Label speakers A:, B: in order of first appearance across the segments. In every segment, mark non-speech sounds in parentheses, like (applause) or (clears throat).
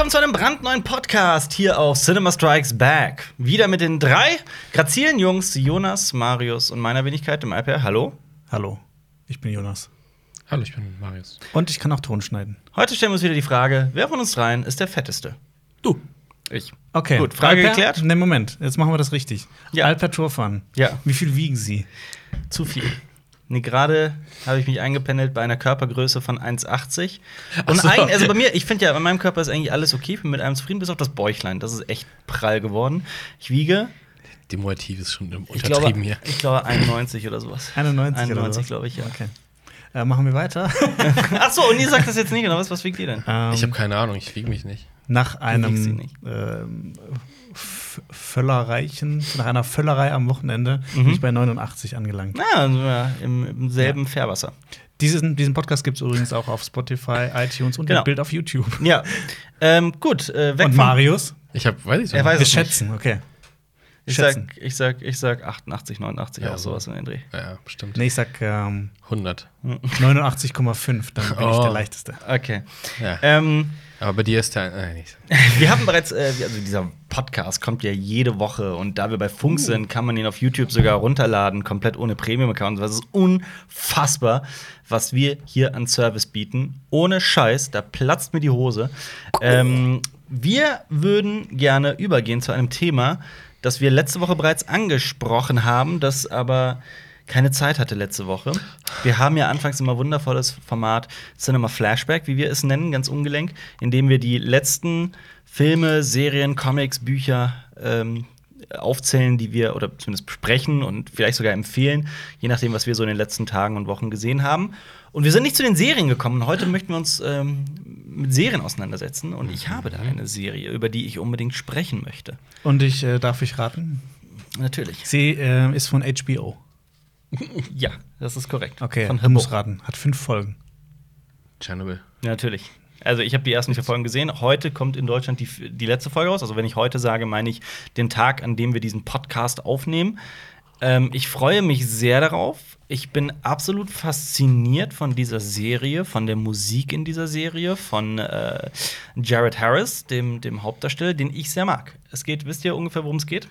A: willkommen zu einem brandneuen Podcast hier auf Cinema Strikes Back. Wieder mit den drei grazilen Jungs, Jonas, Marius und meiner Wenigkeit, dem iPad. Hallo.
B: Hallo, ich bin Jonas.
C: Hallo, ich bin Marius.
B: Und ich kann auch Ton schneiden.
A: Heute stellen wir uns wieder die Frage, wer von uns dreien ist der fetteste?
B: Du.
A: Ich.
B: Okay.
A: Gut, Frage
B: Alper?
A: geklärt?
B: Ne, Moment, jetzt machen wir das richtig.
A: Ja.
B: Alper Turfan.
A: Ja.
B: Wie viel wiegen Sie?
A: Zu viel. Nee, gerade habe ich mich eingependelt bei einer Körpergröße von 1,80. Und
C: so,
A: eigentlich, also bei mir, ich finde ja, bei meinem Körper ist eigentlich alles okay. Ich bin mit einem zufrieden, bis auf das Bäuchlein. Das ist echt prall geworden. Ich wiege,
C: Die Motiv ist schon
A: ich glaube,
C: untertrieben hier.
A: ich glaube 91 oder sowas.
B: 91 oder
A: 91,
B: was?
A: glaube ich, ja.
B: Okay. Äh, machen wir weiter. (laughs)
A: Ach so, und ihr sagt das jetzt nicht genau. Was, was wiegt ihr denn?
B: Ähm,
C: Ich habe keine Ahnung, ich wiege mich nicht.
B: nach
A: wiegst sie
B: einem
A: nicht.
B: ähm, Völlereichen, nach einer Völlerei am Wochenende
A: Mhm.
B: bin ich bei 89 angelangt.
A: Also, ja, im, im selben Fairwasser.
B: Diesen, diesen Podcast gibt es übrigens auch auf Spotify, iTunes und
A: Genau.
B: ein Bild auf YouTube.
A: Ja. Ähm, gut, äh, weg
B: Und
A: von-
B: Marius?
C: Ich habe, weiß ich
A: Er
C: doch
A: weiß
B: Wir
A: es nicht.
B: schätzen, okay.
A: Ich
B: schätzen.
A: sag, ich, sag, ich sag 88, 89,
C: Ja,
A: auch sowas in den Dreh.
C: Ja, ja, bestimmt.
B: Nee, ich sag ähm,
C: 100.
B: 89,5, dann bin ich
C: Oh.
B: der Leichteste.
A: Okay.
C: Ja.
A: Ähm,
C: Aber bei dir ist der. Nein, nicht. (laughs)
A: wir haben bereits, äh, also dieser Podcast kommt ja jede Woche und da wir bei Funk
B: Uh.
A: sind, kann man ihn auf YouTube sogar runterladen, komplett ohne Premium-Account. Das ist unfassbar, was wir hier an Service bieten. Ohne Scheiß, da platzt mir die Hose. Ähm, wir würden gerne übergehen zu einem Thema, das wir letzte Woche bereits angesprochen haben, das aber keine Zeit hatte letzte Woche. Wir haben ja anfangs immer wundervolles Format Cinema Flashback, wie wir es nennen, ganz ungelenk, in dem wir die letzten Filme, Serien, Comics, Bücher ähm, aufzählen, die wir oder zumindest besprechen und vielleicht sogar empfehlen, je nachdem, was wir so in den letzten Tagen und Wochen gesehen haben. Und wir sind nicht zu den Serien gekommen. Heute möchten wir uns ähm, mit Serien auseinandersetzen. Und ich habe da eine Serie, über die ich unbedingt sprechen möchte.
B: Und ich äh, darf ich raten?
A: Natürlich.
B: Sie äh, ist von HBO.
A: Ja, das ist korrekt.
B: Okay,
A: Von Hippo.
B: musst raten. Hat fünf Folgen.
C: Chernobyl.
A: Ja, natürlich. Also ich habe die ersten vier Folgen gesehen. Heute kommt in Deutschland die, die letzte Folge raus. Also wenn ich heute sage, meine ich den Tag, an dem wir diesen Podcast aufnehmen. Ähm, ich freue mich sehr darauf. Ich bin absolut fasziniert von dieser Serie, von der Musik in dieser Serie, von äh, Jared Harris, dem, dem Hauptdarsteller, den ich sehr mag. Es geht, wisst ihr ungefähr, worum es geht?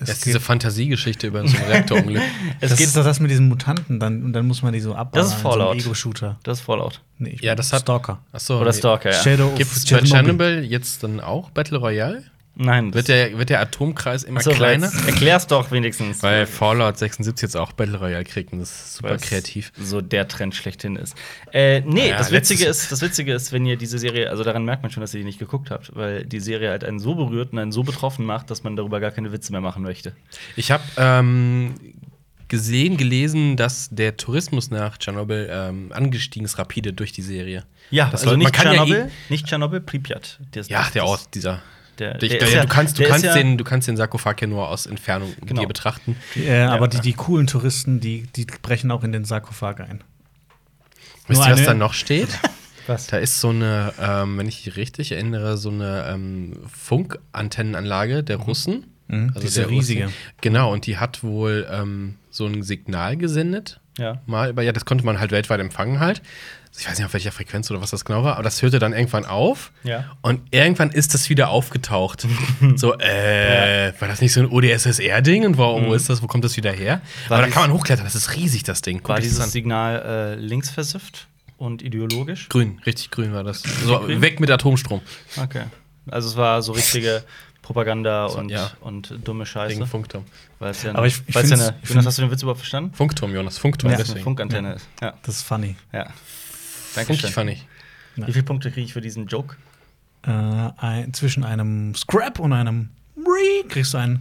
B: Es
C: Das ist diese Fantasiegeschichte über so ein Reaktorunglück. (laughs)
A: Es
B: das
A: geht
B: ist doch das mit diesen Mutanten, dann, und dann muss man die so abballern.
A: Das ist Fallout.
B: So Ego-Shooter.
A: das ist Fallout.
B: Nee, ich
C: Ja, das hat-
B: Stalker.
C: Achso.
A: Oder Stalker, ja.
B: Shadow
C: Gibt
B: of
C: es bei.
B: Chernobyl
C: jetzt dann auch Battle Royale?
A: Nein,
C: Wird der, wird der Atomkreis immer
A: so,
C: kleiner?
A: Erklär's doch wenigstens.
C: Weil Fallout 76 jetzt auch Battle Royale kriegt und das ist super
A: Weil's
C: kreativ.
A: So der Trend schlechthin ist. Äh, nee,
C: Naja,
A: das, Witzige ist, das Witzige ist, wenn ihr diese Serie, also daran merkt man schon, dass ihr die nicht geguckt habt, weil die Serie halt einen so berührt und einen so betroffen macht, dass man darüber gar keine Witze mehr machen möchte.
C: Ich habe ähm, gesehen, gelesen, dass der Tourismus nach Tschernobyl ähm, angestiegen ist rapide durch die Serie.
A: Ja,
C: Das
A: also
C: soll-
A: nicht
C: kann ja
A: Tschernobyl,
C: eh-
A: nicht Tschernobyl, Pripyat. Das-
C: Ja, der Ort dieser.
A: Der,
C: Ich,
A: der
C: ja,
A: ja-
C: du kannst, du
A: der
C: kannst
A: ja-
C: den, du kannst den Sarkophag ja nur aus Entfernung
A: Genau.
C: dir betrachten.
B: Äh, aber die, die coolen Touristen, die, die brechen auch in den Sarkophag ein.
C: Wisst ihr, was da noch steht? (laughs)
A: Was?
C: Da ist so eine, ähm, wenn ich mich richtig erinnere, so eine ähm, Funkantennenanlage der Russen.
B: Mhm, diese
C: der
B: riesige.
C: Russen. Genau, und die hat wohl ähm, so ein Signal gesendet.
A: Ja.
C: Mal, aber ja, das konnte man halt weltweit empfangen halt. Ich weiß nicht, auf welcher Frequenz oder was das genau war, aber das hörte dann irgendwann auf.
A: Ja.
C: Und irgendwann ist das wieder aufgetaucht. (laughs) so, äh, war das nicht so ein ODSSR-Ding? Und wo, wo ist das? Wo kommt das wieder her?
A: War
C: aber da kann man hochklettern, das ist riesig, das Ding. Guckt
A: War dieses
C: an.
A: Signal äh, linksversifft und ideologisch?
C: Grün, richtig grün war das. So,
A: Grün?
C: weg mit Atomstrom.
A: Okay. Also es war so richtige (laughs) Propaganda
C: So,
A: und,
C: ja.
A: und dumme Scheiße.
C: Wegen Funkturm.
A: Weil es ja,
B: Aber ich- ich
A: ja eine, Jonas, hast du den Witz überhaupt verstanden?
C: Funkturm, Jonas, Funkturm,
B: Ja.
A: Es eine
C: deswegen.
A: Funkantenne ist. Ja.
B: Das ist funny.
A: ja. Dankeschön.
C: fand ich.
A: Wie viele Punkte kriege ich für diesen Joke?
B: Äh, ein, zwischen einem Scrap und einem Bree kriegst du ein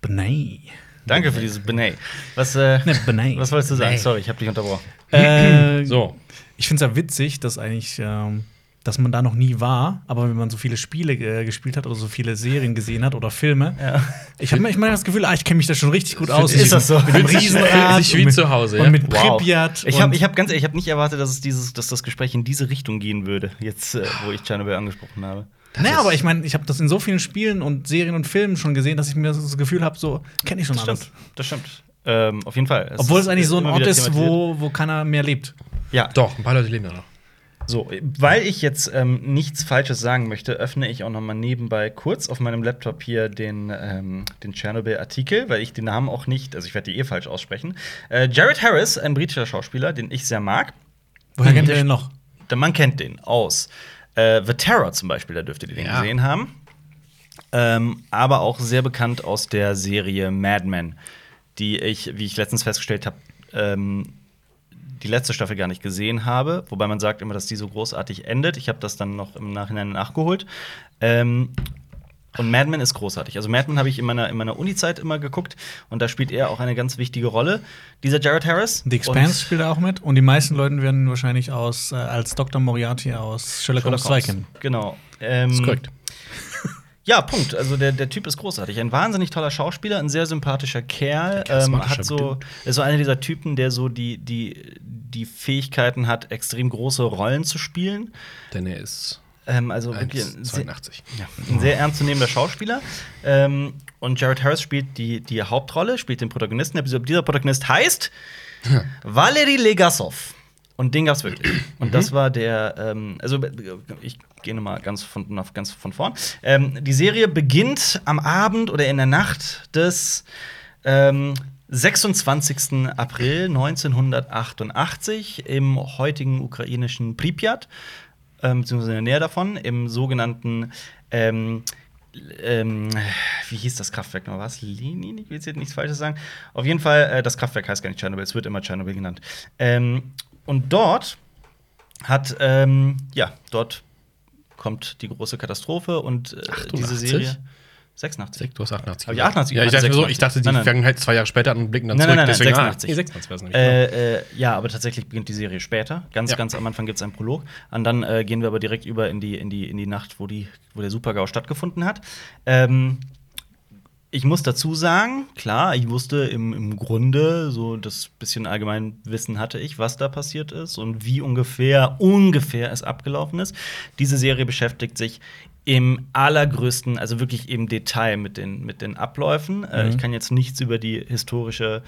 B: Benay.
A: Danke für dieses Benay. Was, äh,
B: Ne,
A: was wolltest du sagen? Sorry, ich habe dich unterbrochen.
B: Äh,
C: So.
B: Ich finde es ja witzig, dass eigentlich, ähm, dass man da noch nie war, aber wenn man so viele Spiele äh, gespielt hat oder so viele Serien gesehen hat oder Filme,
A: Ja.
B: ich habe manchmal das Gefühl, ah, ich kenne mich da schon richtig gut aus.
A: Ist das so?
B: Mit dem Riesenrad
C: sich wie zu Hause,
B: und mit
A: Wow.
B: Pripyat.
A: Ich habe ich hab ganz ehrlich, ich habe nicht erwartet, dass, es dieses, dass das Gespräch in diese Richtung gehen würde, jetzt, äh, wo ich Tschernobyl angesprochen habe.
B: naja, aber ich meine, ich habe das in so vielen Spielen und Serien und Filmen schon gesehen, dass ich mir das Gefühl habe, so kenne ich schon
A: Das
B: alles.
A: stimmt. Das stimmt. Ähm, auf jeden Fall.
B: Obwohl es eigentlich so ein Ort ist, wo, wo keiner mehr lebt.
A: Ja.
C: Doch, ein paar Leute leben da noch.
A: So, weil ich jetzt ähm, nichts Falsches sagen möchte, öffne ich auch noch mal nebenbei kurz auf meinem Laptop hier den, ähm, den Chernobyl-Artikel, weil ich den Namen auch nicht, also ich werde die eh falsch aussprechen. Äh, Jared Harris, ein britischer Schauspieler, den ich sehr mag.
B: Woher kennt
A: Der-
B: ihr den noch?
A: Der Man kennt den aus äh, The Terror zum Beispiel, da dürftet ihr den
C: Ja.
A: gesehen haben. Ähm, aber auch sehr bekannt aus der Serie Mad Men, die ich, wie ich letztens festgestellt habe, ähm, die letzte Staffel gar nicht gesehen habe. Wobei man sagt immer, dass die so großartig endet. Ich habe das dann noch im Nachhinein nachgeholt. Ähm, und Mad Men ist großartig. Also Mad Men habe ich in meiner, in meiner Uni-Zeit immer geguckt und da spielt er auch eine ganz wichtige Rolle. Dieser Jared Harris.
B: The Expanse spielt er auch mit. Und die meisten Leute werden ihn wahrscheinlich aus, äh, als Dr. Moriarty aus Sherlock Holmes 2 kennen.
A: Genau. Ähm,
C: Das ist korrekt.
A: Ja, Punkt. Also der, der Typ ist großartig. Ein wahnsinnig toller Schauspieler, ein sehr sympathischer Kerl. Ähm, hat so, ist so einer dieser Typen, der so die, die, die Fähigkeiten hat, extrem große Rollen zu spielen.
C: Denn er ist
A: Ähm, also wirklich ein sehr,
C: 1,82.
A: ja, ein sehr ernstzunehmender Schauspieler. Ähm, und Jared Harris spielt die, die Hauptrolle, spielt den Protagonisten. Dieser dieser Protagonist heißt (laughs) Valery Legasov. Und den gab's wirklich. Und das war der, ähm, also ich gehe nochmal ganz von, ganz von vorn. Ähm, die Serie beginnt am Abend oder in der Nacht des ähm, 26. April 1988 im heutigen ukrainischen Pripyat, ähm, beziehungsweise in der Nähe davon, im sogenannten ähm, ähm, wie hieß das Kraftwerk noch? Was? Lenin? Ich will jetzt nichts Falsches sagen. Auf jeden Fall, äh, das Kraftwerk heißt gar nicht Tschernobyl, es wird immer Tschernobyl genannt. Ähm, und dort hat, ähm, ja, dort kommt die große Katastrophe und äh, diese
C: 88?
A: Serie. 86.
C: Du hast 88.
A: Hab ich 88
C: Ja, ich dachte, so, ich
A: 86.
C: dachte die
A: Nein, nein.
C: Vergangenheit zwei Jahre später und blicken dann
A: Nein,
C: zurück.
A: nein, nein,
C: Deswegen,
A: 86.
C: Ah, nee, 26 war es nämlich. genau.
A: Äh, äh, ja, aber tatsächlich beginnt die Serie später. Ganz,
C: Ja.
A: ganz am Anfang gibt es einen Prolog. Und dann äh, gehen wir aber direkt über in die, in die, in die Nacht, wo, die, wo der Super-GAU stattgefunden hat. Ähm, ich muss dazu sagen, klar, ich wusste im, im Grunde, so das bisschen Allgemeinwissen hatte ich, was da passiert ist und wie ungefähr, ungefähr es abgelaufen ist. Diese Serie beschäftigt sich im allergrößten, also wirklich im Detail mit den, mit den Abläufen. Äh,
B: Mhm.
A: ich kann jetzt nichts über die historische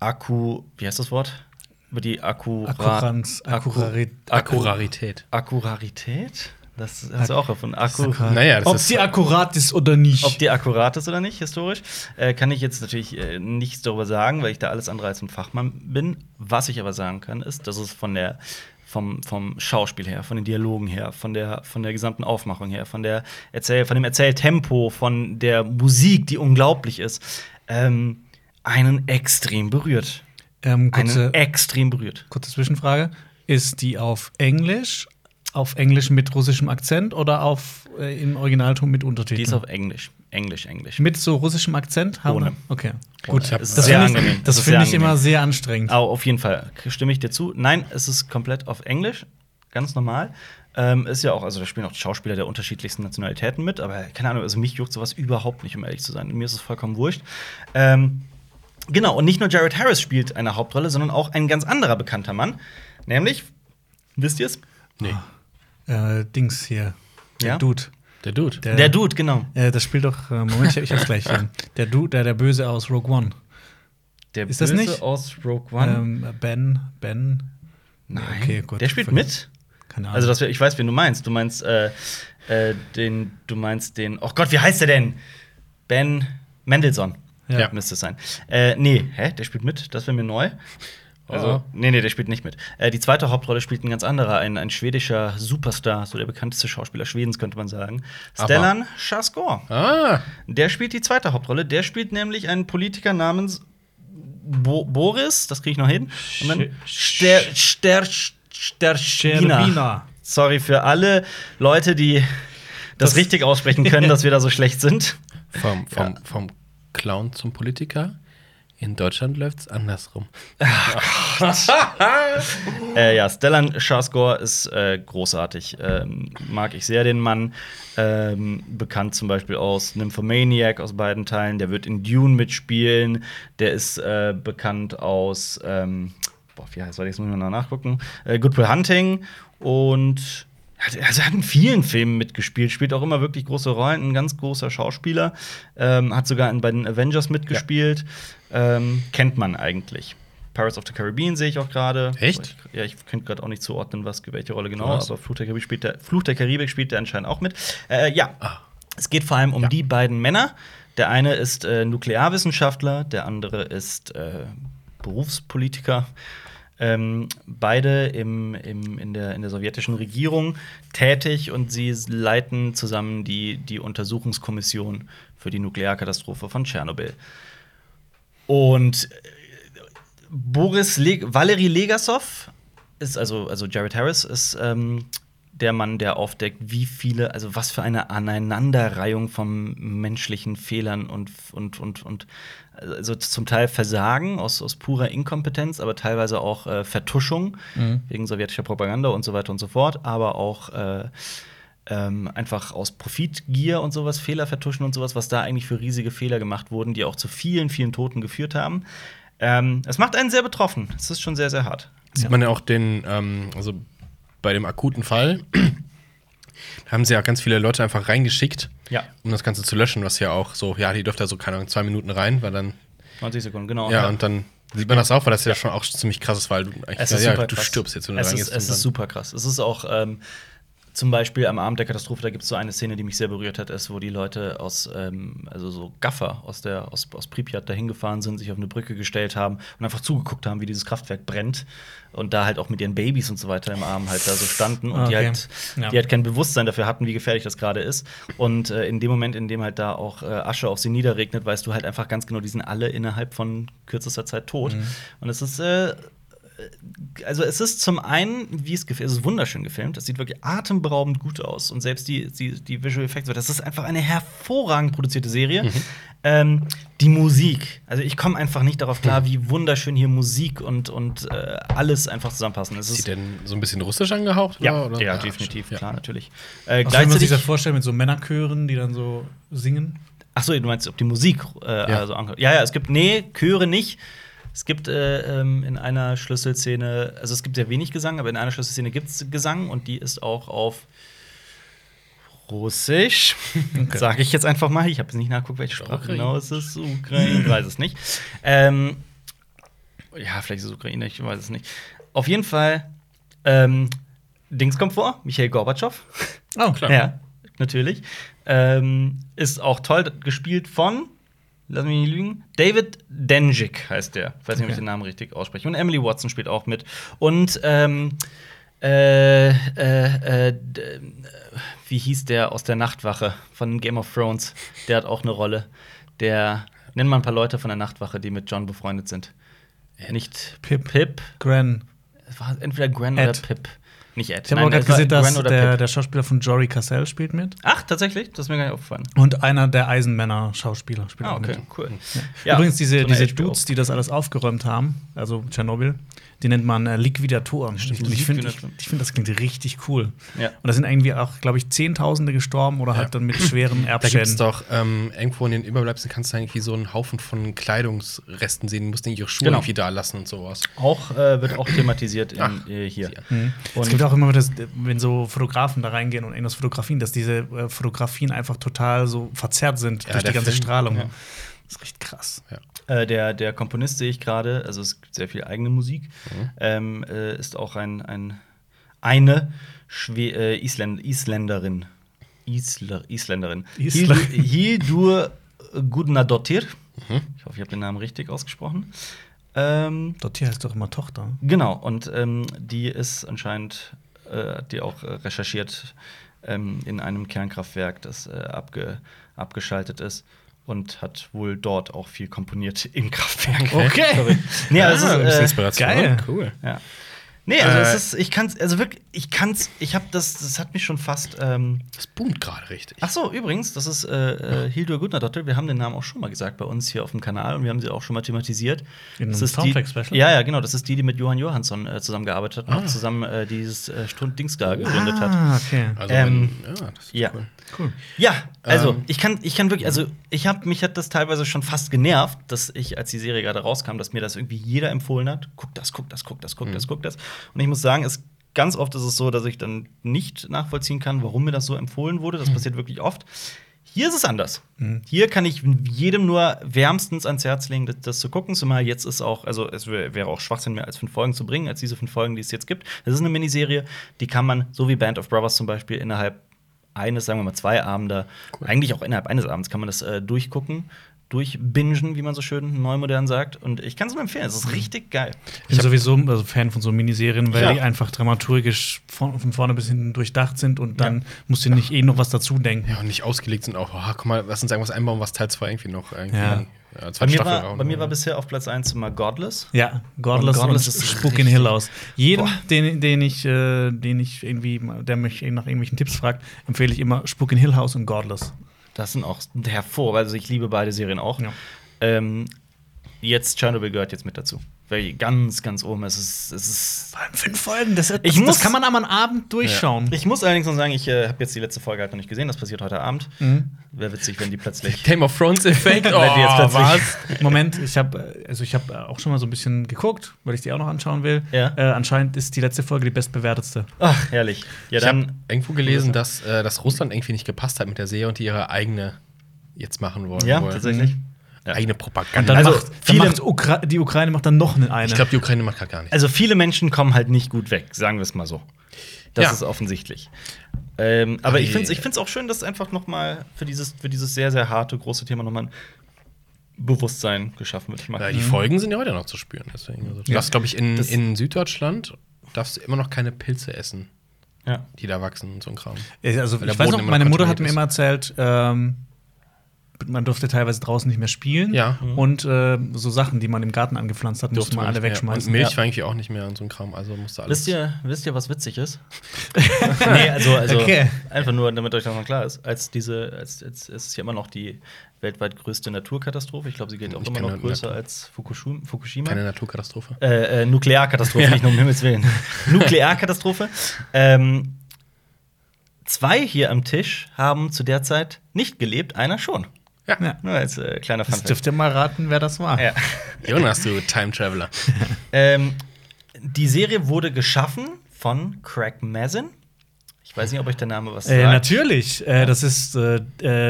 A: Akku, wie heißt das Wort? Über die Akkurat
B: Akkuranz, Akkurarit,
C: Akkurarität.
A: Akkurarität? Das hast du auch von Akku.
C: Naja, das
B: Ob
C: ist-
B: sie akkurat ist oder nicht.
A: Ob die akkurat ist oder nicht, historisch, äh, kann ich jetzt natürlich äh, nichts darüber sagen, weil ich da alles andere als ein Fachmann bin. Was ich aber sagen kann, ist, dass es von der vom, vom Schauspiel her, von den Dialogen her, von der, von der gesamten Aufmachung her, von, der Erzähl von dem Erzähltempo, von der Musik, die unglaublich ist, ähm, einen extrem berührt.
B: ähm,
A: Einen
B: kurze,
A: extrem berührt.
B: kurze Zwischenfrage. Ist die auf Englisch, auf Englisch mit russischem Akzent oder auf, äh, im Originalton mit Untertiteln?
A: Die ist auf Englisch. Englisch, Englisch.
B: mit so russischem Akzent? Haben
A: Ohne.
B: wir? Okay.
A: Ohne.
B: Gut.
A: Das ist
B: Das
A: sehr
B: finde ich,
A: angenehm.
B: das
A: Das
B: finde ich immer sehr anstrengend.
A: Aber auf jeden Fall stimme ich dir zu. Nein, es ist komplett auf Englisch, ganz normal. Ähm, ist ja auch, also da spielen auch Schauspieler der unterschiedlichsten Nationalitäten mit, aber keine Ahnung, also mich juckt sowas überhaupt nicht, um ehrlich zu sein. Mir ist es vollkommen wurscht. Ähm, genau, und nicht nur Jared Harris spielt eine Hauptrolle, sondern auch ein ganz anderer bekannter Mann. Nämlich, wisst ihr es?
C: Nee.
B: Äh, Dings hier. Der
A: Ja?
B: Dude.
C: Der Dude.
B: Der,
A: Der Dude, genau.
B: Äh, das spielt doch, äh, Moment, ich, hab's gleich hier. (laughs) Der Dude, der, der Böse aus Rogue One.
A: Der
B: Ist das
A: Böse
B: nicht?
A: aus Rogue One.
B: Ähm, ben, Ben.
A: Nein,
B: okay, gut.
A: der spielt mit.
B: Keine Ahnung.
A: Also, das, ich weiß, wen du meinst. Du meinst äh, äh, den, du meinst den. Oh Gott, wie heißt der denn? Ben Mendelssohn.
B: Ja.
A: Ja. Müsste es sein. Äh, nee, hä? Der spielt mit? Das wäre mir neu. Also,
C: Oh.
A: nee, nee, der spielt nicht mit. Äh, die zweite Hauptrolle spielt ein ganz anderer, ein, ein schwedischer Superstar, so der bekannteste Schauspieler Schwedens, könnte man sagen.
C: Aber-
A: Stellan Skarsgård.
C: Ah,
A: Der spielt die zweite Hauptrolle. Der spielt nämlich einen Politiker namens Bo Boris, das kriege ich noch hin. Und dann Ster Ster Sterschina.
B: Scherbina.
A: Sorry für alle Leute, die das,
B: Das-
A: richtig aussprechen können, dass wir da so schlecht sind.
C: vom, vom, vom Clown zum Politiker. In Deutschland läuft's andersrum. (laughs)
A: Äh, ja, Stellan Skarsgård ist äh, großartig. Ähm, mag ich sehr den Mann. Ähm, bekannt zum Beispiel aus Nymphomaniac aus beiden Teilen. Der wird in Dune mitspielen. Der ist äh, bekannt aus, ähm, boah, wie heißt das? Jetzt muss ich mal nachgucken. Äh, Good Will Hunting und hat- also er hat in vielen Filmen mitgespielt, spielt auch immer wirklich große Rollen, ein ganz großer Schauspieler. Ähm, hat sogar in, bei den Avengers mitgespielt. Ähm, kennt man eigentlich. Pirates of the Caribbean sehe ich auch gerade.
C: Echt?
A: Ja, ich könnte gerade auch nicht zuordnen, was welche Rolle genau,
C: Krass.
A: aber Fluch der Karibik spielt der, Fluch der Karibik spielt der anscheinend auch mit. Äh, ja,
C: Ah.
A: es geht vor allem um
C: Ja.
A: die beiden Männer. Der eine ist äh, Nuklearwissenschaftler, der andere ist äh, Berufspolitiker. Ähm, beide im, im, in, der, in der sowjetischen Regierung tätig und sie leiten zusammen die, die Untersuchungskommission für die Nuklearkatastrophe von Tschernobyl. Und äh, Boris Le Valery Legasov ist also, also Jared Harris ist ähm, der Mann, der aufdeckt, wie viele, also was für eine Aneinanderreihung von menschlichen Fehlern und, und, und, und also zum Teil Versagen aus, aus purer Inkompetenz, aber teilweise auch äh, Vertuschung wegen sowjetischer Propaganda und so weiter und so fort, aber auch äh, ähm, einfach aus Profitgier und sowas, Fehler vertuschen und sowas, was da eigentlich für riesige Fehler gemacht wurden, die auch zu vielen, vielen Toten geführt haben. Ähm, es macht einen sehr betroffen. Es ist schon sehr, sehr hart.
C: Sieht man ja auch den, ähm, also bei dem akuten Fall, da (clears throat) haben sie ja ganz viele Leute einfach reingeschickt,
A: Ja,
C: um das Ganze zu löschen, was ja auch so, ja, die dürfte ja so, keine Ahnung, zwei Minuten rein, weil dann,
A: 90 Sekunden, genau.
C: ja, und dann sieht man das auch, weil das ja, schon auch ziemlich krass ist, weil du eigentlich,
A: Es ist
C: ja,
A: super
C: du
A: krass.
C: stirbst jetzt, wenn du
A: es
C: reingehst.
A: Ist, es ist super krass. Es ist auch ähm, zum Beispiel am Abend der Katastrophe, da gibt es so eine Szene, die mich sehr berührt hat, ist, wo die Leute aus, ähm, also so Gaffer aus, der, aus, aus Pripyat dahin gefahren sind, sich auf eine Brücke gestellt haben und einfach zugeguckt haben, wie dieses Kraftwerk brennt und da halt auch mit ihren Babys und so weiter im Arm halt da so standen und die
B: Okay.
A: halt,
B: Ja.
A: die halt kein Bewusstsein dafür hatten, wie gefährlich das gerade ist. Und äh, in dem Moment, in dem halt da auch äh, Asche auf sie niederregnet, weißt du halt einfach ganz genau, die sind alle innerhalb von kürzester Zeit tot.
B: Mhm.
A: Und es ist äh, also es ist zum einen, wie es gefilmt, es ist wunderschön gefilmt, es sieht wirklich atemberaubend gut aus und selbst die, die, die Visual Effects, das ist einfach eine hervorragend produzierte Serie.
C: Mhm.
A: Ähm, die Musik, also ich komme einfach nicht darauf klar, wie wunderschön hier Musik und, und äh, alles einfach zusammenpassen. Es
C: Sieht
A: ist,
C: denn so ein bisschen russisch angehaucht?
A: ja,
C: oder?
A: ja,
C: Ah,
A: definitiv,
C: ja.
A: klar, natürlich. Äh,
B: will man sich das vorstellen mit so Männerchören, die dann so singen?
A: ach so, du meinst, ob die Musik äh,
C: Ja.
A: also. Ja, ja, es gibt, nee, Chöre nicht. Es gibt äh, ähm, in einer Schlüsselszene, also es gibt sehr wenig Gesang, aber in einer Schlüsselszene gibt es Gesang und die ist auch auf Russisch. (laughs)
B: Okay.
A: Sage ich jetzt einfach mal. Ich habe jetzt nicht nachgeguckt, welche Sprache
C: Ukraine.
A: genau es ist. Ukraine, ich weiß es nicht. Ähm, ja, vielleicht ist es Ukraine, ich weiß es nicht. Auf jeden Fall, ähm, Dings kommt vor, Michael Gorbatschow.
B: Oh, klar.
A: Ja, natürlich. Ähm, ist auch toll gespielt von, lass mich nicht lügen, David Denjik heißt der. Ich weiß nicht, ob ich den Namen richtig ausspreche. Und Emily Watson spielt auch mit. Und ähm, äh, äh, äh, äh, wie hieß der aus der Nachtwache von Game of Thrones? Der hat auch eine Rolle. Der, nenn mal ein paar Leute von der Nachtwache, die mit John befreundet sind. Nicht
B: Pip.
A: Pip.
B: Gran.
A: Es war entweder Gwen
B: Ed.
A: oder Pip. Nicht Ed.
B: Ich habe auch gerade gesehen, dass der, der Schauspieler von Jory Cassell spielt mit.
A: Ach, tatsächlich? Das ist mir gar nicht aufgefallen.
B: Und einer der Eisenmänner-Schauspieler spielt
A: Ah,
B: auch
A: okay,
B: mit.
A: cool.
B: Übrigens, diese,
A: so
B: diese. Dudes, die das alles aufgeräumt haben, also Tschernobyl, die nennt man äh, Liquidatoren. Und ich finde, ich, ich find, das klingt richtig cool.
A: Ja.
B: Und da sind irgendwie auch, glaube ich, Zehntausende gestorben oder halt dann mit schweren
C: Da gibt es
B: Erbschäden.
C: doch ähm, irgendwo in den Überbleibseln kannst du irgendwie so einen Haufen von Kleidungsresten sehen. Du musst ihre Schuhe
A: Genau.
C: irgendwie da lassen und sowas.
A: Auch äh, wird auch thematisiert in,
C: Ach,
A: äh, hier.
C: ja.
B: Mhm. Es gibt auch immer, das, wenn so Fotografen da reingehen und irgendwas fotografieren, dass diese äh, Fotografien einfach total so verzerrt sind
C: Ja,
B: durch die ganze
C: Film,
B: Strahlung.
A: Ja.
B: Das ist richtig krass.
A: Äh, der, der Komponist sehe ich gerade, also es gibt sehr viel eigene Musik,
C: Mhm.
A: ähm, äh, ist auch ein, ein eine Schwe äh, Isländ Isländerin. Isler Isländerin.
B: Isla-
A: Hildur- Gudnadottir.
C: Mhm.
A: Ich hoffe, ich habe den Namen richtig ausgesprochen. Ähm,
B: Dort hier heißt doch immer Tochter.
A: Genau, und ähm, die ist anscheinend, äh, hat die auch äh, recherchiert ähm, in einem Kernkraftwerk, das äh, abge, abgeschaltet ist und hat wohl dort auch viel komponiert im Kraftwerk.
B: Okay. (laughs)
A: Verrückt. nee, also
C: Ah, ein
A: es
C: bisschen
A: ist, äh,
C: Inspiration.
B: geil.
C: Cool.
A: ja. Nee, also
C: Äh,
A: es ist, ich kann's, also wirklich, ich kann's, ich habe das, das hat mich schon fast. Ähm,
C: Das boomt gerade richtig.
A: Ach so, übrigens, das ist äh, äh, Hildur Gudnadottir. Wir haben den Namen auch schon mal gesagt bei uns hier auf dem Kanal und wir haben sie auch schon mal thematisiert.
B: In
A: das ist die? Ja, ja, genau. Das ist die, die mit Johann Johansson äh, zusammengearbeitet hat und
C: Ah.
A: auch zusammen äh, dieses äh, Stund Dings da gegründet hat.
B: Ah, okay.
C: Also,
A: ähm,
C: ja, das ist
A: Ja.
C: cool.
B: Cool.
A: Ja, also
C: Ähm.
A: ich kann, ich kann wirklich, also ich habe mich hat das teilweise schon fast genervt, dass ich, als die Serie gerade rauskam, dass mir das irgendwie jeder empfohlen hat. Guck das, guck das, guck das, guck das, guck das. Und ich muss sagen, es ganz oft ist es so, dass ich dann nicht nachvollziehen kann, warum mir das so empfohlen wurde. Das passiert wirklich oft. Hier ist es anders.
B: Mhm.
A: Hier kann ich jedem nur wärmstens ans Herz legen, das, das zu gucken. Zumal jetzt ist auch, also es wär- wäre auch Schwachsinn, mehr als fünf Folgen zu bringen, als diese fünf Folgen, die es jetzt gibt. Das ist eine Miniserie, die kann man, so wie Band of Brothers zum Beispiel, innerhalb eines, sagen wir mal, zwei Abende, eigentlich auch innerhalb eines Abends kann man das äh, durchgucken, durchbingen, wie man so schön neumodern sagt. Und ich kann es nur empfehlen, es ist richtig geil.
B: Ich bin sowieso also Fan von so Miniserien, weil
A: Ja.
B: die einfach dramaturgisch von, von vorne bis hinten durchdacht sind und dann musst du nicht eh noch was dazu denken.
C: Ja, und nicht ausgelegt sind auch, oh, guck mal, lass uns irgendwas einbauen, was Teil 2 irgendwie noch irgendwie.
B: Ja.
C: Ja,
A: Bei mir, war,
C: auch
A: bei mir war bisher auf Platz 1 immer Godless.
B: Ja, Godless
A: Und
B: und,
A: Godless ist
B: Spook in Hill House. Jedem, den, den, ich, äh, den ich irgendwie, der mich nach irgendwelchen Tipps fragt, empfehle ich immer Spook in Hill House und Godless.
A: Das sind auch hervor, also ich liebe beide Serien auch.
B: Ja.
A: Ähm, jetzt Chernobyl gehört jetzt mit dazu. Weil ganz, ganz oben. Es ist, es ist
B: Vor allem fünf Folgen, das, das,
A: Ich
B: das
A: muss-
B: kann man am Abend durchschauen.
A: Ich muss allerdings noch sagen, ich äh, habe jetzt die letzte Folge halt noch nicht gesehen. Das passiert heute Abend.
B: Mhm.
A: Wäre witzig, wenn die plötzlich.
C: Game of Thrones-Effekt. Oh, (laughs)
A: Wenn die jetzt plötzlich-
C: was?
B: Moment, ich habe also ich habe auch schon mal so ein bisschen geguckt, weil ich die auch noch anschauen will.
A: Ja.
B: Äh, anscheinend ist die letzte Folge die bestbewertetste.
A: Ach, herrlich. Ja,
C: Ich habe irgendwo gelesen, dass, äh, dass Russland irgendwie nicht gepasst hat mit der Serie und die ihre eigene jetzt machen wollen.
A: Ja,
C: wollen.
A: tatsächlich. Ja.
C: Eigene
B: Und
C: Propaganda.
B: dann
A: Also,
B: macht, dann
A: viele-
B: macht Ukra die Ukraine macht dann noch eine.
C: ich glaube, die Ukraine macht gar nichts.
A: Also, viele Menschen kommen halt nicht gut weg, sagen wir es mal so. Das
C: Ja.
A: ist offensichtlich. Ähm, aber ich finde es ich find's auch schön, dass einfach noch mal für dieses, für dieses sehr, sehr harte, große Thema noch mal ein Bewusstsein geschaffen wird. Ich mag
C: Ja, die Folgen sind ja heute noch zu spüren. Deswegen. Also, du
B: Ja.
C: darfst, glaube ich, in,
A: Das-
C: in Süddeutschland darfst du immer noch keine Pilze essen,
A: ja.
C: die da wachsen und so ein Kram.
B: Also,
C: Weil der
B: ich weiß noch, meine Mutter hat mir immer erzählt, ähm, man durfte teilweise draußen nicht mehr spielen.
C: Ja.
B: Und äh, so Sachen, die man im Garten angepflanzt hat, musste man alle
C: Ja,
B: wegschmeißen.
C: Und Milch
A: Ja.
C: war irgendwie auch nicht mehr und so ein Kram. Also musste alles.
A: Wisst ihr, wisst ihr, was witzig ist? (laughs) nee, also, also
B: Okay.
A: einfach nur, damit euch das noch klar ist. Als diese, als, als, es ist ja immer noch die weltweit größte Naturkatastrophe. Ich glaube, sie geht auch
C: Ich
A: immer noch größer
C: Natur-
A: als Fukushima.
C: Keine Naturkatastrophe.
A: äh, äh, Nuklearkatastrophe, nicht nur um Himmels Willen. (laughs) Nuklearkatastrophe. Ähm, zwei hier am Tisch haben zu der Zeit nicht gelebt, einer schon.
C: Ja.
B: Ja.
A: Nur als äh, kleiner Fun
B: dürft ihr mal raten, wer das war.
A: ja. (laughs)
C: Jonas, du Time Traveler. (laughs)
A: ähm, die Serie wurde geschaffen von Craig Mazin. Ich weiß nicht, ob euch der Name was sagt.
B: Äh, natürlich. Äh, das ist äh,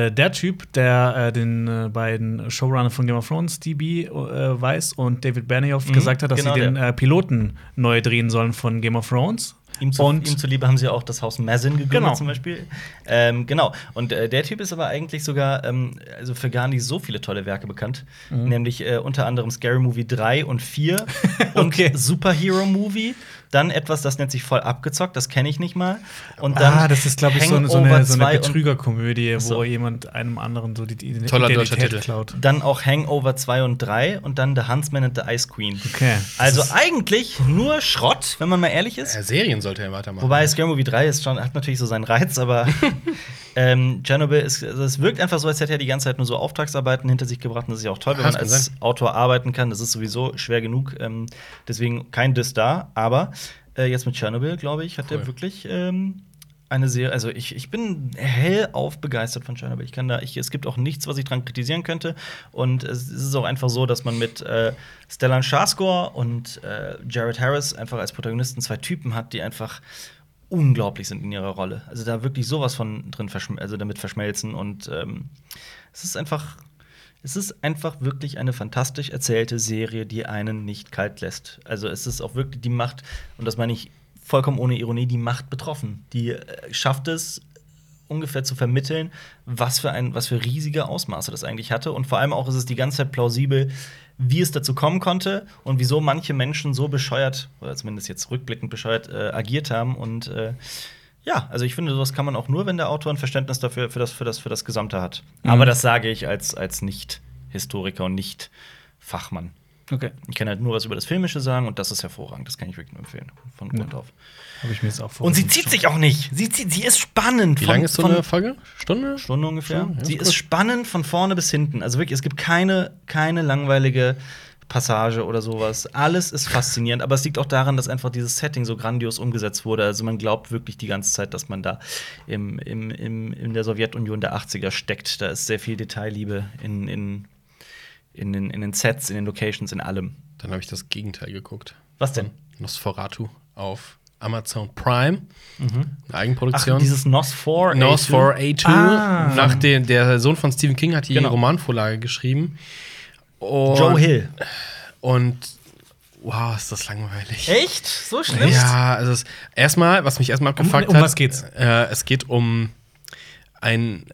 B: äh, der Typ, der äh, den äh, beiden Showrunner von Game of Thrones, DB, äh, weiß und David Benioff
A: Mhm,
B: gesagt hat, dass
A: genau
B: sie den äh, Piloten neu drehen sollen von Game of Thrones.
A: Ihm, zu,
B: und
A: ihm zuliebe haben sie auch das Haus Mazin gegründet,
B: Genau.
A: zum Beispiel. Ähm, genau. Und äh, der Typ ist aber eigentlich sogar ähm, also für gar nicht so viele tolle Werke bekannt.
B: Mhm.
A: Nämlich äh, unter anderem Scary Movie 3 und 4 (laughs) und
B: Okay.
A: Superhero Movie. Dann etwas, das nennt sich voll abgezockt, das kenne ich nicht mal. Und dann
B: ah, das ist, glaube ich, so, eine- so eine, so eine
A: 2 und
B: Betrügerkomödie,
A: so.
B: wo jemand einem anderen so die, die
C: Toller deutscher
B: Identität
C: Titel.
B: klaut.
A: Dann auch Hangover 2 und 3 und dann The Huntsman and the Ice Queen.
B: Okay.
A: Also eigentlich nur Schrott, wenn man mal ehrlich ist.
C: Ja, Serien sollte er weitermachen.
A: Wobei Scary Movie 3 ist schon, hat natürlich so seinen Reiz, aber (laughs) ähm, Chernobyl ist, also es wirkt einfach so, als hätte er die ganze Zeit nur so Auftragsarbeiten hinter sich gebracht. Und das ist ja auch toll, wenn man als
C: sein.
A: Autor arbeiten kann. Das ist sowieso schwer genug. Ähm, deswegen kein Diss da. Aber äh, jetzt mit Chernobyl, glaube ich, hat
C: Cool.
A: er wirklich ähm, eine Serie. Also ich, ich bin hellauf begeistert von Chernobyl. Ich kann da, ich, es gibt auch nichts, was ich dran kritisieren könnte. Und es ist auch einfach so, dass man mit äh, Stellan Skarsgård und äh, Jared Harris einfach als Protagonisten zwei Typen hat, die einfach unglaublich sind in ihrer Rolle. Also da wirklich sowas von drin verschm also damit verschmelzen und ähm, es ist einfach es ist einfach wirklich eine fantastisch erzählte Serie, die einen nicht kalt lässt. Also es ist auch wirklich die Macht und das meine ich vollkommen ohne Ironie, die Macht betroffen. Die äh, schafft es ungefähr zu vermitteln, was für ein was für riesige Ausmaße das eigentlich hatte und vor allem auch ist es die ganze Zeit plausibel, wie es dazu kommen konnte und wieso manche Menschen so bescheuert oder zumindest jetzt rückblickend bescheuert äh, agiert haben und äh, ja, also ich finde, sowas kann man auch nur, wenn der Autor ein Verständnis dafür für das für das für das Gesamte hat.
B: Mhm.
A: Aber das sage ich als als nicht Historiker und nicht Fachmann.
B: Okay.
A: Ich kann halt nur was über das Filmische sagen und das ist hervorragend. Das kann ich wirklich nur empfehlen von Grund auf.
B: Habe ich mir jetzt auch vor.
A: Und sie zieht sich auch nicht. Sie, zieht, sie ist spannend.
C: Wie
A: von-
C: lange ist so eine Folge? Stunde?
A: Stunde ungefähr.
C: Stunde, ja,
A: sie
C: ist
A: ist spannend von vorne bis hinten. Also wirklich, es gibt keine, keine langweilige Passage oder sowas. Alles ist faszinierend, aber es liegt auch daran, dass einfach dieses Setting so grandios umgesetzt wurde. Also man glaubt wirklich die ganze Zeit, dass man da im, im, im, in der Sowjetunion der 80er steckt. Da ist sehr viel Detailliebe in, in, in, den, in den Sets, in den Locations, in allem.
C: Dann habe ich das Gegenteil geguckt.
A: Was denn?
C: Nosferatu auf Amazon Prime. Eine
A: Ach,
C: Eigenproduktion.
A: dieses NOS 4.
C: Nos 4A2.
B: Ah.
C: Nach dem, der Sohn von Stephen King hat die
A: Genau.
C: Romanvorlage geschrieben. Und,
A: Joe Hill.
C: Und wow, ist das langweilig.
A: Echt? So schlimm?
C: Ja, also erstmal, was mich erstmal abgefuckt
B: um
C: hat.
B: was geht's?
C: Äh, es geht um einen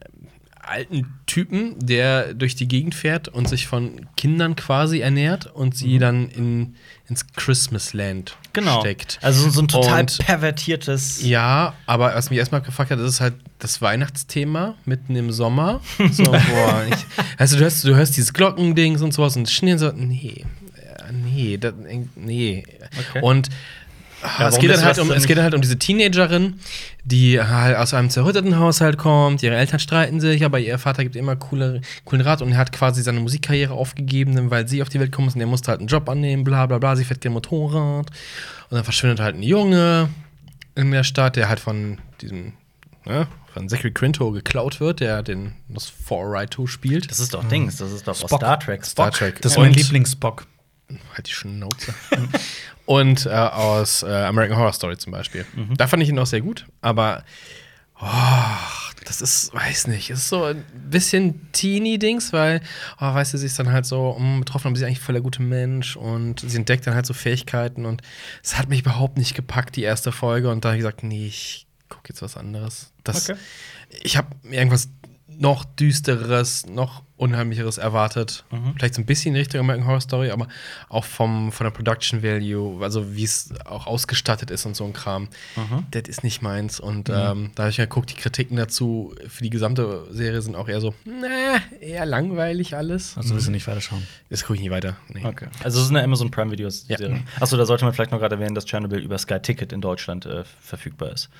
C: alten Typen, der durch die Gegend fährt und sich von Kindern quasi ernährt und sie dann in, ins Christmasland
A: Genau.
C: steckt.
A: Also so ein total
C: Und-
A: pervertiertes.
C: Ja, aber was mich erstmal abgefuckt hat, das ist halt das Weihnachtsthema mitten im Sommer. (laughs) So, boah, ich, also du hörst, du hörst dieses Glockendings und sowas und Schnee und so, nee, äh, nee, das, nee.
A: Okay.
C: Und ah,
A: Ja,
C: es, geht dann halt um, es geht dann halt um diese Teenagerin, die halt aus einem zerrütteten Haushalt kommt, ihre Eltern streiten sich, aber ihr Vater gibt immer coole, coolen Rat und er hat quasi seine Musikkarriere aufgegeben, weil sie auf die Welt kommt und er musste halt einen Job annehmen, bla bla bla, sie fährt gerne Motorrad und dann verschwindet halt ein Junge in der Stadt, der halt von diesem, ne, von Zachary Quinto geklaut wird, der den das 4 2 spielt.
A: Das ist doch Dings, das ist doch aus
B: Spock.
A: Star Trek.
C: Star
A: Spock.
C: Trek.
B: Das ist mein Lieblings-Spock.
C: Halt die Schnauze. (laughs) und äh, aus äh, American Horror Story zum Beispiel. Da fand ich ihn auch sehr gut, aber oh, das ist, weiß nicht, ist so ein bisschen Teenie-Dings, weil, oh, weißt du, sie ist dann halt so mm, betroffen, aber sie ist eigentlich voll der gute Mensch und sie entdeckt dann halt so Fähigkeiten und es hat mich überhaupt nicht gepackt, die erste Folge, und da habe ich gesagt, nee, ich gucke jetzt was anderes. Das,
A: Okay.
C: Ich habe irgendwas noch düsteres, noch unheimlicheres erwartet. Vielleicht so ein bisschen in Richtung American Horror Story, aber auch vom, von der Production Value, also wie es auch ausgestattet ist und so ein Kram. Das ist nicht meins. Und ähm, da habe ich mal geguckt, die Kritiken dazu für die gesamte Serie sind auch eher so, na, eher langweilig alles.
B: Also willst du nicht weiterschauen.
C: Das gucke ich nie weiter. Nee.
A: Okay. Also es ist eine Amazon Prime Videos
C: Ja.
A: Serie. Achso, da sollte man vielleicht noch gerade erwähnen, dass Chernobyl über Sky Ticket in Deutschland äh, verfügbar ist.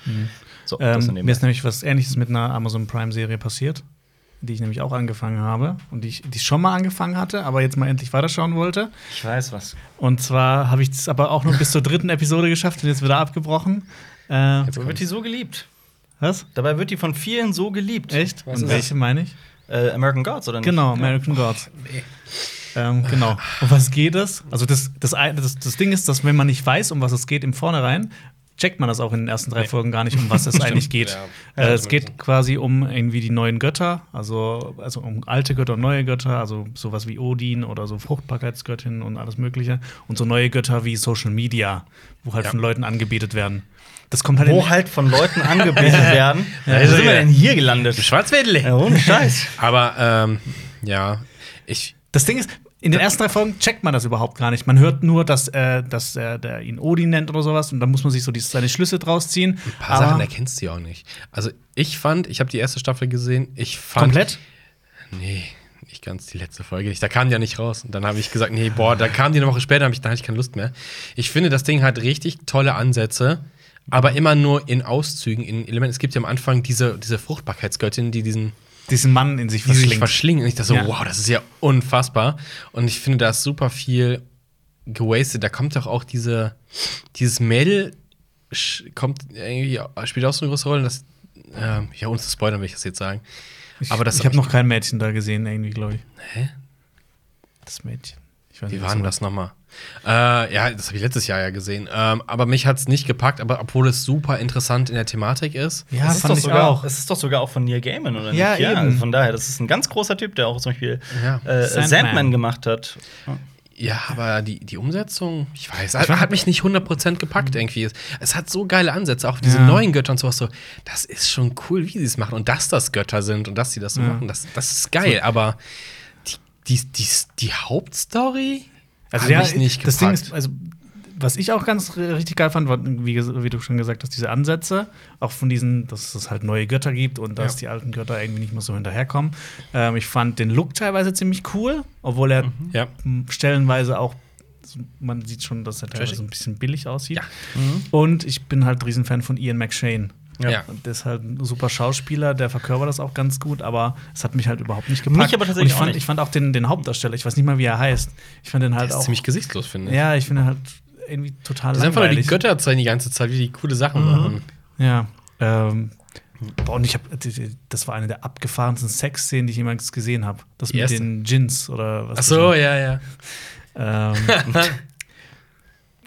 A: So, das
B: Ähm, mir ist nämlich was ähnliches mit einer Amazon Prime-Serie passiert, die ich nämlich auch angefangen habe und die ich, die ich schon mal angefangen hatte, aber jetzt mal endlich weiterschauen wollte.
A: ich weiß was.
B: Und zwar habe ich es aber auch nur bis zur dritten Episode geschafft und jetzt wieder abgebrochen. Äh,
C: Jetzt
A: wird die so geliebt.
B: was?
A: Dabei wird die von vielen so geliebt.
B: Echt?
C: Was
B: und welche meine ich?
A: Äh, American Gods, oder nicht?
B: Genau, American Gods. Ähm, genau. Um was geht es? Also das, das, das, das Ding ist, dass wenn man nicht weiß, um was es geht im Vornherein, checkt man das auch in den ersten drei Folgen gar nicht, um was es (laughs) eigentlich geht.
C: Ja.
B: Äh, es geht quasi um irgendwie die neuen Götter, also, also um alte Götter und neue Götter, also sowas wie Odin oder so Fruchtbarkeitsgöttinnen und alles Mögliche. Und so neue Götter wie Social Media, wo halt
C: Ja.
B: von Leuten angebetet werden. Das kommt halt
A: Wo halt von Leuten angebetet (laughs) werden.
C: Ja,
A: Wo
C: also
A: sind wir denn hier gelandet?
C: Schwarzwedel.
A: Ja, ohne Scheiß.
C: Aber ähm, ja, ich.
B: Das Ding ist, in den ersten drei Folgen checkt man das überhaupt gar nicht. Man hört nur, dass, äh, dass äh, der ihn Odin nennt oder sowas und dann muss man sich so die, seine Schlüsse draus ziehen.
C: Ein paar Sachen erkennst du ja auch nicht. Also ich fand, ich habe die erste Staffel gesehen, ich fand.
B: komplett.
C: Nee, nicht ganz die letzte Folge nicht. Da kam die ja nicht raus. Und dann habe ich gesagt, nee, boah, da kam die eine Woche später, hab ich, da hatte ich keine Lust mehr. Ich finde, das Ding hat richtig tolle Ansätze, aber immer nur in Auszügen, in Elementen. Es gibt ja am Anfang diese, diese Fruchtbarkeitsgöttin, die diesen
B: Diesen Mann in sich
C: die sich verschlingen. Und ich dachte so,
B: Ja.
C: wow, das ist ja unfassbar. Und ich finde, da ist super viel gewastet. Da kommt doch auch diese, dieses Mädel kommt irgendwie, spielt auch so eine große Rolle. Das, ähm, ja, uns zu spoilern, will ich das jetzt sagen.
B: ich
C: aber das
B: ich
C: hab
B: habe noch kein Mädchen da gesehen, irgendwie, glaube ich.
C: Hä?
B: Das Mädchen. Ich weiß
C: Wie
B: nicht,
C: war denn das nochmal? Äh, ja, das habe ich letztes Jahr ja gesehen. Ähm, aber mich hat es nicht gepackt, aber obwohl es super interessant in der Thematik ist.
B: Ja,
A: Das ist
B: fand
A: doch
B: ich
A: sogar,
B: auch.
A: Es ist doch sogar auch von Neil Gaiman, oder
B: Ja,
A: nicht?
B: eben.
A: also von daher, das ist ein ganz großer Typ, der auch zum Beispiel
C: Ja.
A: äh,
B: Sandman.
A: Sandman. gemacht hat.
C: Ja, aber die, die Umsetzung, ich weiß, hat, hat mich nicht 100% gepackt irgendwie. Es, es hat so geile Ansätze, auch diese
B: Ja.
C: neuen Götter und sowas so. Das ist schon cool, wie sie es machen. Und dass das Götter sind und dass sie das so
B: Ja.
C: machen, das, das ist geil. Aber die, die, die, Hauptstory
B: Also
C: hat
B: ja,
C: mich nicht
B: das
C: gepackt.
B: Ding ist, also was ich auch ganz richtig geil fand, war, wie, wie du schon gesagt hast, diese Ansätze, auch von diesen, dass es halt neue Götter gibt und dass
C: Ja.
B: die alten Götter irgendwie nicht mehr so hinterherkommen. Ähm, ich fand den Look teilweise ziemlich cool, obwohl er
C: ja.
B: m, stellenweise auch, man sieht schon, dass er teilweise so ein bisschen billig aussieht.
C: Ja.
B: Und ich bin halt Riesenfan von Ian McShane.
C: Ja.
B: Und der ist halt ein super Schauspieler, der verkörpert das auch ganz gut, aber es hat mich halt überhaupt nicht gepackt.
A: Mich aber tatsächlich
B: Und ich
A: auch
B: fand,
A: nicht.
B: ich fand auch den, den Hauptdarsteller, ich weiß nicht mal, wie er heißt. Ich fand den halt
C: Das ist
B: auch.
C: ziemlich gesichtslos, finde ich.
B: Ja, ich finde halt irgendwie total
C: Die sind einfach nur die. Götter zeigen die ganze Zeit, wie die coole Sachen
B: Mhm.
C: machen.
B: Ja. Ähm, boah, und ich habe, das war eine der abgefahrensten Sexszenen, die ich jemals gesehen habe. Das
C: Die
B: mit
C: erste?
B: den Gins oder was.
C: Ach so,
B: das
C: ja, ja.
B: Ähm, (laughs)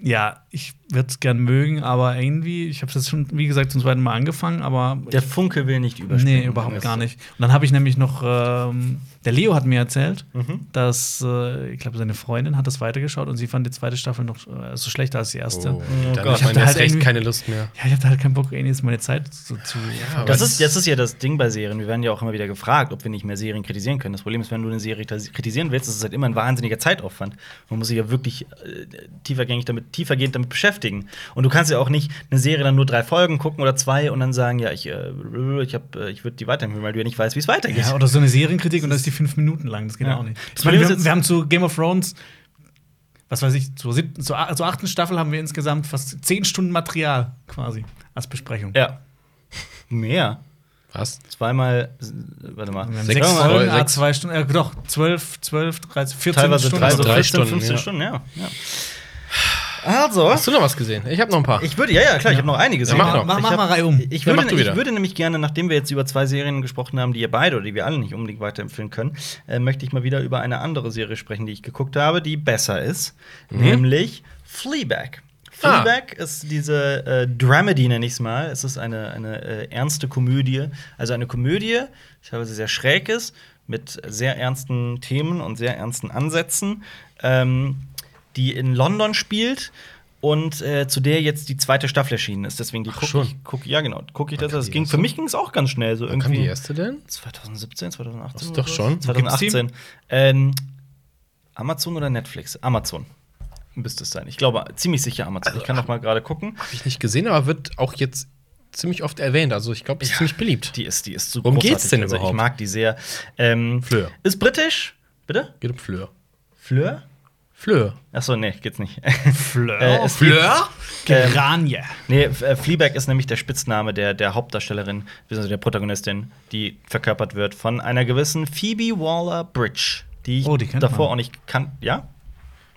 B: ja, ich würde es gern mögen, aber irgendwie, ich habe es jetzt schon, wie gesagt, zum zweiten Mal angefangen, aber
A: Der Funke will nicht überspringen.
B: Nee, überhaupt gar nicht. Und dann habe ich nämlich noch, ähm, der Leo hat mir erzählt, dass, äh, ich glaube, seine Freundin hat das weitergeschaut und sie fand die zweite Staffel noch äh, so schlechter als die erste.
C: Oh, dann
A: Gott.
C: hat
B: Ich
C: jetzt
B: halt
C: echt keine Lust mehr.
B: Ja, ich habe halt keinen Bock, irgendwie jetzt meine Zeit so zu.
A: Das ist, das ist ja das Ding bei Serien. Wir werden ja auch immer wieder gefragt, ob wir nicht mehr Serien kritisieren können. Das Problem ist, wenn du eine Serie kritisieren willst, ist es halt immer ein wahnsinniger Zeitaufwand. Man muss sich ja wirklich äh, tiefergängig damit, tiefergehend damit beschäftigen. Und du kannst ja auch nicht eine Serie dann nur drei Folgen gucken oder zwei und dann sagen, ja, ich, äh, ich, hab, äh, ich würde die weiterempfehlen, weil du ja nicht weißt, wie es weitergeht.
B: Ja, oder so eine Serienkritik und dann ist die fünf Minuten lang. Das geht ja
A: Ja.
B: auch nicht.
A: Das
B: Ich meine, wir, wir haben zu Game of Thrones, was weiß ich, zur, siebten, zur, zur achten Staffel haben wir insgesamt fast zehn Stunden Material quasi als Besprechung.
A: Ja. Mehr.
C: Was?
A: Zweimal, warte mal.
B: Wir haben
C: Sechs
B: sechs
C: Folgen, sechs-
B: zwei Stunden, äh, doch, zwölf, zwölf, 13, 14
A: Teilweise
B: Stunden.
A: drei,
C: also
A: so
C: drei
A: 14,
C: Stunden,
A: 15
C: ja.
A: Stunden, ja. ja. Also,
C: Hast du noch was gesehen? Ich habe noch ein paar.
A: ich würde, ja, ja, klar, ich habe noch einige
C: Ja, mach doch.
B: Mach,
A: Ich
B: mach
A: hab-
B: mal Reihe um.
A: Ich
C: Ja,
A: würde,
C: mach du
A: ich würde nämlich gerne, nachdem wir jetzt über zwei Serien gesprochen haben, die ihr beide oder die wir alle nicht unbedingt weiterempfehlen können, äh, möchte ich mal wieder über eine andere Serie sprechen, die ich geguckt habe, die besser ist, nämlich Fleabag.
C: Ah.
A: Fleabag ist diese äh, Dramedy, nenne ich es mal. Es ist eine, eine äh, ernste Komödie. Also eine Komödie, die teilweise sehr schräg ist, mit sehr ernsten Themen und sehr ernsten Ansätzen, ähm, die in London spielt und äh, zu der jetzt die zweite Staffel erschienen ist. Deswegen die
C: Ach,
A: gucke
C: schon.
A: ich, guck, ja genau, gucke ich das. das ging, für mich ging es auch ganz schnell. So
C: Wann kam die erste denn?
A: 2017, 2018.
C: Das ist doch schon.
A: 2018. Ähm, Amazon oder Netflix? Amazon. Müsste es sein. Ich glaube, ziemlich sicher Amazon. Ich kann noch mal gerade gucken.
C: Habe ich nicht gesehen, aber wird auch jetzt ziemlich oft erwähnt. Also ich glaube, ist ziemlich beliebt.
A: Die ist, die ist super.
C: Worum geht's denn
A: Also, ich
C: überhaupt?
A: mag die sehr. Ähm,
C: Fleur.
A: Ist britisch. Bitte?
C: Geht um Fleur.
A: Fleur?
C: Fleur.
A: Achso, nee, geht's nicht.
B: Fleur. (laughs)
A: Äh, es
C: Fleur?
A: Ähm,
B: Geranie.
A: Nee, F- äh, Fleabag ist nämlich der Spitzname der, der Hauptdarstellerin, beziehungsweise der Protagonistin, die verkörpert wird von einer gewissen Phoebe Waller-Bridge, die ich
B: Oh, die kennt
A: davor
B: man.
A: auch nicht kannte. Ja?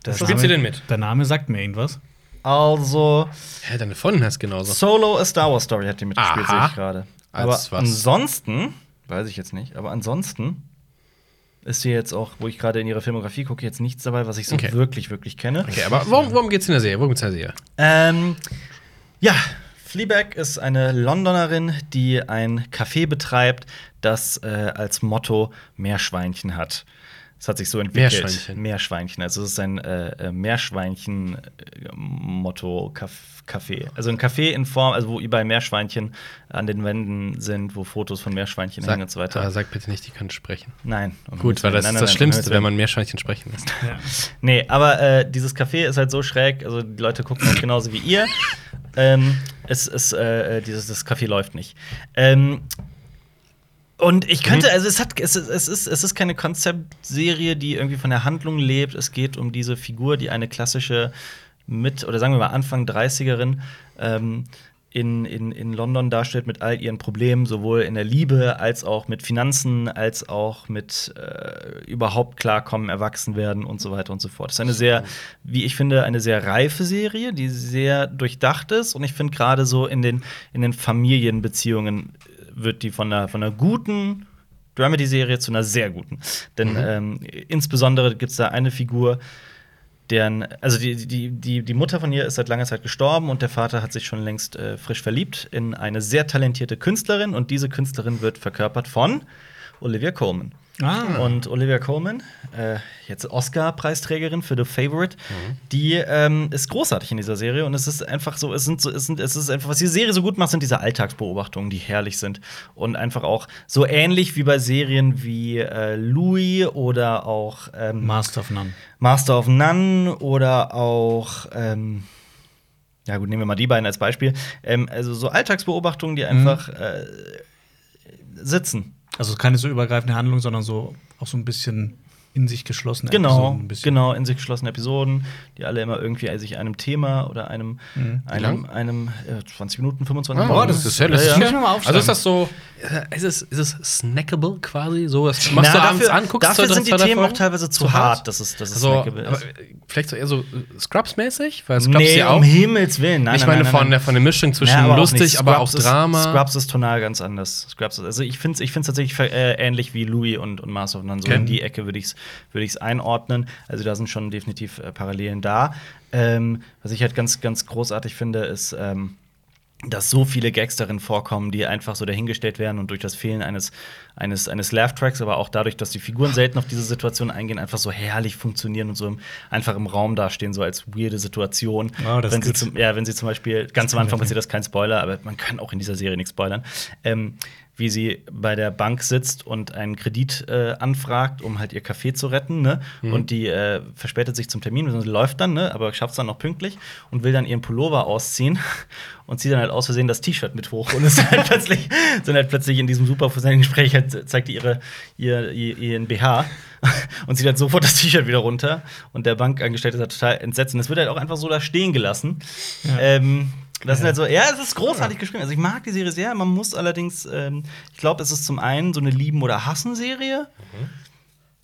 B: Der
C: spielt sie denn mit?
B: Der Name sagt mir irgendwas.
A: Also,
C: Hä, deine Freundin heißt genauso.
A: Solo A Star Wars Story hat die mitgespielt, sehe ich gerade. Aber ansonsten, weiß ich jetzt nicht, aber ansonsten ist hier jetzt auch, wo ich gerade in ihrer Filmografie gucke, jetzt nichts dabei, was ich so
C: Okay.
A: wirklich, wirklich kenne.
C: Okay, aber worum, worum geht's in der Serie? Worum geht's in der Serie?
A: Ähm, ja, Fleabag ist eine Londonerin, die ein Café betreibt, das äh, als Motto Meerschweinchen hat. Das hat sich so entwickelt.
C: Meerschweinchen.
A: Meerschweinchen. Also es ist ein äh, äh, Meerschweinchen-Motto-Café. Also ein Café in Form, also wo überall Meerschweinchen an den Wänden sind, wo Fotos von Meerschweinchen hängen und so weiter.
C: aber sag bitte nicht, die kann sprechen.
A: Nein. um
C: Gut, weil das
A: Nein,
C: ist
A: nein,
C: das
A: nein,
C: Schlimmste, wenn man Meerschweinchen sprechen lässt.
B: Ja.
A: Nee, aber äh, dieses Café ist halt so schräg, also die Leute gucken auch genauso wie ihr. Ähm, es ist, äh, dieses das Café läuft nicht. Ähm, und ich könnte, also es hat, es, ist- es ist, es ist keine Konzeptserie, die irgendwie von der Handlung lebt. Es geht um diese Figur, die eine klassische mit, oder sagen wir mal Anfang 30erin ähm, in, in, in London darstellt mit all ihren Problemen, sowohl in der Liebe als auch mit Finanzen, als auch mit äh, überhaupt klarkommen, erwachsen werden und so weiter und so fort. Das ist eine sehr, wie ich finde, eine sehr reife Serie, die sehr durchdacht ist. Und ich finde gerade so in den, in den Familienbeziehungen wird die von einer, von einer guten Dramedy-Serie zu einer sehr guten. Denn ähm, insbesondere gibt es da eine Figur, deren, also die, die, die, die Mutter von ihr ist seit langer Zeit gestorben und der Vater hat sich schon längst äh, frisch verliebt in eine sehr talentierte Künstlerin und diese Künstlerin wird verkörpert von Olivia Colman.
B: Ah.
A: Und Olivia Colman, äh, jetzt Oscar-Preisträgerin für The Favorite,
C: Mhm.
A: die ähm, ist großartig in dieser Serie und es ist einfach so, es sind so, es sind, es ist einfach, was die Serie so gut macht, sind diese Alltagsbeobachtungen, die herrlich sind und einfach auch so ähnlich wie bei Serien wie äh, Louis oder auch ähm,
B: Master of None.
A: Master of None oder auch ähm, ja gut, nehmen wir mal die beiden als Beispiel. Ähm, also so Alltagsbeobachtungen, die einfach äh, sitzen.
B: Also keine so übergreifende Handlung, sondern so auch so ein bisschen in sich geschlossene
A: Genau,
B: Episoden ein bisschen.
A: genau, in sich geschlossene Episoden, die alle immer irgendwie sich einem Thema oder einem,
B: Mhm.
A: Einem, einem äh, 20 Minuten, 25
C: Ah,
A: Minuten.
C: das ist ja, das
A: ja,
C: ist
A: ja.
B: ja. mal aufschreiben.
C: Also ist das so, äh, ist es, ist es snackable quasi? So, das machst
A: Na,
C: du abends
A: dafür,
C: an, guckst
A: dafür
C: zwei,
A: sind die Themen auch
C: Folgen?
A: teilweise zu
C: Zu hart?
A: hart, dass es, dass es
C: Also,
A: snackable ist.
C: vielleicht so eher so äh, Scrubs-mäßig? Weil Scrubs
A: Nee,
C: ja auch.
A: um Himmels Willen. Nein,
C: ich
A: nein,
C: meine
A: nein,
C: von,
A: nein.
C: der, von der Mischung zwischen
A: Ja, aber auch
C: lustig,
A: nicht.
C: aber auch Drama.
A: Ist, Scrubs ist tonal ganz anders. Scrubs ist, also ich finde es ich find's tatsächlich äh, ähnlich wie Louis und, und Master of None. So
C: Okay.
A: in die Ecke würde ich es würde ich es einordnen. Also da sind schon definitiv äh, Parallelen da. Ähm, was ich halt ganz, ganz großartig finde, ist, ähm, dass so viele Gags darin vorkommen, die einfach so dahingestellt werden und durch das Fehlen eines, eines, eines Laugh-Tracks, aber auch dadurch, dass die Figuren selten auf diese Situation eingehen, einfach so herrlich funktionieren und so im, einfach im Raum dastehen, so als weirde Situation.
B: Oh,
A: wenn, sie zum, ja, wenn sie zum Beispiel, ganz am Anfang passiert das kein Spoiler, aber man kann auch in dieser Serie nichts spoilern. Ähm, wie sie bei der Bank sitzt und einen Kredit äh, anfragt, um halt ihr Café zu retten, ne? Und die äh, verspätet sich zum Termin, beziehungsweise läuft dann, ne? aber schafft es dann noch pünktlich und will dann ihren Pullover ausziehen (laughs) und zieht dann halt aus Versehen das T-Shirt mit hoch. Und ist halt (laughs) plötzlich, sind halt plötzlich in diesem super Gespräch, halt, zeigt die ihre, ihr, ihr, ihren BH (laughs) und zieht halt sofort das T-Shirt wieder runter. Und der Bankangestellte ist halt total entsetzt. Und es wird halt auch einfach so da stehen gelassen. Ähm, das sind halt so, ja, es ist großartig geschrieben. Also ich mag die Serie sehr. Man muss allerdings, ähm, ich glaube, es ist zum einen so eine Lieben- oder Hassen-Serie.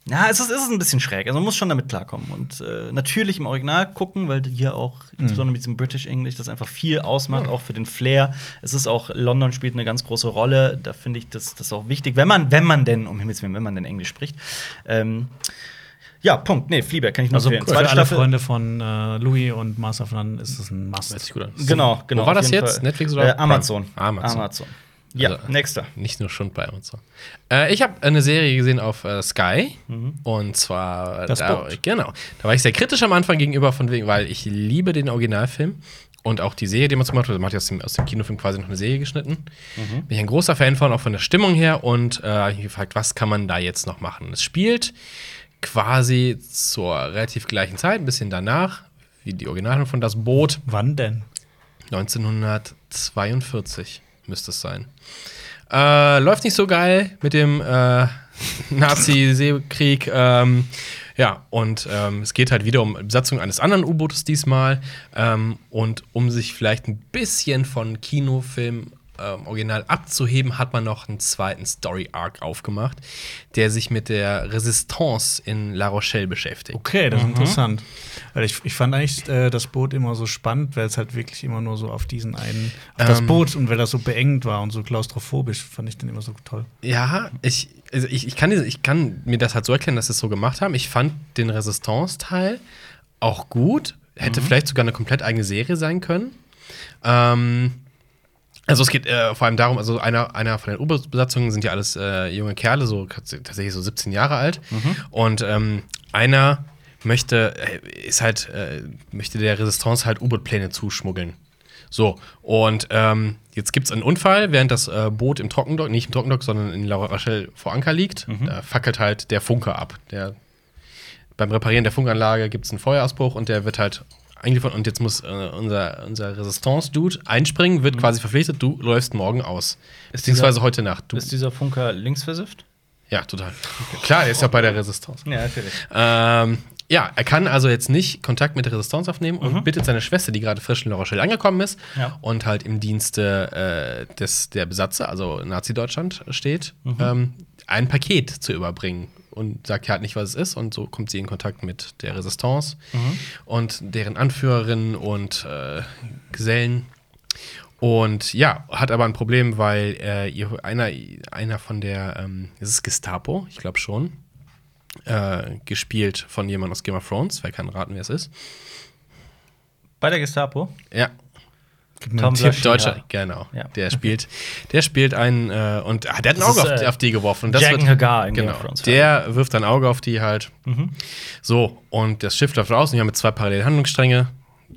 A: Ja, es ist, es ist ein bisschen schräg. Also man muss schon damit klarkommen. Und äh, natürlich im Original gucken, weil hier auch, insbesondere mit diesem British English, das einfach viel ausmacht, auch für den Flair. Es ist auch, London spielt eine ganz große Rolle. Da finde ich das, das auch wichtig, wenn man, wenn man denn, um Himmels Willen, wenn man denn Englisch spricht. Ähm, ja, Punkt. Nee, Fleabag kann ich nur
B: Also
A: empfehlen.
B: für alle Freunde von äh, Louis und Master of None ist es ein Must.
C: Hört sich gut an.
A: Genau, genau.
C: Wo war
A: auf
C: das jetzt?
A: Fall.
C: Netflix oder
A: Äh, Amazon.
C: Amazon.
A: Amazon. Ja,
C: Also-
A: nächster.
C: Nicht nur Schund bei Amazon. Äh, ich habe eine Serie gesehen auf äh, Sky. Und zwar.
B: Das
C: da,
B: Boot.
C: Genau. Da war ich sehr kritisch am Anfang gegenüber, von wegen, weil ich liebe den Originalfilm. Und auch die Serie, die man so gemacht hat, man hat ja aus dem, aus dem Kinofilm quasi noch eine Serie geschnitten. Bin ich ein großer Fan von, auch von der Stimmung her. Und äh, habe ich mich gefragt, was kann man da jetzt noch machen? Es spielt quasi zur relativ gleichen Zeit, ein bisschen danach, wie die Originalen von Das Boot.
B: Wann denn?
C: 1942 müsste es sein. Äh, läuft nicht so geil mit dem äh, (laughs) Nazi-Seekrieg. Ähm, ja, und ähm, es geht halt wieder um Besatzung eines anderen U-Bootes diesmal. Ähm, und um sich vielleicht ein bisschen von Kinofilm ähm, original abzuheben, hat man noch einen zweiten Story-Arc aufgemacht, der sich mit der Resistance in La Rochelle beschäftigt.
B: Okay, das ist interessant. Weil ich, ich fand eigentlich äh, das Boot immer so spannend, weil es halt wirklich immer nur so auf diesen einen, auf das
C: Ähm.
B: Boot und weil das so beengt war und so klaustrophobisch, fand ich den immer so toll.
C: Ja, ich, also ich, ich, kann, ich kann mir das halt so erklären, dass sie es so gemacht haben. Ich fand den Resistance-Teil auch gut. Hätte vielleicht sogar eine komplett eigene Serie sein können. Ähm, also es geht äh, vor allem darum, also einer, einer von den U-Boot-Besatzungen sind ja alles äh, junge Kerle, so tatsächlich so 17 Jahre alt. Und ähm, einer möchte, äh, ist halt, äh, möchte der Resistance halt U-Boot-Pläne zuschmuggeln. So, und ähm, jetzt gibt es einen Unfall, während das äh, Boot im Trockendock, nicht im Trockendock, sondern in La Rochelle vor Anker liegt. Da fackelt halt der Funke ab. Der, beim Reparieren der Funkanlage gibt es einen Feuerausbruch und der wird halt eingeliefert. Und jetzt muss äh, unser, unser Resistance-Dude einspringen, wird quasi verpflichtet, du läufst morgen aus. Beziehungsweise heute Nacht. Du,
A: Ist dieser Funker linksversifft?
C: ja, total. Klar, er ist ja bei der Resistance.
A: Ja, natürlich.
C: Ähm, ja, er kann also jetzt nicht Kontakt mit der Resistance aufnehmen und bittet seine Schwester, die gerade frisch in La Rochelle angekommen ist
A: Ja.
C: und halt im Dienste äh, des, der Besatzer, also Nazi-Deutschland steht, ähm, ein Paket zu überbringen. Und sagt ja halt nicht, was es ist. Und so kommt sie in Kontakt mit der Resistance und deren Anführerinnen und äh, Gesellen. Und ja, hat aber ein Problem, weil äh, ihr, einer, einer von der, ähm, ist es Gestapo? Ich glaube schon äh, gespielt von jemandem aus Game of Thrones. Wer kann raten, wer es ist?
A: Bei der Gestapo.
C: Ja,
A: Tom
B: Tipp.
C: Deutscher, genau.
A: Ja.
C: Der spielt, der spielt einen äh, und ah, der hat ein Auge
A: ist,
C: auf,
A: äh,
C: auf die geworfen. Und das
A: Jagan
C: wird,
A: Hagar in Game
C: genau,
A: of Thrones.
C: der wirft ein Auge auf die halt. So und das Schiff läuft raus und wir haben mit zwei parallelen Handlungsstränge.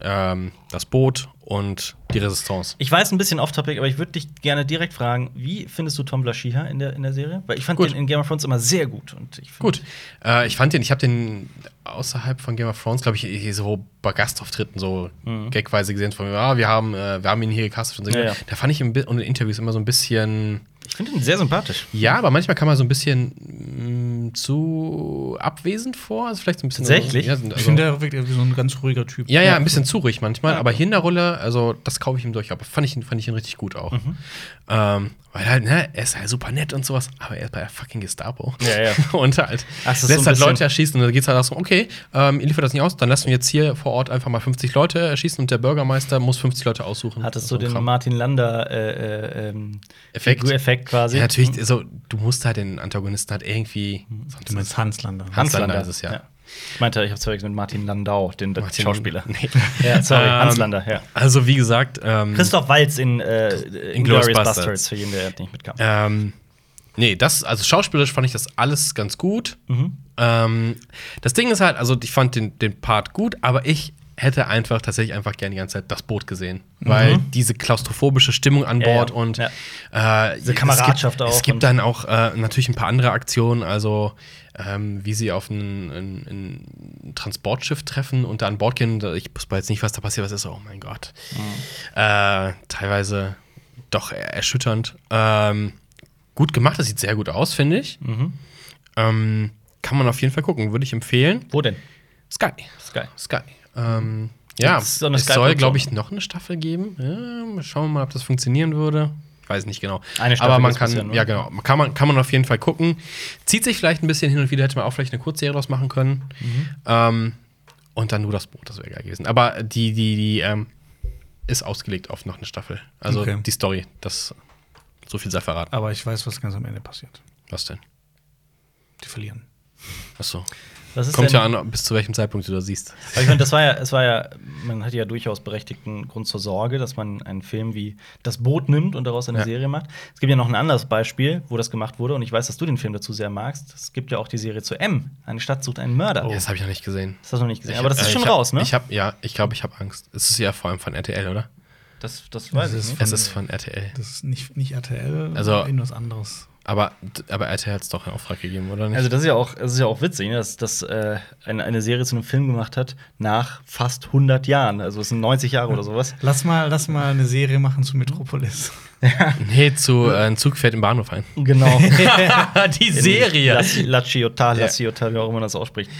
C: Ähm, das Boot und die Resistance.
A: Ich weiß ein bisschen off-topic, aber ich würde dich gerne direkt fragen, wie findest du Tom Blaschiha in der, in der Serie? Weil ich fand
C: Gut.
A: den in Game of Thrones immer sehr gut. Und ich
C: Gut. Äh, ich fand den, ich habe den außerhalb von Game of Thrones, glaube ich, so bei Gastauftritten so gagweise gesehen von, ja, wir haben, äh, wir haben ihn hier gecastet und so.
A: Mhm. Ja, ja.
C: Da fand ich in Interviews immer so ein bisschen,
A: Ich finde ihn sehr sympathisch.
C: ja, aber manchmal kam er so ein bisschen mh, zu abwesend vor, also vielleicht so ein bisschen.
A: Tatsächlich?
C: Ja, also,
B: Ich finde, er wirkt so ein ganz ruhiger Typ.
C: ja, ja, ein bisschen zu ruhig manchmal, aber hier in der Rolle, also das kaufe ich ihm durch, aber fand ich, ihn- fand ich ihn richtig gut auch. Ähm, Weil halt, ne, er ist halt super nett und sowas, aber er ist bei der fucking Gestapo.
A: Ja, ja. (laughs)
C: und halt
A: Ach,
C: lässt
A: so
C: halt Leute erschießen und dann geht's halt darum, okay, ähm, ihr liefert das nicht aus, dann lassen wir jetzt hier vor Ort einfach mal 50 Leute erschießen und der Bürgermeister muss 50 Leute aussuchen.
A: Hattest
C: So
A: du den
C: Kram.
A: Martin Lander äh, äh, ähm,
C: Effekt?
A: Figur-Effekt quasi?
C: Ja, natürlich, so, du musst halt den Antagonisten halt irgendwie.
B: Du meinst Hans Lander.
A: Hans
C: Lander
A: Lander
C: ist es, ja.
A: Ich meinte, ich habe verwechselt mit Martin Landau, den den
C: Martin-
A: Schauspieler.
C: Nee. (laughs)
A: Ja, sorry,
C: Ähm,
A: Hans Lander, ja.
C: Also, wie gesagt, ähm,
A: Christoph Waltz in äh, Inglourious
C: Bastards.
A: Bastards, für jeden, der nicht mitkam.
C: Ähm, nee, das, also schauspielerisch fand ich das alles ganz gut.
A: Mhm.
C: Ähm, das Ding ist halt, also ich fand den, den Part gut, aber ich hätte einfach tatsächlich einfach gerne die ganze Zeit das Boot gesehen. Weil diese klaustrophobische Stimmung an
A: Mhm. Ja,
C: Bord
A: ja.
C: und
A: Ja.
C: äh,
A: Diese Kameradschaft
C: es gibt,
A: auch
C: Es gibt dann auch äh, natürlich ein paar andere Aktionen, also ähm, wie sie auf ein, ein, ein Transportschiff treffen und da an Bord gehen. Ich wusste jetzt nicht, was da passiert, was ist. Oh mein Gott. Äh, teilweise doch erschütternd. Ähm, gut gemacht, das sieht sehr gut aus, finde ich.
A: Mhm.
C: Ähm, kann man auf jeden Fall gucken, würde ich empfehlen.
A: Wo denn?
C: Sky.
A: Sky.
C: Sky. Ähm, ja,
A: so
C: es soll, glaube ich, noch eine Staffel geben. Ja, schauen wir mal, ob das funktionieren würde. Ich weiß nicht genau.
A: Eine Staffel
C: Aber man kann,
A: nur.
C: ja genau, kann man, kann man auf jeden Fall gucken. Zieht sich vielleicht ein bisschen hin und wieder, hätte man auch vielleicht eine Kurzserie draus machen können.
A: Mhm.
C: Ähm, und dann nur das Boot, das wäre geil gewesen. Aber die, die, die ähm, ist ausgelegt auf noch eine Staffel. Also
B: Okay.
C: die Story, das so viel sei verraten.
B: Aber ich weiß, was ganz am Ende passiert.
C: Was denn?
B: Die verlieren.
C: Achso.
A: Was ist
C: Kommt
A: denn,
C: ja an, bis zu welchem Zeitpunkt du das siehst.
A: Aber ich meine, das war ja, es war ja, man hatte ja durchaus berechtigten Grund zur Sorge, dass man einen Film wie Das Boot nimmt und daraus eine
C: Ja.
A: Serie macht. Es gibt ja noch ein anderes Beispiel, wo das gemacht wurde, und ich weiß, dass du den Film dazu sehr magst. Es gibt ja auch die Serie zu M. Eine Stadt sucht einen Mörder.
C: Ja, das habe ich noch nicht gesehen.
A: Das hast du noch nicht gesehen.
C: Ich
A: Aber das ist
C: äh,
A: schon
C: hab-
A: raus, ne?
C: Ich hab, ja, ich glaube, ich habe Angst. Es ist ja vor allem von RTL, oder?
A: das, das weiß
B: Das
A: ich
B: ist
A: nicht.
C: Es ist von RTL.
B: Das ist nicht, nicht RTL,
C: Also-
B: irgendwas anderes.
C: Aber, aber RTL hat es doch in Auftrag gegeben, oder nicht?
A: Also das ist ja auch, das ist ja auch witzig, ne, dass, dass äh, eine, eine Serie zu einem Film gemacht hat nach fast 100 Jahren. Also es sind 90 Jahre oder sowas.
B: Lass mal, lass mal eine Serie machen zu Metropolis. (laughs)
C: nee, zu äh, ein Zug fährt im Bahnhof ein.
A: Genau. (laughs)
C: die
A: La, La Ciotat, La Ciotat, wie auch immer man das ausspricht.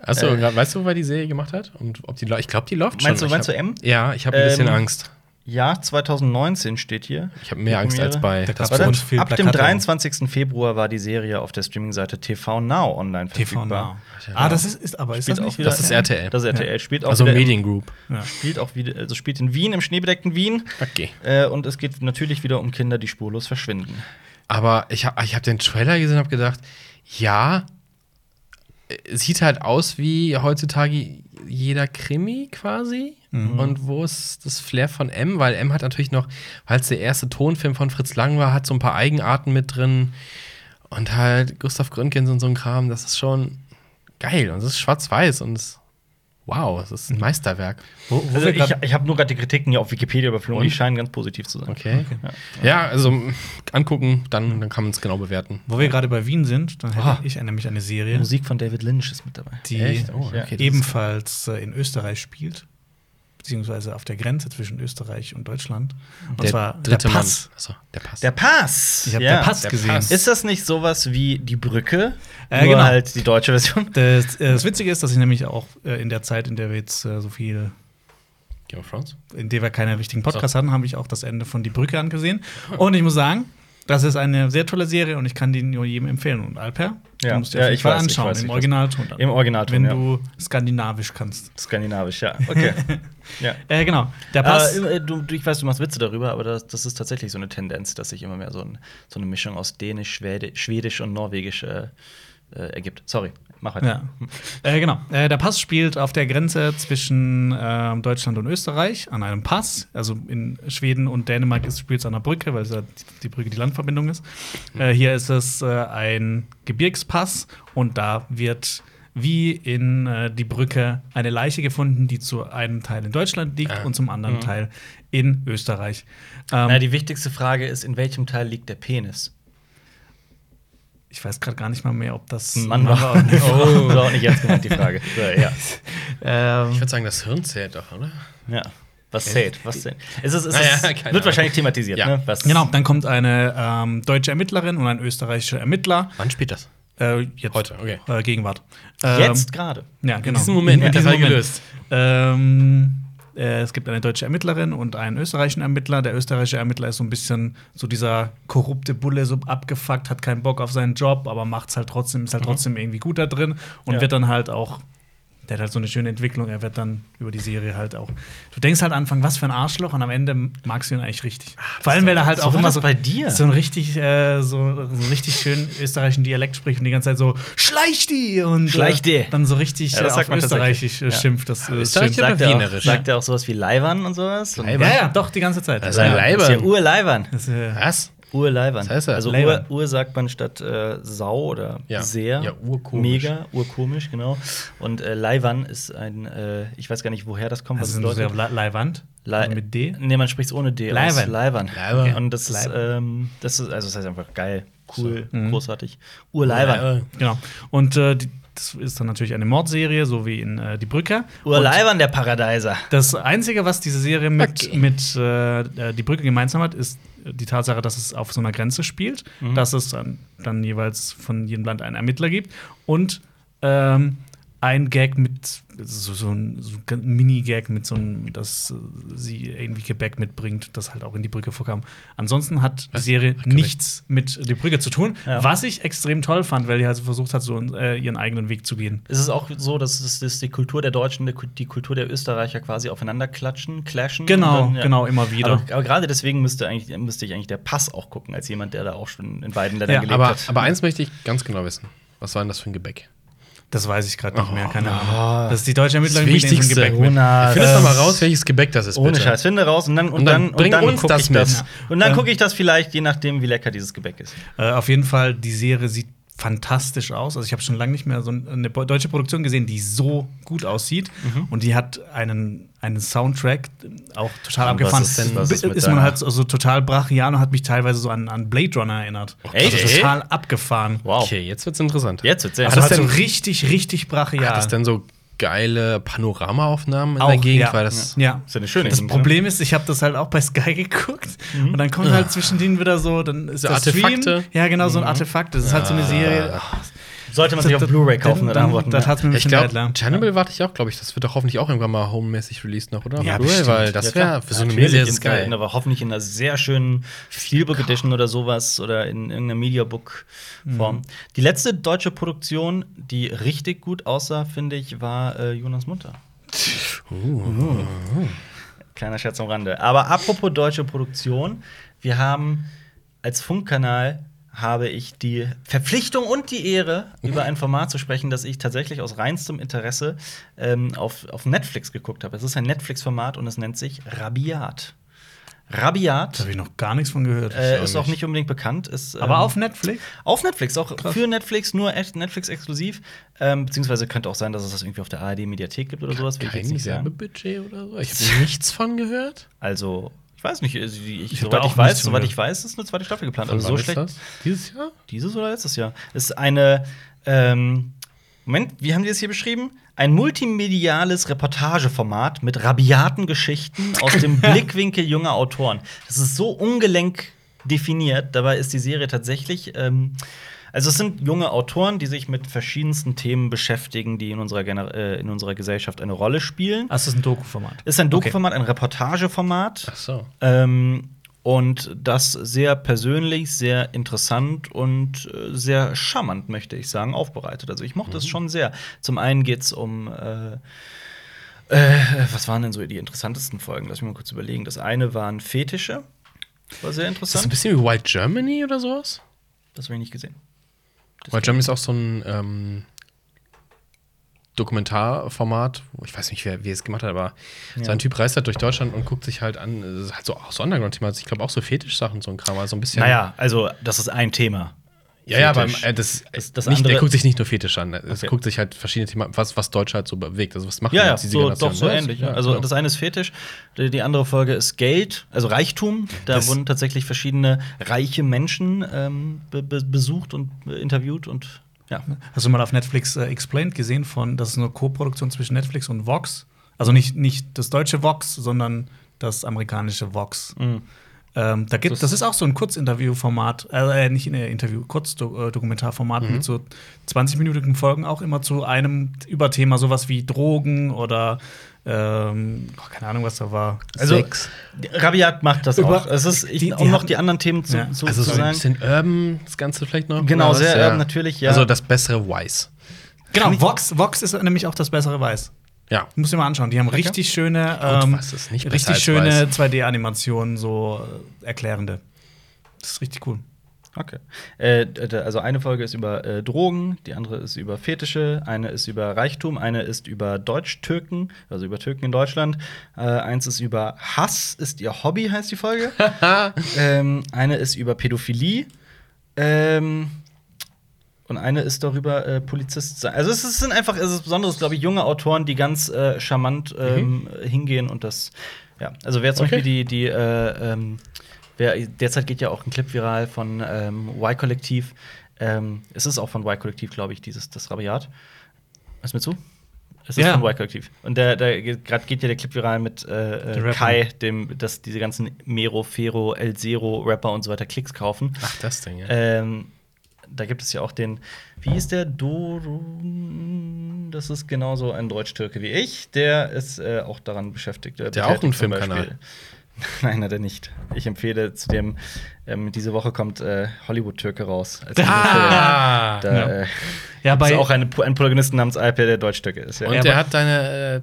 C: Achso,
A: Äh.
C: weißt du, wer die Serie gemacht hat? Und ob die Ich glaube, die läuft schon.
A: Meinst du-
C: Ich
A: meinst
C: hab,
A: du M?
C: Ja, ich habe ein bisschen
A: Ähm,
C: Angst.
A: Ja, 2019 steht hier.
C: Ich habe mehr Angst als bei
B: Da
C: das
B: und viel
A: ab dem
B: Plakate.
A: 23. Februar war die Serie auf der Streaming-Seite TV Now online
B: TV
A: verfügbar.
B: Now. Ah, das ist, ist aber ist das
A: auch
C: Das ist RTL.
A: Das ist RTL. Spielt auch
C: Also
A: wieder
C: Medien Group.
B: Ja.
A: Spielt auch wieder, also spielt in Wien, im schneebedeckten Wien.
C: Okay.
A: Äh, und es geht natürlich wieder um Kinder, die spurlos verschwinden.
C: Aber ich habe ich hab den Trailer gesehen und habe gedacht, ja, es sieht halt aus wie heutzutage jeder Krimi quasi. Und wo ist das Flair von M? Weil M hat natürlich noch, weil es der erste Tonfilm von Fritz Lang war, hat so ein paar Eigenarten mit drin. Und halt Gustav Gründgens und so ein Kram, das ist schon geil. Und es ist schwarz-weiß und es, wow, es ist ein Meisterwerk.
B: Wo, wo
A: Also ich ich habe nur gerade die Kritiken hier auf Wikipedia überflogen,
C: Und?
A: die scheinen ganz positiv zu sein.
C: Okay.
A: Ja.
C: Ja, also angucken, dann, dann kann man es genau bewerten.
B: wo wir gerade bei Wien sind, dann hätte
C: Ah.
B: ich nämlich eine Serie,
A: Musik von David Lynch ist mit dabei.
B: die
C: Echt? Oh, okay, das
B: ebenfalls äh, in Österreich spielt, beziehungsweise auf der Grenze zwischen Österreich und Deutschland. Und
C: der
B: zwar
C: dritte
B: der Pass.
C: Mann. Achso, der Pass.
A: Der Pass.
B: Ich habe
A: ja.
B: der Pass
C: der
B: gesehen.
C: Pass.
A: Ist das nicht sowas wie die Brücke?
B: Äh,
A: nur
B: genau.
A: halt die deutsche Version. (laughs)
B: Das, äh, das Witzige ist, dass ich nämlich auch äh, in der Zeit, in der wir jetzt äh, so viel,
C: Game of Thrones?
B: in der wir keine richtigen Podcasts hatten, habe ich auch das Ende von Die Brücke angesehen. Und ich muss sagen, das ist eine sehr tolle Serie und ich kann die nur jedem empfehlen. Und Alper,
A: Ja.
B: du musst dir
A: Ja, ich weiß, ich
B: anschauen,
A: weiß, ich
B: im
A: weiß.
B: Originalton. dann.
A: Im Originalton,
B: Wenn
A: ja.
B: du skandinavisch kannst.
A: Skandinavisch, ja. Okay. (laughs) ja.
B: Äh, genau. Der Pass.
A: Aber, äh, du, ich weiß, du machst Witze darüber, aber das, das ist tatsächlich so eine Tendenz, dass sich immer mehr so, ein, so eine Mischung aus Dänisch, Schwedisch und Norwegisch äh, äh, ergibt. Sorry, mach weiter.
B: Ja. Äh, genau. Äh, der Pass spielt auf der Grenze zwischen ähm, Deutschland und Österreich an einem Pass. Also in Schweden und Dänemark spielt es an einer Brücke, weil es ja die, Brücke die Landverbindung ist. Äh, hier ist es äh, ein Gebirgspass und da wird wie in äh, die Brücke eine Leiche gefunden, die zu einem Teil in Deutschland liegt
C: Ah.
B: und zum anderen Teil in Österreich. Ähm,
A: Na, die wichtigste Frage ist, in welchem Teil liegt der Penis?
B: Ich weiß gerade gar nicht mal mehr, ob das
A: Ein Mann war.
B: oder eine Frau.
A: Oh, das war auch nicht ernst gemeint, die Frage. So, ja. (laughs)
B: Ähm,
C: Ich würde sagen, das Hirn zählt doch, oder?
A: ja. Was zählt? Was zählt? Es, ist, es ist,
C: keine
A: wird
C: Ahnung.
A: wahrscheinlich thematisiert,
C: Ja.
A: ne? Was,
B: Genau, dann kommt eine ähm, deutsche Ermittlerin und ein österreichischer Ermittler.
C: Wann spielt das?
B: Äh, jetzt,
C: Heute, okay.
B: Äh, Gegenwart. Ähm,
A: Jetzt gerade.
B: Ja, genau.
C: diesem Moment wird Fall gelöst.
B: Ähm, Äh, es gibt eine deutsche Ermittlerin und einen österreichischen Ermittler. Der österreichische Ermittler ist so ein bisschen so dieser korrupte Bulle, so abgefuckt, hat keinen Bock auf seinen Job, aber macht's halt trotzdem, ist halt trotzdem irgendwie gut da drin und
A: Ja.
B: wird dann halt auch der hat halt so eine schöne Entwicklung. Er wird dann über die Serie halt auch. Du denkst halt am Anfang, was für ein Arschloch, und am Ende magst du ihn eigentlich richtig. Vor allem, weil er halt
A: so
B: auch immer so
A: bei dir.
B: so ein richtig, äh, so, so einen richtig schönen österreichischen Dialekt spricht und die ganze Zeit so schleich die und
A: Schleich die.
B: äh, dann so richtig
A: Ja, das
B: äh,
A: sagt
B: auf Österreichisch äh.
A: Ja.
B: schimpft. Das äh, ist schön.
A: Sagt er, auch, sagt er auch sowas wie Leibern und sowas?
C: Leibern?
B: Ja, ja, doch, die ganze Zeit.
C: Das ist ein
B: ja.
C: Leib-
A: Das ist ja
C: Leibern.
A: Urleibern.
B: Das, äh,
C: Was?
A: Urleibern.
C: Was heißt das?
A: Also Ur. Ur sagt man statt äh, Sau oder
C: Ja.
A: sehr.
C: Ja, urkomisch.
A: Mega, urkomisch, genau. Und äh, Leibern ist ein, äh, ich weiß gar nicht, woher das kommt.
B: also
A: was
B: das
A: bedeutet.
B: Le Leiwand?
A: Le
B: Also mit D?
A: Nee, man spricht es ohne D.
B: Leibern.
A: aus. Leibern. Und das ist, ähm, das ist, also das heißt einfach geil, cool,
B: Mhm.
A: großartig. Urleibern.
B: Genau. Und äh, die, das ist dann natürlich eine Mordserie, so wie in äh, Die Brücke.
A: Urleibern, der Paradeiser.
B: Das Einzige, was diese Serie mit,
C: Okay.
B: mit äh, äh, Die Brücke gemeinsam hat, ist die Tatsache, dass es auf so einer Grenze spielt, dass es dann, dann jeweils von jedem Land einen Ermittler gibt. Und ähm, ein Gag mit so, so ein, so ein Mini-Gag mit so einem, dass äh, sie irgendwie Gebäck mitbringt, das halt auch in die Brücke vorkam. Ansonsten hat die Serie
C: Gebäck.
B: nichts mit die Brücke zu tun,
A: Ja.
B: was ich extrem toll fand, weil die halt versucht hat, so äh, ihren eigenen Weg zu gehen.
A: Ist es auch so, dass, es, dass die Kultur der Deutschen, die Ku- die Kultur der Österreicher quasi aufeinander klatschen, clashen?
B: Genau,
A: dann, ja.
B: genau, immer wieder.
A: Aber, aber gerade deswegen müsste, eigentlich, müsste ich eigentlich der Pass auch gucken, als jemand, der da auch schon in beiden Ländern
B: Ja,
A: gelebt
C: Aber,
A: hat.
C: aber eins möchte ich ganz genau wissen. Was war denn das für ein Gebäck?
B: Das weiß ich gerade nicht mehr, keine
A: Oh.
B: Ahnung. Das ist die deutsche Ermittlerin so ein
C: Wichtigste.
B: Gebäck mit.
A: Jonas.
C: Findest doch mal raus, welches Gebäck das ist,
A: Ohne
C: bitte.
A: Scheiß, finde raus und dann, und
C: Und dann
A: dann,
C: bring
A: und dann
C: uns
A: guck
C: das
A: ich
C: mit.
A: das. Und dann
B: Ähm,
A: gucke ich das vielleicht, je nachdem, wie lecker dieses Gebäck ist.
B: Äh, auf jeden Fall, die Serie sieht fantastisch aus. Also ich habe schon lange nicht mehr so eine deutsche Produktion gesehen, die so gut aussieht.
A: Mhm.
B: Und die hat einen, einen Soundtrack auch total
A: Und
B: abgefahren.
A: was ist denn- was ist mit
B: ist man halt so, so total brachial und hat mich teilweise so an, an Blade Runner erinnert.
A: Echt?
B: Also total abgefahren.
A: Wow.
C: Okay, jetzt wird's interessant.
A: Jetzt wird's sehr
B: Also
C: das
B: halt so
C: denn-
B: richtig, richtig brachial.
C: Hat das denn so geile Panoramaaufnahmen in
B: Auch,
C: der Gegend?
B: ja.
C: Weil das
B: ja.
A: Ist ja eine schöne
B: Das
A: Gegend, ne?
B: Problem ist, ich habe das halt auch bei Sky (laughs) geguckt und dann kommt halt zwischendrin wieder so, dann ist
C: So
B: das Stream.
C: Artefakte?
B: Ja, genau, so ein Artefakt. Das ist halt so eine Serie.
A: Sollte man sich auf Blu-ray kaufen,
B: dann,
A: dann antworten.
B: Das
A: ja.
B: hat's mir ein
C: Ich
B: bisschen
C: glaube,
B: leid.
C: Chernobyl warte ich auch, glaube ich. Das wird doch hoffentlich auch irgendwann mal homemäßig released noch, oder?
B: Ja,
C: Blu-ray, weil das wäre für so eine
A: in-
C: ist geil.
A: Aber hoffentlich in einer sehr schönen Steelbook Edition oder sowas oder in irgendeiner Mediabook-Form. Die letzte deutsche Produktion, die richtig gut aussah, finde ich, war äh, Jonas Munter. Kleiner Scherz am Rande. Aber apropos deutsche Produktion, wir haben als Funkkanal habe ich die Verpflichtung und die Ehre, über ein Format zu sprechen, das ich tatsächlich aus reinstem Interesse ähm, auf, auf Netflix geguckt habe. Es ist ein Netflix-Format und es nennt sich Rabiat.
B: Da
A: Rabiat
B: habe ich noch gar nichts von gehört.
A: äh, ist auch
C: nicht.
A: unbedingt bekannt. Ist,
B: Aber
A: ähm,
B: auf Netflix?
A: auf Netflix, auch
B: Krass.
A: für Netflix, nur Netflix exklusiv. Ähm, beziehungsweise könnte auch sein, dass es das irgendwie auf der ARD-Mediathek gibt oder sowas.
C: Kein. Werbebudget oder so? Ich habe nichts von gehört.
A: Also, weiß nicht, also ich,
B: Ich hab
A: soweit, ich weiß, soweit ich weiß, ist eine zweite Staffel geplant.
C: Von
A: Also so schlecht.
C: das? Dieses Jahr?
A: Dieses oder letztes Jahr? Ist eine, ähm, Moment, wie haben die das hier beschrieben? Ein multimediales Reportageformat mit rabiaten Geschichten aus dem (laughs) Blickwinkel junger Autoren. Das ist so ungelenk definiert. Dabei ist die Serie tatsächlich. Ähm, also, es sind junge Autoren, die sich mit verschiedensten Themen beschäftigen, die in unserer, Gener äh, in unserer Gesellschaft eine Rolle spielen.
B: Ah, es ist ein Doku-Format.
A: Ist ein Dokuformat, ein Reportageformat.
C: Ach so.
A: Ähm, und das sehr persönlich, sehr interessant und äh, sehr charmant, möchte ich sagen, aufbereitet. Also ich mochte es schon sehr. Zum einen geht es um äh, äh, was waren denn so die interessantesten Folgen? Lass mich mal kurz überlegen. Das eine waren Fetische. War sehr
C: Ist das ein
A: interessant.
C: bisschen wie White Germany oder sowas?
A: Das habe ich nicht gesehen.
C: White Germany ist auch so ein ähm, Dokumentarformat, ich weiß nicht, wer, wie es gemacht hat, aber
A: Ja.
C: so ein Typ reist halt durch Deutschland und guckt sich halt an, das ist halt so, auch so Underground-Thema, also ich glaube auch so Fetischsachen, so ein Kram, also ein bisschen.
A: Naja, also das ist ein Thema.
C: Ja, ja, aber äh, das,
A: Das- das
C: nicht, der
A: andere-
C: guckt sich nicht nur Fetisch an, es
A: Okay.
C: guckt sich halt verschiedene Themen, was, was Deutsch halt so bewegt, also was machen
A: Ja, ja,
C: jetzt diese
A: so,
C: Generation?
A: doch so
C: Ja,
A: ähnlich.
C: ja,
A: also
C: genau.
A: das eine ist Fetisch, die, die andere Folge ist Geld, also Reichtum. Da
C: Das-
A: wurden tatsächlich verschiedene reiche Menschen ähm, be be besucht und äh, interviewt und ja.
B: Hast du mal auf Netflix äh, Explained gesehen von, das ist eine Co-Produktion zwischen Netflix und Vox? Also nicht, nicht das deutsche Vox, sondern das amerikanische Vox.
A: Mhm.
B: Ähm, da gibt,
A: Das-
B: das ist auch so ein Kurzinterviewformat, äh, nicht in der Interview, Kurzdokumentarformat
A: Mhm.
B: mit so 20-minütigen Folgen auch immer zu einem Überthema, sowas wie Drogen oder ähm, oh, keine Ahnung, was da war.
A: Also,
C: Sex.
A: Rabiat macht das
B: Über-
A: auch. Es ist, ich,
B: die-
A: um
B: die
A: noch
B: haben-
A: die anderen Themen zu,
B: Ja.
A: zu,
C: Also
A: zu
C: so ein
A: sagen.
C: bisschen urban, das Ganze vielleicht noch.
A: Genau, sehr urban, natürlich, ja.
C: Also das bessere Weiß.
B: Genau, Vox, Vox ist nämlich auch das bessere Weiß.
C: Ja.
B: Muss dir mal anschauen. Die haben richtig schöne, ähm,
C: besser
B: richtig schöne
C: weiß?
B: 2D-Animationen, so äh, erklärende. Das ist richtig cool.
A: Okay. Äh, also eine Folge ist über äh, Drogen, die andere ist über Fetische, eine ist über Reichtum, eine ist über Deutsch-Türken, also über Türken in Deutschland. Äh, eins ist über Hass, ist ihr Hobby, heißt die Folge. (laughs) ähm, eine ist über Pädophilie. Ähm, und eine ist darüber äh, Polizist sein. Also es ist- sind einfach, es ist besonders, glaube ich, junge Autoren, die ganz äh, charmant ähm, hingehen und das, ja. Also wer zum
C: Okay.
A: Beispiel die, die äh, ähm, wer, derzeit geht ja auch ein Clip viral von ähm, Y-Kollektiv. Ähm, es ist auch von Y-Kollektiv, glaube ich, dieses das Rabiat. Hörst du mir zu? Es ist
B: Ja.
A: von Y-Kollektiv. Und der, der gerade geht ja der Clip viral mit äh, äh. Kai, dem, dass diese ganzen Mero, Fero, El Zero, Rapper und so weiter Klicks kaufen.
C: Ach, das Ding, ja.
A: Ähm, da gibt es ja auch den, wie ist der Dorun? Das ist genauso ein Deutsch-Türke wie ich. Der ist äh, auch daran beschäftigt. äh,
C: Der auch einen Filmkanal? (laughs)
A: Nein, hat er nicht. Ich empfehle zudem, ähm, diese Woche kommt äh, Hollywood-Türke raus. Als
C: Ah!
A: da
B: Ja.
A: äh,
B: Ja,
A: ist
B: bei
A: auch eine, ein Protagonisten namens Alper, der Deutsch-Türke ist. Ja.
C: Und
B: Ja,
C: der
B: aber-
C: hat deine.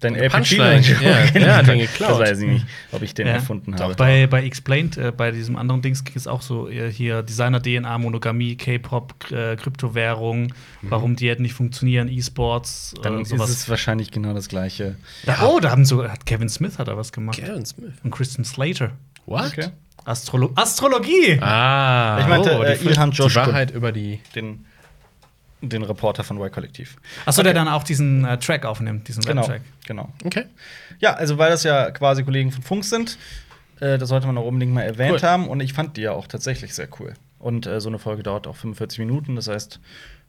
C: Äh,
A: Dein
C: eine
A: El Pacino
C: Punchline.
A: Joke. (laughs)
C: Ja, der hat den geklaut.
A: Das weiß ich nicht, ob ich den
B: Ja.
A: erfunden habe.
B: Bei, bei Explained, äh, bei diesem anderen Dings ging es auch so äh, hier Designer DNA, Monogamie, K-Pop, äh, Kryptowährung, warum Diäten nicht funktionieren, E-Sports,
A: Mhm. Dann
B: äh,
A: ist
B: sowas.
A: es wahrscheinlich genau das Gleiche.
B: ja, oh, da haben so hat Kevin Smith hat da was gemacht
C: Kevin Smith.
B: und Kristen Slater.
C: What?
A: Okay.
B: Astrolo Astrologie.
C: Ah.
A: Ich meinte, äh,
C: die,
A: Ilhan
C: die
A: Joshkun.
C: Wahrheit über die.
A: Den, den Reporter von Y-Kollektiv.
B: Achso, der dann auch diesen äh, Track aufnimmt, diesen
A: Genau,
B: Rap-Track.
A: genau.
C: Okay.
A: Ja, also weil das ja quasi Kollegen von Funk sind, äh, das sollte man auch unbedingt mal erwähnt
C: Cool.
A: haben. Und ich fand die ja auch tatsächlich sehr cool. Und äh, so eine Folge dauert auch 45 Minuten, das heißt,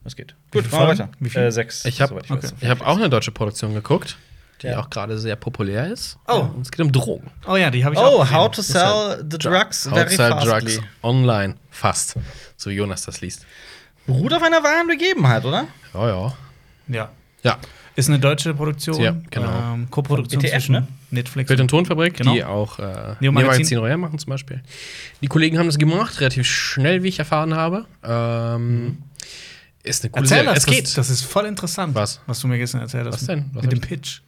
A: es geht. Gut, machen wir weiter.
B: Wie viel?
A: Äh, sechs.
C: Ich habe
A: soweit
B: okay.
A: weiß.
C: ich hab auch eine deutsche Produktion geguckt, die
A: Ja.
C: auch gerade sehr populär ist.
B: Oh.
C: Und es geht um Drogen.
B: Oh ja, die habe ich auch.
A: Oh, how to sell the drugs
C: How to
A: very
C: sell
A: fastly.
C: drugs online. Fast. So wie Jonas das liest.
A: Beruht auf einer wahren Begebenheit, oder?
C: Ja, ja.
B: Ja.
C: Ja.
B: Ist eine deutsche Produktion.
C: Ja, genau.
B: Ähm, Co-Produktion
A: WTF,
B: zwischen
A: ne?
B: Netflix
C: Bild- und Tonfabrik,
B: Genau.
C: die auch äh,
B: Neo Magazin.
C: Magazin Royal machen zum Beispiel. Die Kollegen haben das gemacht, relativ schnell, wie ich erfahren habe. Ähm, Ist eine coole
B: Erzähl
C: Serie.
B: das,
C: Es geht.
B: Das, das ist voll interessant.
C: Was?
B: Was du mir gestern erzählt hast.
C: Was denn? Was
B: Mit dem Pitch.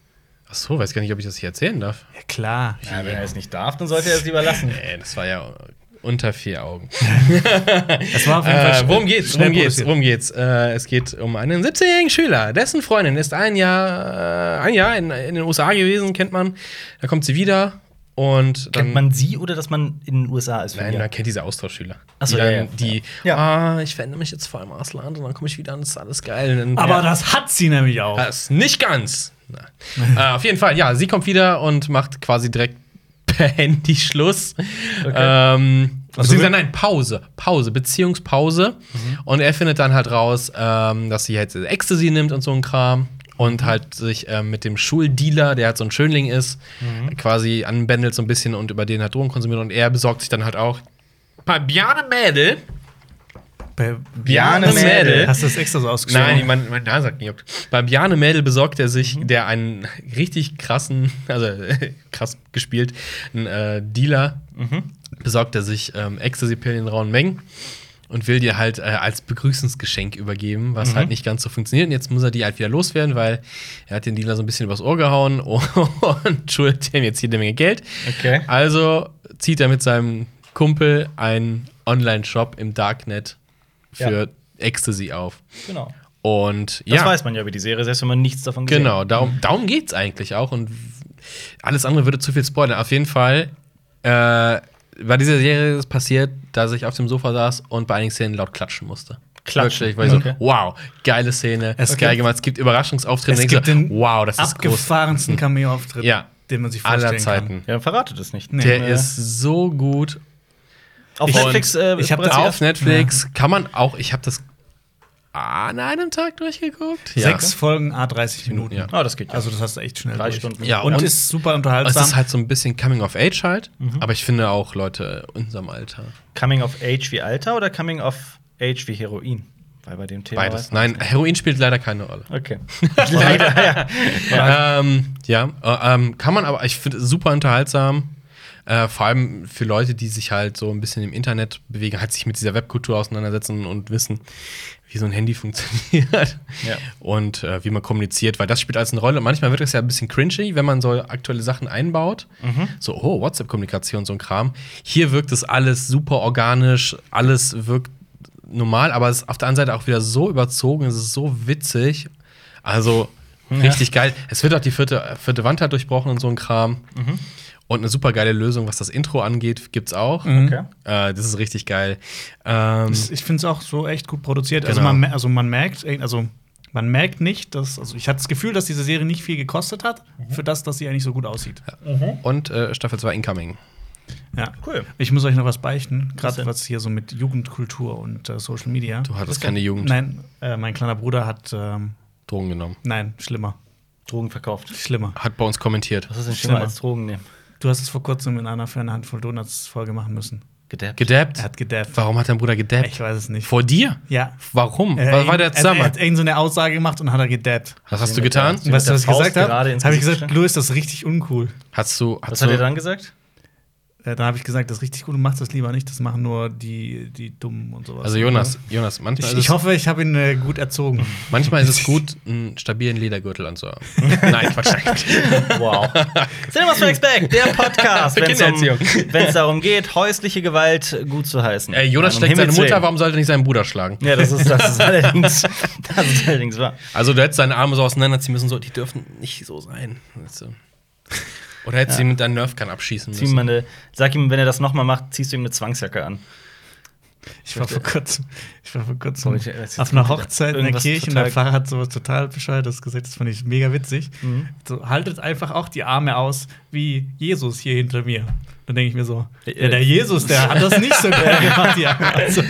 C: Ach so, weiß gar nicht, ob ich das hier erzählen darf.
B: Ja, klar.
A: Ja, wenn er es nicht darf, dann sollte er es lieber lassen.
C: Nee, das war ja unter vier Augen. (laughs)
B: Das war auf jeden Fall
C: Äh, worum geht's? Worum geht's? Worum geht's? Äh, es geht um einen 17-jährigen Schüler. Dessen Freundin ist ein Jahr, äh, ein Jahr in, in den USA gewesen, kennt man. Da kommt sie wieder und dann.
A: Kennt man sie oder dass man in den USA ist?
C: Nein, man kennt diese Austauschschüler.
A: Ach so,
C: die
A: ja, ja.
C: die,
A: Ja.
C: ah, ich verändere mich jetzt voll im Ausland und dann komme ich wieder und das ist alles geil. Dann,
B: Aber das hat sie nämlich auch.
C: das nicht ganz. Äh, auf jeden Fall, ja, sie kommt wieder und macht quasi direkt (laughs) Handy Schluss. Ähm,
B: Also
C: beziehungsweise, nein, Pause. Pause, Beziehungspause. Und er findet dann halt raus, ähm, dass sie jetzt Ecstasy nimmt und so ein Kram. Und halt sich ähm, mit dem Schuldealer, der halt so ein Schönling ist, quasi anbändelt so ein bisschen und über den halt Drogen konsumiert. Und er besorgt sich dann halt auch Bjarne Mädel.
B: Bei
A: Bjarne Mädel.
B: Hast du das extra so ausgeschrieben?
C: Nein, mein, mein Nase hat gejuckt. Bei Bjarne Mädel besorgt er sich, der einen richtig krassen, also (laughs) krass gespielt, einen äh, Dealer, besorgt er sich ähm, Ecstasy-Pillen in rauen Mengen und will die halt äh, als Begrüßungsgeschenk übergeben, was halt nicht ganz so funktioniert. Und jetzt muss er die halt wieder loswerden, weil er hat den Dealer so ein bisschen übers Ohr gehauen (laughs) und schuldet ihm jetzt jede Menge Geld.
A: Okay.
C: Also zieht er mit seinem Kumpel einen Online-Shop im Darknet für
A: Ja.
C: Ecstasy auf.
A: Genau.
C: Und
A: Das
C: ja,
A: weiß man ja über die Serie, selbst wenn man nichts davon gesehen
C: genau,
A: hat.
C: darum, darum geht es eigentlich auch. Und alles andere würde zu viel spoilern. Auf jeden Fall, äh, bei dieser Serie ist passiert, dass ich auf dem Sofa saß und bei einigen Szenen laut klatschen musste.
A: Klatschen?
C: Wirklich, weil ich
A: Okay.
C: so, wow, geile Szene,
B: Es
C: ist geil
B: gibt-
C: gemacht. Es gibt Überraschungsauftritte.
B: es gibt
C: so,
B: den
C: wow, das ist
B: abgefahrensten Cameo-Auftritt,
C: Ja.
B: den man sich vorstellen
C: Aller Zeiten.
A: Ja, verratet es nicht.
B: Nee.
C: Der
A: Äh,
C: ist so gut.
A: Auf
C: Ich-
A: Netflix. Äh,
B: ich hab
A: bereits
B: da
A: die
C: Auf Netflix kann man auch, ich habe das an einem Tag durchgeguckt.
B: Sechs Folgen, a 30 Minuten.
C: Ja.
A: Ah, das geht ja.
B: Also, das hast du echt schnell.
A: Drei
B: durch.
A: Stunden.
C: Ja,
B: Und,
C: und-
B: ist super
C: Es
B: unterhaltsam.
C: ist halt so ein bisschen Coming of Age halt, aber ich finde auch Leute in unserem Alter.
A: Coming of Age wie Alter oder Coming of Age wie Heroin? Weil bei dem Thema.
C: Beides. Nein, Heroin spielt leider keine Rolle.
A: Okay. (laughs) Leider, ja.
C: Ja, ähm, ja äh, ähm, kann man aber, ich finde es super unterhaltsam. Äh, vor allem für Leute, die sich halt so ein bisschen im Internet bewegen, halt sich mit dieser Webkultur auseinandersetzen und wissen, wie so ein Handy (laughs) funktioniert
A: Ja.
C: und äh, wie man kommuniziert, weil das spielt alles eine Rolle. Manchmal wird es ja ein bisschen cringy, wenn man so aktuelle Sachen einbaut. So, oh, WhatsApp-Kommunikation, so ein Kram. Hier wirkt es alles super organisch, alles wirkt normal, aber es ist auf der anderen Seite auch wieder so überzogen, es ist so witzig. Also richtig geil. Es wird auch die vierte, vierte Wand halt durchbrochen und so ein Kram. Und eine super geile Lösung, was das Intro angeht, gibt's auch.
A: Okay.
C: Äh, das ist richtig geil. Ähm,
B: Ich finde es auch so echt gut produziert. Also,
C: Genau.
B: man, mer- also man merkt, also man merkt nicht, dass, also ich hatte das Gefühl, dass diese Serie nicht viel gekostet hat, für das, dass sie eigentlich so gut aussieht.
C: und äh, Staffel 2 incoming.
B: Ja.
A: Cool.
B: Ich muss euch noch was beichten, gerade was hier so mit Jugendkultur und äh, Social Media.
C: Du hattest keine Jugend.
B: Nein, äh, mein kleiner Bruder hat, ähm,
C: Drogen genommen.
B: nein, schlimmer,
A: Drogen verkauft.
B: schlimmer.
C: Hat bei uns kommentiert.
A: Was ist denn
B: Schlimmer.
A: schlimmer als Drogen nehmen?
B: Du hast es vor kurzem in einer für eine Handvoll Donuts Folge machen müssen.
A: Gedappt.
C: Gedappt?
B: Er hat gedappt.
C: Warum hat dein Bruder gedappt?
B: Ich weiß es nicht.
C: Vor dir?
B: Ja.
C: Warum?
B: Äh,
C: Was war der
B: Er, er
C: Zusammenhang?
B: hat irgend so eine Aussage gemacht und hat er gedappt.
C: Was hast du getan?
B: weißt du, was ich gesagt habe? Habe ich gesagt? Louis, das ist richtig uncool.
C: Hast du.
A: Was
C: Hast
A: hat
C: du
A: er dann gesagt?
B: Äh, dann habe ich gesagt, das ist richtig gut, du machst das lieber nicht, das machen nur die, die Dummen und sowas.
C: also Jonas, Jonas, manchmal,
B: Ich,
C: ist
B: ich hoffe, ich habe ihn äh, gut erzogen.
C: manchmal ist es (laughs) gut, einen stabilen Ledergürtel anzuhaben. (laughs) Nein, Quatsch. nein, Quatsch. (laughs)
A: Wow. Cinema Strikes Back, der Podcast, wenn es um, darum geht, häusliche Gewalt gut zu heißen.
C: Ey, Jonas schlägt seine Mutter, warum sollte er nicht seinen Bruder schlagen?
A: Ja, das ist, das ist allerdings, das ist allerdings wahr.
C: Also, du hättest seine Arme so auseinanderziehen müssen, so, die dürfen nicht so sein. Weißt du. Oder hättest du ihn mit deinem Nerfgun abschießen
A: Zieh ihm
C: müssen.
A: mal eine, sag ihm, wenn er das nochmal macht, ziehst du ihm eine Zwangsjacke an.
B: Ich war vor kurzem, ich war vor kurzem
A: ich-
B: auf einer Hochzeit in der Kirche und der Pfarrer hat sowas total bescheuertes gesagt, das fand ich mega witzig.
A: Mhm.
B: So, haltet einfach auch die Arme aus wie Jesus hier hinter mir. Dann denke ich mir so,
A: Äh,
B: ja, der Jesus, der hat das nicht so geil gemacht, Arme. Also,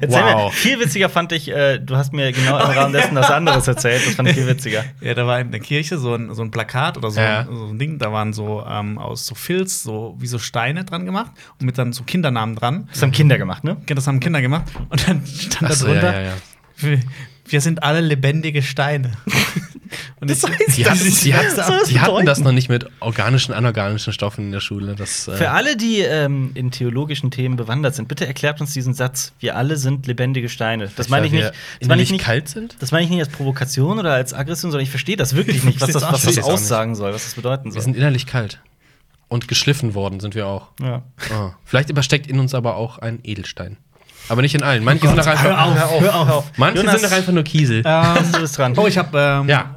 A: Erzähl
C: Wow.
A: mir, viel witziger fand ich, äh, du hast mir genau im Rahmen dessen was anderes erzählt. Das fand ich viel witziger.
B: Ja, da war in der Kirche so ein, so ein Plakat oder so,
C: Ja.
B: ein, so ein Ding, da waren so ähm, aus so Filz, so wie so Steine dran gemacht und mit dann so Kindernamen dran.
A: Das haben Kinder gemacht, ne?
B: Das haben Kinder gemacht. Und dann stand
C: Ach
B: da
C: so,
B: drunter,
C: ja, ja, ja.
B: Wir, wir sind alle lebendige Steine. Und ich,
C: Die, hatten, die, hatten,
A: soll das
C: die hatten das noch nicht mit organischen, anorganischen Stoffen in der Schule. Das, äh,
A: Für alle, die ähm, in theologischen Themen bewandert sind, bitte erklärt uns diesen Satz. Wir alle sind lebendige Steine. Das meine ich nicht.
C: wir
A: Das meine ich
C: innerlich
A: nicht.
C: kalt sind?
A: Das meine ich nicht als Provokation oder als Aggression, sondern ich verstehe das wirklich nicht, (laughs) was das, was das aussagen soll, was das bedeuten
C: Wir
A: soll.
C: sind innerlich kalt. Und geschliffen worden sind wir auch.
A: Ja.
C: Ah. Vielleicht übersteckt in uns aber auch ein Edelstein. Aber nicht in allen. Manche sind doch einfach,
B: hör auf, hör auf.
C: Manche
A: Jonas,
C: sind doch einfach nur Kiesel.
B: Ähm,
A: du bist dran. (laughs)
B: oh, ich habe ähm,
C: Ja.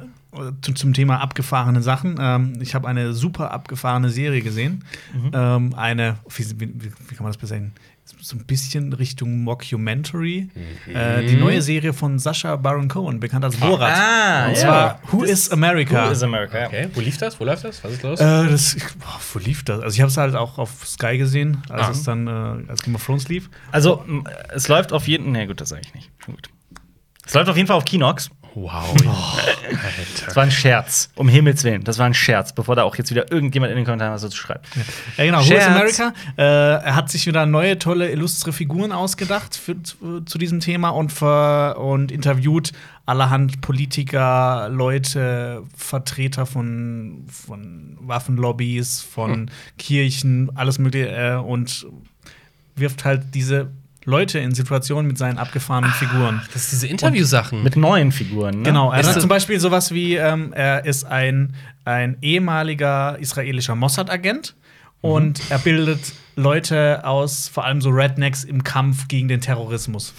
B: Zu, zum Thema abgefahrene Sachen. Ähm, ich habe eine super abgefahrene Serie gesehen. Ähm, eine, wie, wie, wie kann man das besagen? So ein bisschen Richtung Mockumentary. Äh, die neue Serie von Sascha Baron Cohen, bekannt als Borat.
A: Ah,
B: Und
A: ja.
B: zwar Who
A: Das-
B: is America?
A: Who is America? ja.
C: Okay, wo lief das? Wo läuft das? Was ist los?
B: Äh, das, ich, boah, wo lief das? Also ich habe es halt auch auf Sky gesehen, als
C: Ah.
B: es dann äh, als Game of Thrones lief.
A: Also, es läuft auf jeden Nee, gut, das sage ich nicht. Gut. Es läuft auf jeden Fall auf Kinox.
C: Wow.
A: Das
C: Alter.
A: war ein Scherz. Um Himmels Willen. Das war ein Scherz, bevor da auch jetzt wieder irgendjemand in den Kommentaren was dazu schreibt.
B: Ja, genau, Who is
A: Scherz.
B: America? Äh, er hat sich wieder neue, tolle, illustre Figuren ausgedacht für, zu, zu diesem Thema und, ver, und interviewt allerhand Politiker, Leute, Vertreter von, von Waffenlobbys, von Kirchen, alles Mögliche äh, und wirft halt diese Leute in Situationen mit seinen abgefahrenen Figuren.
C: Das ist diese Interviewsachen.
A: Mit neuen Figuren. Ne?
B: Genau, er
C: Ist
B: hat zum Beispiel sowas wie, ähm, er ist ein, ein ehemaliger israelischer Mossad-Agent und er bildet Leute aus, vor allem so Rednecks, im Kampf gegen den Terrorismus.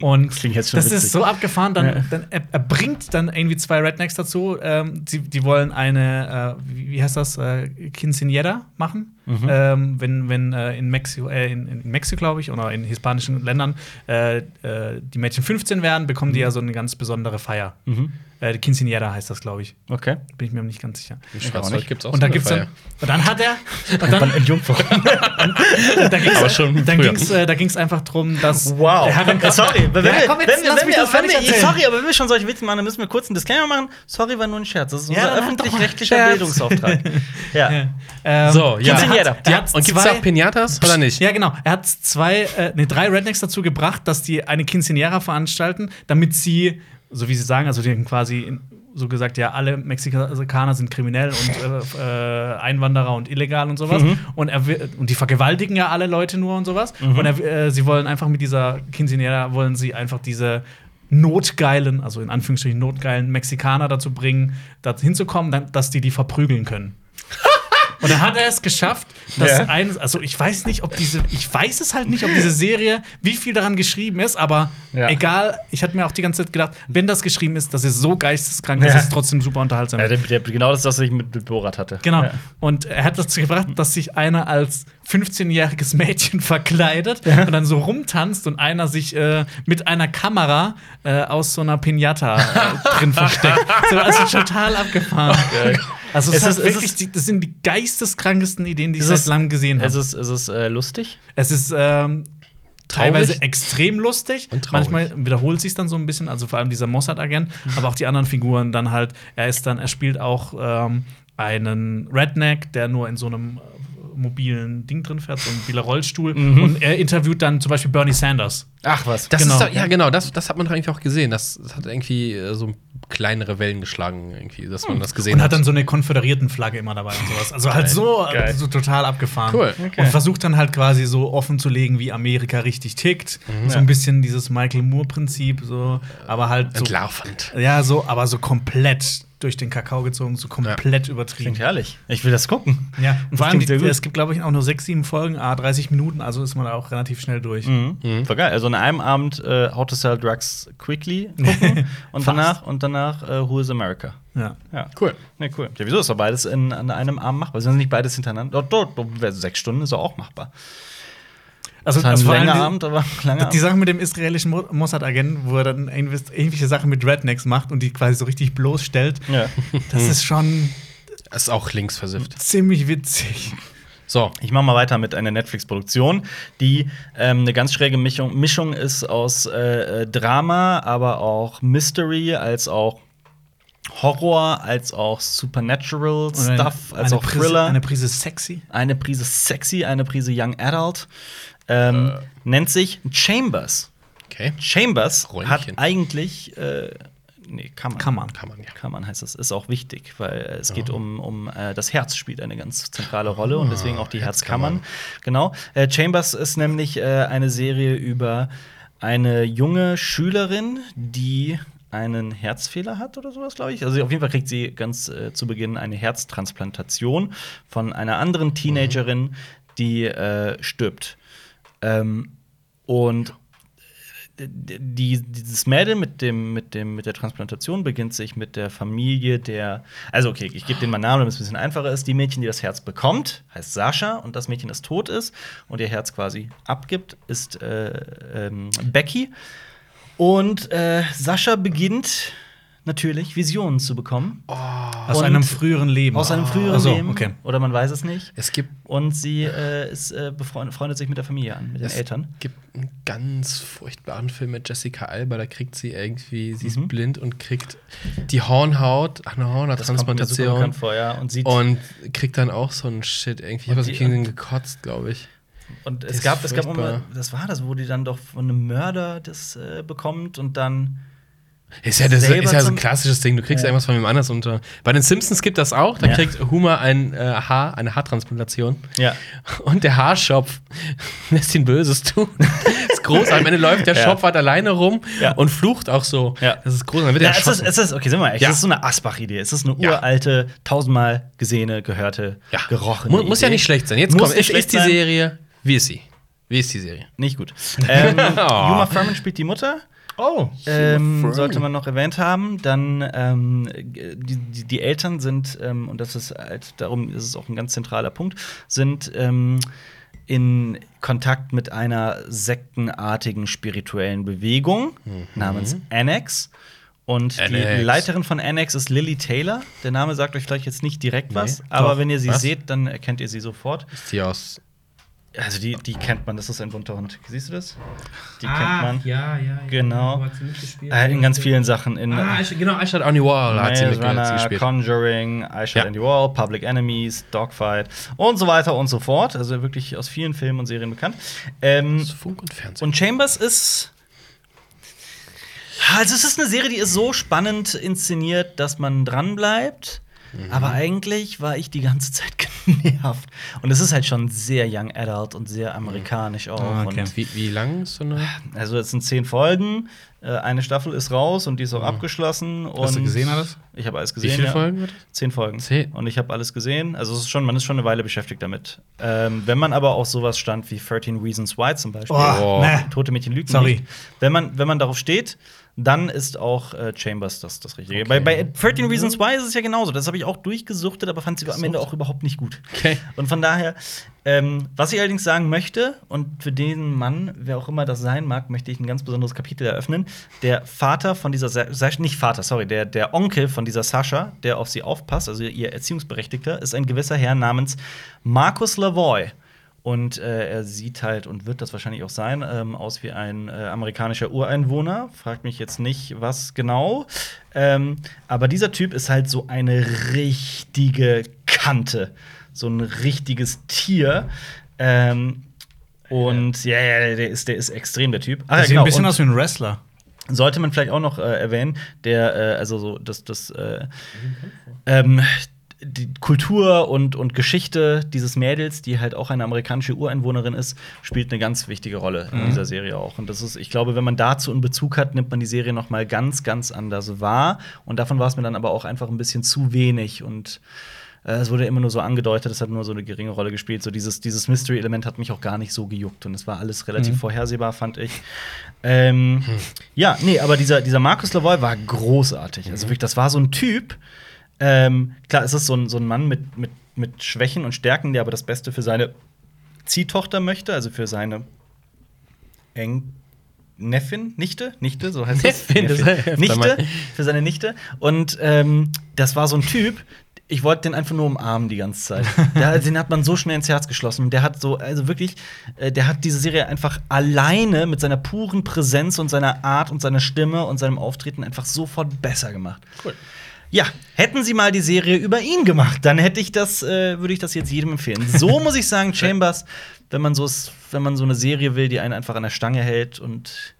B: Und
A: klingt jetzt schon
B: das
A: witzig.
B: ist so abgefahren, dann,
A: Ja.
B: dann er, er bringt dann irgendwie zwei Rednecks dazu. Ähm, die, die wollen eine, äh, wie, heißt das, äh, Quinceañera machen.
A: Mhm.
B: Ähm, wenn wenn äh, in Mexiko, äh, in, in Mexiko glaube ich, oder in hispanischen Ländern äh, äh, die Mädchen 15 werden, bekommen die ja so eine ganz besondere Feier.
A: Mhm.
B: Äh, die Quinceañera heißt das, glaube ich.
A: Okay.
B: Bin ich mir nicht ganz sicher.
C: In
A: auch
C: Schwarzwald
A: nicht.
C: gibt es auch
B: Und
C: so
B: dann
C: eine
B: gibt's dann,
C: Feier.
B: und dann hat er, (laughs) und dann,
A: in (laughs)
B: Da ging's,
C: Aber schon
B: dann äh, da ging's einfach drum, dass
A: Wow. Äh, sorry, wenn, wir,
B: Ja, komm,
A: wenn,
B: jetzt
A: wir,
B: lass
A: wenn,
B: mich
A: wir,
B: das
A: wenn
B: fertig
A: wir,
B: erzählen.
A: sorry, aber wenn wir schon solche Witze machen, dann müssen wir kurz einen Disclaimer machen. Sorry, war nur ein Scherz. Das ist
B: Ja,
A: unser
B: mal.
A: öffentlich-rechtlicher. Bildungsauftrag. (laughs) ja.
B: Ähm,
C: So, ja.
B: und er
A: Quinceañera.
B: hat, er hat
C: Und gibt es
B: zwei-
C: auch Pinatas oder nicht?
B: Ja, genau. Er hat zwei, äh, nee, drei Rednecks dazu gebracht, dass die eine Quinceañera veranstalten, damit sie, so wie sie sagen, also die haben quasi in, so gesagt, ja, alle Mexikaner sind kriminell und äh, äh, Einwanderer und illegal und sowas. Und, er, will- und die vergewaltigen ja alle Leute nur und sowas. Und er, äh, sie wollen einfach mit dieser Quinceañera, wollen sie einfach diese notgeilen, also in Anführungsstrichen notgeilen Mexikaner dazu bringen, da hinzukommen, dass die die verprügeln können. Und dann hat er es geschafft, dass
A: Ja.
B: ein, also ich weiß nicht, ob diese, ich weiß es halt nicht, ob diese Serie, wie viel daran geschrieben ist, aber
A: Ja.
B: egal, ich hatte mir auch die ganze Zeit gedacht, wenn das geschrieben ist, das ist so geisteskrank,
A: Ja.
B: das ist trotzdem super unterhaltsam.
A: Ja, der, der, genau das, was ich mit, mit Borat hatte.
B: Genau.
A: Ja.
B: Und er hat dazu gebracht, dass sich einer als 15-jähriges Mädchen (laughs) verkleidet und dann so rumtanzt und einer sich äh, mit einer Kamera äh, aus so einer Pinata äh, drin versteckt. (laughs) So, also total abgefahren. Also es,
A: Es ist- es
B: wirklich,
A: ist-
B: die, das sind die geisteskrankesten Ideen, die ich
A: Ist
B: seit
A: es-
B: langem gesehen habe.
A: Ist es, ist es äh, lustig?
B: Es ist ähm, teilweise extrem lustig. Manchmal wiederholt sich dann so ein bisschen, also vor allem dieser Mossad-Agent, aber auch die anderen Figuren dann halt. Er ist dann, er spielt auch ähm, einen Redneck, der nur in so einem mobilen Ding drin fährt, so ein mobiler Rollstuhl. Und er interviewt dann zum Beispiel Bernie Sanders.
A: Ach was.
C: Das
B: Genau.
C: ist doch, ja, genau, das, das hat man doch eigentlich auch gesehen. Das, das hat irgendwie äh, so kleinere Wellen geschlagen, irgendwie, dass man das gesehen
B: Und hat dann so eine konföderierten Flagge immer dabei und sowas. Also halt so,
A: Geil.
B: so total abgefahren.
C: Cool.
A: Okay.
B: Und versucht dann halt quasi so offen zu legen, wie Amerika richtig tickt. So ein bisschen dieses Michael Moore-Prinzip, so, aber halt so
C: Entlarvend.
B: Ja, so, aber so komplett durch den Kakao gezogen, so komplett übertrieben.
A: Klingt herrlich. Ich will das gucken.
B: Ja, und vor allem, die, es gibt, glaube ich, auch nur sechs, sieben Folgen, ah, 30 Minuten, also ist man da auch relativ schnell durch.
A: Mhm. War geil. Also an einem Abend äh, How to Sell Drugs Quickly (laughs) gucken und danach und danach äh, Who is America.
B: Ja.
A: Ja.
C: Cool.
A: Nee, cool. Ja, wieso ist doch beides in, an einem Abend machbar? Sind nicht beides hintereinander? Dort, dort, dort, sechs Stunden ist doch auch machbar.
B: Also,
A: Das war ein langer Abend, aber langer
B: Die Sache mit dem israelischen Mo- Mossad-Agenten, wo er dann irgendwelche Sachen mit Rednecks macht und die quasi so richtig bloßstellt,
A: Ja.
B: das ist schon
C: Das ist auch links versifft.
B: ziemlich witzig.
C: So,
A: Ich mache mal weiter mit einer Netflix-Produktion, die ähm, eine ganz schräge Mischung, Mischung ist aus äh, äh, Drama, aber auch Mystery, als auch Horror, als auch Supernatural Stuff, als
B: eine
A: auch
B: Prise,
A: Thriller.
B: Eine Prise sexy.
A: eine Prise sexy, eine Prise Young Adult. Ähm, Nennt sich Chambers.
C: okay.
A: Chambers
C: Räumchen.
A: hat eigentlich. Äh, nee, man.
B: Kann man,
C: ja.
A: Man heißt das. Ist auch wichtig, weil äh, es geht um, um äh, das Herz spielt eine ganz zentrale Rolle und deswegen auch die
C: Herzkammern.
A: Herzkammern. Genau. Äh, Chambers ist nämlich äh, eine Serie über eine junge Schülerin, die einen Herzfehler hat oder sowas, glaube ich. Also auf jeden Fall kriegt sie ganz äh, zu Beginn eine Herztransplantation von einer anderen Teenagerin, die äh, stirbt. Ähm, und die, dieses Mädel mit, dem, mit, dem, mit der Transplantation beginnt sich mit der Familie der. Also, okay, ich gebe denen mal Namen, damit es ein bisschen einfacher ist. Die Mädchen, die das Herz bekommt, heißt Sascha. Und das Mädchen, das tot ist und ihr Herz quasi abgibt, ist äh, ähm, Becky. Und äh, Sascha beginnt natürlich Visionen zu bekommen.
B: Aus
A: Und-
B: einem früheren Leben.
A: Aus einem früheren
B: Ach so,
A: Leben.
B: okay.
A: Oder man weiß es nicht.
C: Es gibt,
A: Und sie äh, ist, äh, befreundet, freundet sich mit der Familie an, mit den
C: es
A: Eltern.
C: gibt einen ganz furchtbaren Film mit Jessica Alba. Da kriegt sie irgendwie, sie ist
A: Mhm.
C: blind und kriegt die Hornhaut, ach, eine Hornhauttransplantation.
A: ja. Und
C: Und kriegt dann auch so einen Shit irgendwie. Ich habe das Kind gekotzt, glaube ich.
A: Und es gab, es gab immer, das war das, wo die dann doch von einem Mörder das äh, bekommt und dann.
C: Ist ja, das ist, ja so ein klassisches Ding. Du kriegst
A: Ja.
C: irgendwas von wem anders unter. Bei den Simpsons gibt das auch. Da
A: Ja.
C: kriegt Homer ein äh, Haar, eine Haartransplantation.
A: Ja.
C: Und der Haarschopf (laughs) lässt ihn Böses tun. ist großartig. Am Ende läuft der
A: Ja.
C: Schopf halt alleine rum und flucht auch so.
A: Ja.
C: Das ist großartig. Dann wird
A: ja es, ist, es ist, okay, sind wir mal ehrlich,
C: Ja.
A: es ist so eine Asbach-Idee. Es ist eine uralte, tausendmal gesehene, gehörte, gerochene.
C: Mu muss ja nicht schlecht sein. Jetzt
A: Muss
C: kommt, ist, ist die. Serie. Wie ist sie? Wie ist die Serie?
A: Nicht gut. (laughs) ähm,
C: Oh.
A: Uma Thurman spielt die Mutter.
B: Oh.
A: Ähm, sollte man noch erwähnt haben. Dann ähm, die, die, die Eltern sind, ähm, und das ist halt, darum ist es auch ein ganz zentraler Punkt, sind ähm, in Kontakt mit einer sektenartigen spirituellen Bewegung namens Annex. Und die
C: Annex.
A: Leiterin von Annex ist Lily Taylor. Der Name sagt euch vielleicht jetzt nicht direkt was,
C: Nee.
A: aber
C: Doch.
A: wenn ihr sie
C: Was?
A: seht, dann erkennt ihr sie sofort.
C: Ist die aus.
A: Also die, die kennt man, das ist ein bunter Hund. Siehst du das? Die
C: Ah,
A: kennt man.
C: Ja, ja, ja.
A: Genau.
C: Mitgespielt?
A: Äh, in ganz vielen Sachen. In
C: Ah, ich, genau, I Shot on the Wall hat sie
A: Maze
C: mitge-
A: Runner,
C: gespielt.
A: Conjuring, I Shot
C: Ja.
A: in the Wall, Public Enemies, Dogfight und so weiter und so fort. Also wirklich aus vielen Filmen und Serien bekannt. Ähm,
C: Aus Funk und Fernsehen.
A: und Chambers ist. Also, es ist eine Serie, die ist so spannend inszeniert, dass man dranbleibt.
C: Mhm.
A: Aber eigentlich war ich die ganze Zeit (laughs) genervt. Und es ist halt schon sehr Young Adult und sehr amerikanisch auch.
B: Ah, okay.
A: Und
C: wie, wie lang ist so eine.
A: also, es sind zehn Folgen. Äh, Eine Staffel ist raus und die ist auch abgeschlossen.
B: Mhm. Hast du gesehen alles?
A: Ich habe alles
C: Wie
A: gesehen.
C: viele
A: ja.
C: Folgen wird?
A: Zehn Folgen.
C: Zehn.
A: Und ich habe alles gesehen. Also es ist schon, man ist schon eine Weile beschäftigt damit. Ähm, wenn man aber auch sowas stand wie 13 Reasons Why zum Beispiel.
C: Oh.
B: ne.
A: Tote Mädchen lügen
B: Sorry.
A: nicht. Wenn man, wenn man darauf steht, dann ist auch äh, Chambers das, das Richtige. Bei, bei 13 Reasons Why ist es ja genauso. Das habe ich auch durchgesuchtet, aber fand sie am Ende auch überhaupt nicht gut.
C: Okay. (laughs)
A: Und von daher, ähm, was ich allerdings sagen möchte, und für den Mann, wer auch immer das sein mag, möchte ich ein ganz besonderes Kapitel eröffnen. Der Vater von dieser, Sa nicht Vater, sorry, der, der Onkel von dieser Sascha, der auf sie aufpasst, also ihr Erziehungsberechtigter, ist ein gewisser Herr namens Markus Lavoy. Und äh, er sieht halt und wird das wahrscheinlich auch sein, ähm, aus wie ein äh, amerikanischer Ureinwohner. Fragt mich jetzt nicht, was genau. Ähm, aber dieser Typ ist halt so eine richtige Kante. So ein richtiges Tier. Ähm, und ja, ja, der ist, der ist extrem, der Typ. Ah, ja,
B: sieht ein bisschen
A: und-
B: aus wie ein Wrestler.
A: sollte man vielleicht auch noch äh, erwähnen, der, äh, also so, das, das, äh, ähm, die Kultur und, und Geschichte dieses Mädels, die halt auch eine amerikanische Ureinwohnerin ist, spielt eine ganz wichtige Rolle in dieser Serie auch. Und das ist, ich glaube, wenn man dazu einen Bezug hat, nimmt man die Serie noch mal ganz, ganz anders wahr. Und davon war es mir dann aber auch einfach ein bisschen zu wenig. Und äh, es wurde immer nur so angedeutet, es hat nur so eine geringe Rolle gespielt. So dieses, dieses Mystery-Element hat mich auch gar nicht so gejuckt. Und es war alles relativ vorhersehbar, fand ich. Ähm, Ja, nee, aber dieser, dieser Markus Lavoy war großartig. Also wirklich, das war so ein Typ. Ähm, klar, es ist so ein, so ein Mann mit, mit, mit Schwächen und Stärken, der aber das Beste für seine Ziehtochter möchte, also für seine Eng Neffin, Nichte, Nichte, so heißt es. (laughs)
C: Neffin, das heißt
A: Nichte, für seine Nichte. Und ähm, das war so ein Typ, ich wollte den einfach nur umarmen die ganze Zeit. (laughs) Der, den hat man so schnell ins Herz geschlossen. Und der hat so, also wirklich, äh, der hat diese Serie einfach alleine mit seiner puren Präsenz und seiner Art und seiner Stimme und seinem Auftreten einfach sofort besser gemacht.
C: Cool.
A: Ja, hätten sie mal die Serie über ihn gemacht, dann hätte ich das, äh, würde ich das jetzt jedem empfehlen. So (laughs) muss ich sagen, Chambers, wenn man so ist, wenn man so eine Serie will, die einen einfach an der Stange hält und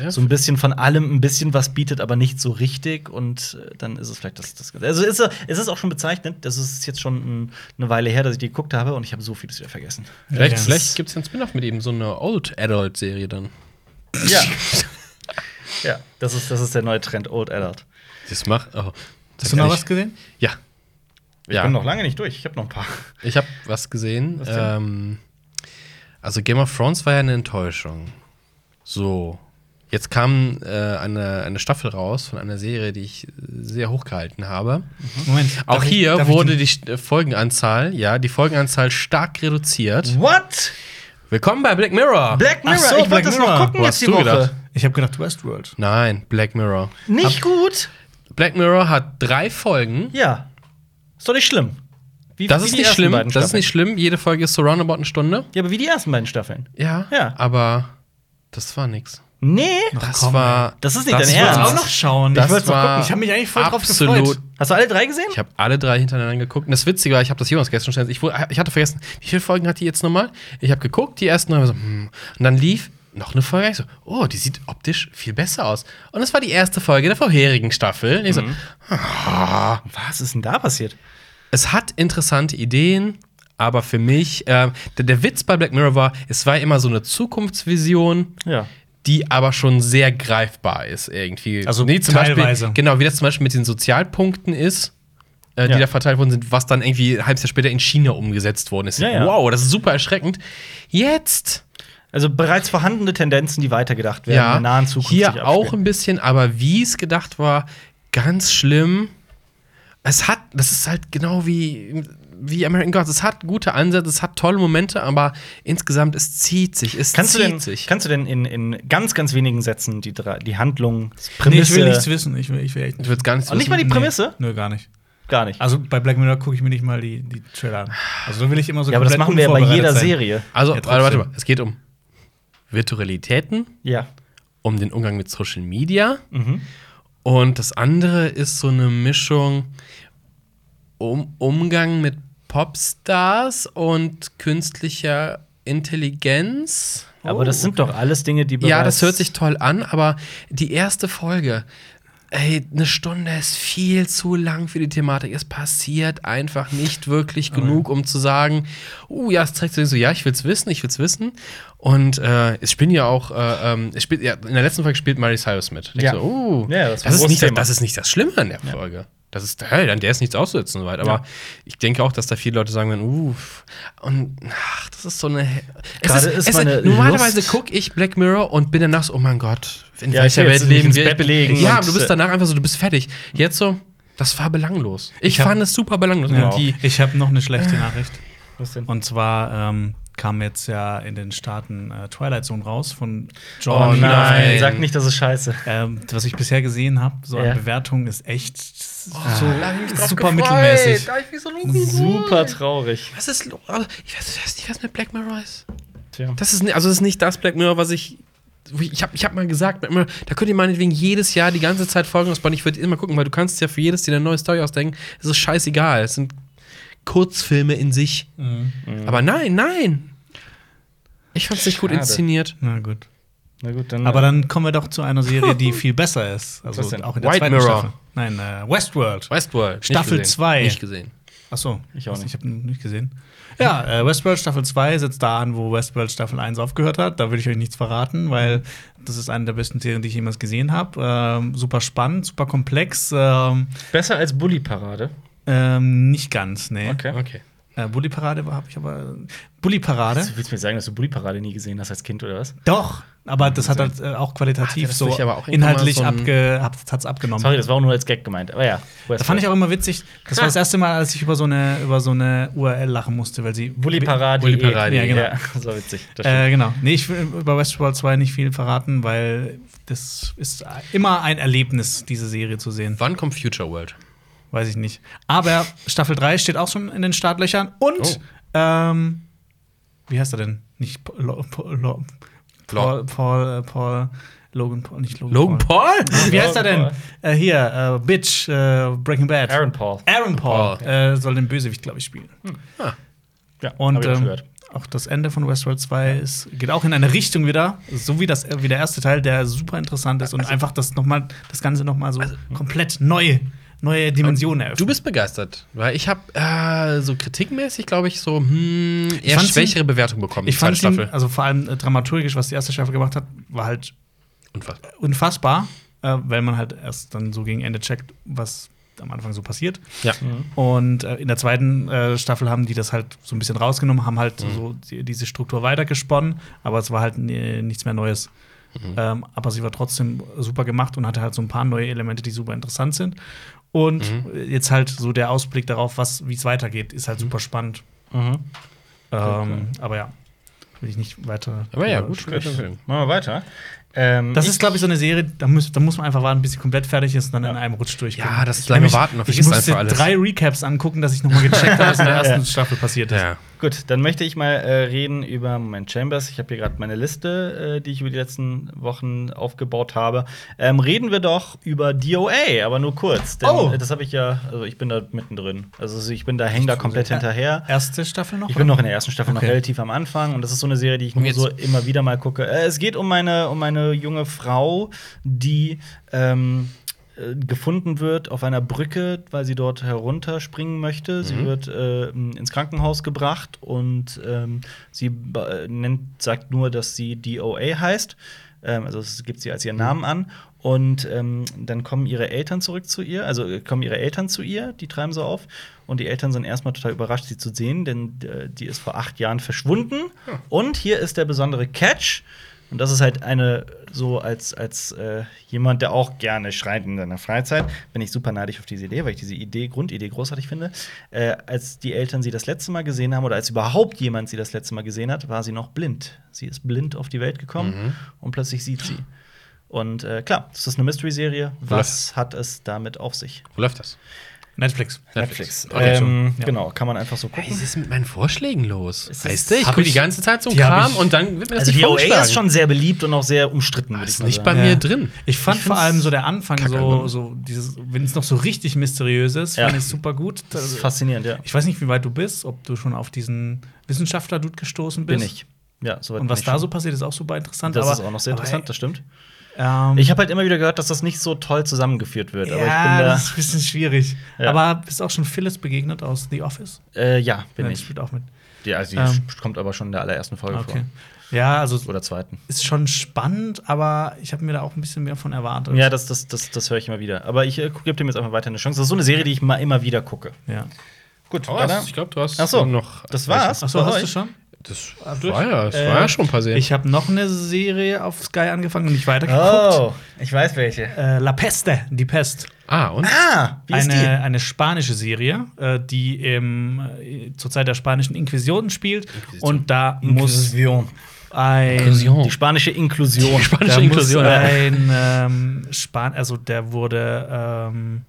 C: Ja.
A: so ein bisschen von allem ein bisschen was bietet, aber nicht so richtig. Und äh, dann ist es vielleicht das. das also ist, es ist auch schon bezeichnet. Das ist jetzt schon ein, eine Weile her, dass ich die geguckt habe und ich habe so vieles wieder vergessen.
C: Vielleicht,
B: Ja.
C: vielleicht gibt es einen Spin-off mit ihm, so eine Old Adult-Serie dann.
A: Ja. (laughs) ja, das ist, das ist der neue Trend, Old Adult.
C: Das macht. Oh,
B: Hast du noch was gesehen?
C: Ja.
A: Ich
C: Ja.
A: bin noch lange nicht durch. Ich habe noch ein paar.
C: Ich habe was gesehen.
A: Was
C: ähm, also Game of Thrones war ja eine Enttäuschung. So. Jetzt kam äh, eine, eine Staffel raus von einer Serie, die ich sehr hochgehalten habe.
B: Moment.
C: Auch hier
B: ich
C: wurde die äh, Folgenanzahl, ja, die Folgenanzahl stark reduziert.
A: What?
C: Willkommen bei Black Mirror.
A: Black Mirror,
B: Ach so,
A: ich wollte das noch gucken
C: Wo
A: jetzt
C: hast
A: die
C: du
A: Woche.
C: gedacht?
B: Ich habe gedacht Westworld.
C: Nein, Black Mirror.
A: Nicht gut?
C: Black Mirror hat drei Folgen.
A: Ja. Ist doch nicht schlimm. Wie,
C: Das
A: wie
C: ist
A: die
C: nicht
A: ersten
C: schlimm. Das ist nicht schlimm. Jede Folge ist so roundabout eine Stunde.
A: Ja, aber wie die ersten beiden Staffeln.
C: Ja.
A: Ja.
C: Aber das war nix.
A: Nee.
C: Das
B: komm,
C: war.
A: Das ist nicht
C: das
A: dein Ernst.
B: auch noch schauen.
C: Das
B: Ich
C: war
B: gucken. Ich habe mich eigentlich voll drauf
C: absolut.
B: gefreut.
A: Hast du alle drei gesehen?
C: Ich habe alle drei hintereinander geguckt. Und das Witzige war, ich habe das Jonas gestern schon ich, ich hatte vergessen, wie viele Folgen hat die jetzt nochmal? Ich habe geguckt, die ersten drei, so, hm. und dann lief noch eine Folge. Ich so, oh, die sieht optisch viel besser aus. Und das war die erste Folge der vorherigen Staffel. Und ich so,
A: Mhm.
C: ah.
A: Was ist denn da passiert?
C: es hat interessante Ideen, aber für mich, äh, der, der Witz bei Black Mirror war, es war immer so eine Zukunftsvision,
A: Ja.
C: die aber schon sehr greifbar ist irgendwie.
B: Also
C: zum
B: teilweise.
C: Beispiel, genau, wie das zum Beispiel mit den Sozialpunkten ist, äh, die
A: Ja.
C: da verteilt worden sind, was dann irgendwie ein halbes Jahr später in China umgesetzt worden ist.
A: Ja, ja.
C: Wow, das ist super erschreckend. Jetzt,
A: Also bereits vorhandene Tendenzen, die weitergedacht werden in
C: ja,
A: der nahen Zukunft.
C: hier auch ein bisschen, aber wie es gedacht war, ganz schlimm. Es hat, das ist halt genau wie wie American Gods. Es hat gute Ansätze, es hat tolle Momente, aber insgesamt, es zieht sich. Es
A: Kannst du,
C: zieht
A: denn,
C: sich.
A: kannst du denn in, in ganz, ganz wenigen Sätzen die, drei- die Handlung, das
B: Nee,
A: Prämisse
B: ich will nichts wissen. Ich will, ich will echt
C: ich würde gar nicht
A: Und nicht mal die
B: Nee.
A: Prämisse?
B: Nö, gar nicht.
A: Gar nicht.
B: Also bei Black Mirror gucke ich mir nicht mal die, die Trailer an. Also da will ich immer so
A: ja, aber das machen wir ja bei jeder
B: sein.
A: Serie.
C: Also,
B: Ja,
C: warte, mal. Es geht um Virtualitäten,
A: Ja.
C: um den Umgang mit Social Media.
A: Mhm.
C: Und das andere ist so eine Mischung um Umgang mit Popstars und künstlicher Intelligenz.
A: Aber das sind doch alles Dinge, die
C: Ja,
A: bereits-
C: das hört sich toll an, aber die erste Folge, ey, eine Stunde ist viel zu lang für die Thematik. Es passiert einfach nicht wirklich genug, um zu sagen, uh, ja, es trägt sich so, ja, ich will's wissen, ich will's wissen. Und äh, es spielen ja auch, äh, ähm, es spielt, ja, in der letzten Folge spielt Miley Cyrus mit. Ich
A: Ja.
C: So, uh,
A: Ja, das
C: das, ist nicht, das ist nicht das Schlimme an der Folge. Das ist, hey, an der ist nichts auszusetzen soweit. Aber
A: Ja.
C: ich denke auch, dass da viele Leute sagen werden, uh, und ach, das ist so eine. Es
A: Gerade ist
C: es
A: meine
C: normalerweise gucke ich Black Mirror und bin danach so, oh mein Gott, in
A: Ja, ich
C: welcher Welt leben wir?
A: Bett legen
C: ja, du bist
A: äh,
C: danach einfach so, du bist fertig. Jetzt so, das war belanglos. Ich,
B: Ich hab-
C: fand es super belanglos.
B: Ja.
C: Und die,
B: Ich habe noch eine schlechte Nachricht.
A: Was denn?
B: Und zwar ähm, kam jetzt ja in den Staaten äh, Twilight Zone raus von
C: Oh
B: Jordan.
C: nein.
A: Sag nicht, das ist scheiße.
B: Ähm, was ich bisher gesehen habe, so
A: Ja.
B: an Bewertungen, ist echt so
C: ich mich drauf
B: super
C: gefreut.
B: mittelmäßig.
C: So gefreut.
A: Super traurig.
C: Was ist los? Ich weiß, ich weiß nicht, was mit Black Mirror ist.
A: Tja.
C: Das ist, also das ist nicht das Black Mirror, was ich. Ich habe ich hab mal gesagt, Black Mirror, da könnt ihr meinetwegen jedes Jahr die ganze Zeit Folgen ausbauen. Ich würde immer gucken, weil du kannst ja für jedes dir eine neue Story ausdenken. Es ist scheißegal. Es sind Kurzfilme in sich.
B: Mhm.
C: Aber nein, nein. Ich fand's nicht gut inszeniert.
B: Na gut.
A: Na gut, dann.
B: Aber dann kommen wir doch zu einer Serie, die (laughs) viel besser ist.
A: Was
B: Also
A: denn?
B: auch in der
C: White
B: zweiten
C: Mirror.
B: Staffel. Nein, äh, Westworld.
C: Westworld. nicht
B: Staffel
C: gesehen.
B: zwei.
C: Nicht gesehen.
B: Ach so,
A: Ich auch nicht.
B: Ich habe nicht gesehen. Ja, äh, Westworld Staffel 2 setzt da an, wo Westworld Staffel 1 aufgehört hat. Da will ich euch nichts verraten, weil das ist eine der besten Serien, die ich jemals gesehen habe. Ähm, super spannend, super komplex. Ähm,
A: Besser als Bully Parade.
B: ähm, nicht ganz, nee.
A: Okay.
C: Okay.
B: Äh, Bully Parade habe ich aber. Bully Parade?
A: Du willst mir sagen, dass du Bully Parade nie gesehen hast als Kind oder was?
B: Doch, aber das hat halt äh, auch qualitativ
C: das
B: so
C: auch
B: inhaltlich
C: so
B: abge, hat, hat's abgenommen.
A: Sorry, das war auch nur als Gag gemeint. Aber ja.
B: Da fand ich auch immer witzig. Das war das (laughs) erste Mal, als ich über so eine, über so eine URL lachen musste, weil sie.
A: Bully Parade.
C: Bully Parade,
B: Ja, genau.
A: Ja, das war witzig. Das
B: Äh, genau. Nee, ich will über Westworld 2 nicht viel verraten, weil das ist immer ein Erlebnis, diese Serie zu sehen.
C: Wann kommt Future World?
B: Weiß ich nicht. Aber Staffel 3 steht auch schon in den Startlöchern. Und,
C: Oh.
B: ähm, wie heißt er denn? Nicht Paul, Lo- Paul, Lo- Paul, Paul, äh, Paul Logan Paul, nicht Logan,
C: Logan Paul?
B: Wie heißt er denn? Äh, hier, äh, Bitch, äh, Breaking Bad.
A: Aaron Paul.
B: Aaron Paul
C: Paul.
B: äh, soll den Bösewicht, glaube ich, spielen.
A: Ja,
B: Und
A: hab ich auch schon
B: ähm,
A: gehört.
B: auch das Ende von Westworld 2 ist, geht auch in eine Richtung wieder, so wie, das, wie der erste Teil, der super interessant ist und
C: Also
B: einfach das, noch mal, das Ganze nochmal so komplett neu, neue Dimensionen eröffnet.
C: Du bist begeistert, weil ich habe äh, so kritikmäßig, glaube ich, so hm, eher schwächere Bewertung bekommen.
B: ich
C: die
B: fand
C: zweite
B: ihn,
C: Staffel.
B: also vor allem äh, dramaturgisch, was die erste Staffel gemacht hat, war halt
C: Unfassbar.
B: unfassbar, äh, weil man halt erst dann so gegen Ende checkt, was am Anfang so passiert.
C: Ja.
B: Und äh, in der zweiten äh, Staffel haben die das halt so ein bisschen rausgenommen, haben halt
C: Mhm.
B: so die, diese Struktur weitergesponnen, aber es war halt nichts mehr Neues.
C: Mhm.
B: Ähm, aber sie war trotzdem super gemacht und hatte halt so ein paar neue Elemente, die super interessant sind. Und
C: Mhm.
B: jetzt halt so der Ausblick darauf, was wie es weitergeht, ist halt super spannend.
A: Mhm.
B: Ähm, aber ja, will ich nicht weiter.
C: Aber ja, gut.
A: Machen wir weiter. Ähm,
B: Das
A: ich-
B: ist, glaube ich, so eine Serie, da muss, da muss man einfach warten, bis sie komplett fertig ist und dann in einem Rutsch durchgehen.
C: Ja, das
B: Ich
C: lange Warten,
B: Ich
C: vergisst
B: musste drei Recaps angucken, dass ich nochmal gecheckt habe, was in der (laughs) ersten Staffel passiert ist.
C: Ja.
A: Gut, dann möchte ich mal äh, reden über Moment Chambers. Ich habe hier gerade meine Liste, äh, die ich über die letzten Wochen aufgebaut habe. Ähm, reden wir doch über DOA, aber nur kurz. Denn
B: Oh.
A: das habe ich ja, also ich bin da mittendrin. Also ich bin da, häng da komplett hinterher.
B: Erste Staffel noch?
A: Ich bin noch in der ersten Staffel
B: Okay.
A: noch relativ am Anfang und das ist so eine Serie, die ich nur so immer wieder mal gucke. Äh, es geht um eine, um eine junge Frau, die ähm, äh, gefunden wird auf einer Brücke, weil sie dort herunterspringen möchte. Sie
C: Mhm.
A: wird äh, ins Krankenhaus gebracht und ähm, sie nennt, sagt nur, dass sie DOA heißt. Ähm, also es gibt sie als ihren Namen an. Und ähm, dann kommen ihre Eltern zurück zu ihr, also äh, kommen ihre Eltern zu ihr, die treiben sie auf. Und die Eltern sind erstmal total überrascht, sie zu sehen, denn äh, die ist vor acht Jahren verschwunden. Und hier ist der besondere Catch. Und das ist halt eine, so als, als äh, jemand, der auch gerne schreit in seiner Freizeit, bin ich super neidisch auf diese Idee, weil ich diese Idee, Grundidee großartig finde. Äh, als die Eltern sie das letzte Mal gesehen haben oder als überhaupt jemand sie das letzte Mal gesehen hat, war sie noch blind. Sie ist blind auf die Welt gekommen und plötzlich sieht sie. Und äh, klar, das ist eine Mystery-Serie. Was hat es damit auf sich?
C: Wo läuft das?
B: Netflix.
A: Netflix.
C: Okay,
A: ähm,
B: Ja.
A: Genau, kann man einfach so
C: Was
A: gucken.
C: ist mit meinen Vorschlägen los?
A: Ist-
C: Weißt du, ich gucke die ganze Zeit so Kram
B: ich-
C: und dann wird mir das
A: Also
C: nicht
A: die OA ist schon sehr beliebt und auch sehr umstritten.
C: Ah, ist nicht bei
A: sagen.
C: mir
B: Ja.
C: drin.
B: Ich fand
A: Ich
B: vor allem so der Anfang, so,
C: Kacke.
B: so dieses, wenn es noch so richtig mysteriös ist,
A: Ja.
B: fand ich super gut.
A: Das ist faszinierend, ja.
B: Ich weiß nicht, wie weit du bist, ob du schon auf diesen Wissenschaftler-Dude gestoßen bist.
A: Bin ich. Ja, soweit
B: Und was da
A: schon.
B: so passiert, ist auch super interessant.
A: Das
B: aber,
A: ist auch noch sehr
B: aber,
A: interessant, das stimmt.
B: Ähm,
A: Ich habe halt immer wieder gehört, dass das nicht so toll zusammengeführt wird.
B: ja,
A: aber ich bin
B: das ist ein bisschen schwierig.
A: Ja.
B: Aber bist auch schon Phyllis begegnet aus The Office?
A: da. Äh, ja, bin
B: ja, die
A: ich.
B: spielt auch mit.
A: Ja, also die
B: Ähm.
A: kommt aber schon in der allerersten Folge
B: Okay.
A: vor.
B: Ja, also
A: Oder zweiten.
B: ist schon spannend, aber ich habe mir da auch ein bisschen mehr von erwartet.
A: Ja, das, das, das, das höre ich immer wieder. Aber ich äh, gebe dem jetzt einfach weiter eine Chance. Das ist so eine Serie, die ich mal immer wieder gucke.
B: ja.
A: Gut,
C: Oh, ich glaube, du hast
A: Ach so,
C: noch.
A: das war's.
B: Achso, hast du schon?
C: Das
B: durch?
C: war ja, das
B: Äh,
C: war ja schon passiert.
B: Ich habe noch eine Serie auf Sky angefangen und nicht weitergeguckt.
A: Oh, ich weiß welche.
B: Äh, La Peste, die Pest.
C: ah, und?
A: Ah, wie ist
B: Eine, eine spanische Serie, äh, die im, äh, zur Zeit der spanischen Inquisition spielt. Und da
A: die?
B: muss
A: Inklusion.
B: ein.
C: Inklusion.
A: Die spanische Inklusion.
C: Spanische
B: Da muss
C: Inklusion. ja.
B: ein ähm, Span also der wurde, ähm,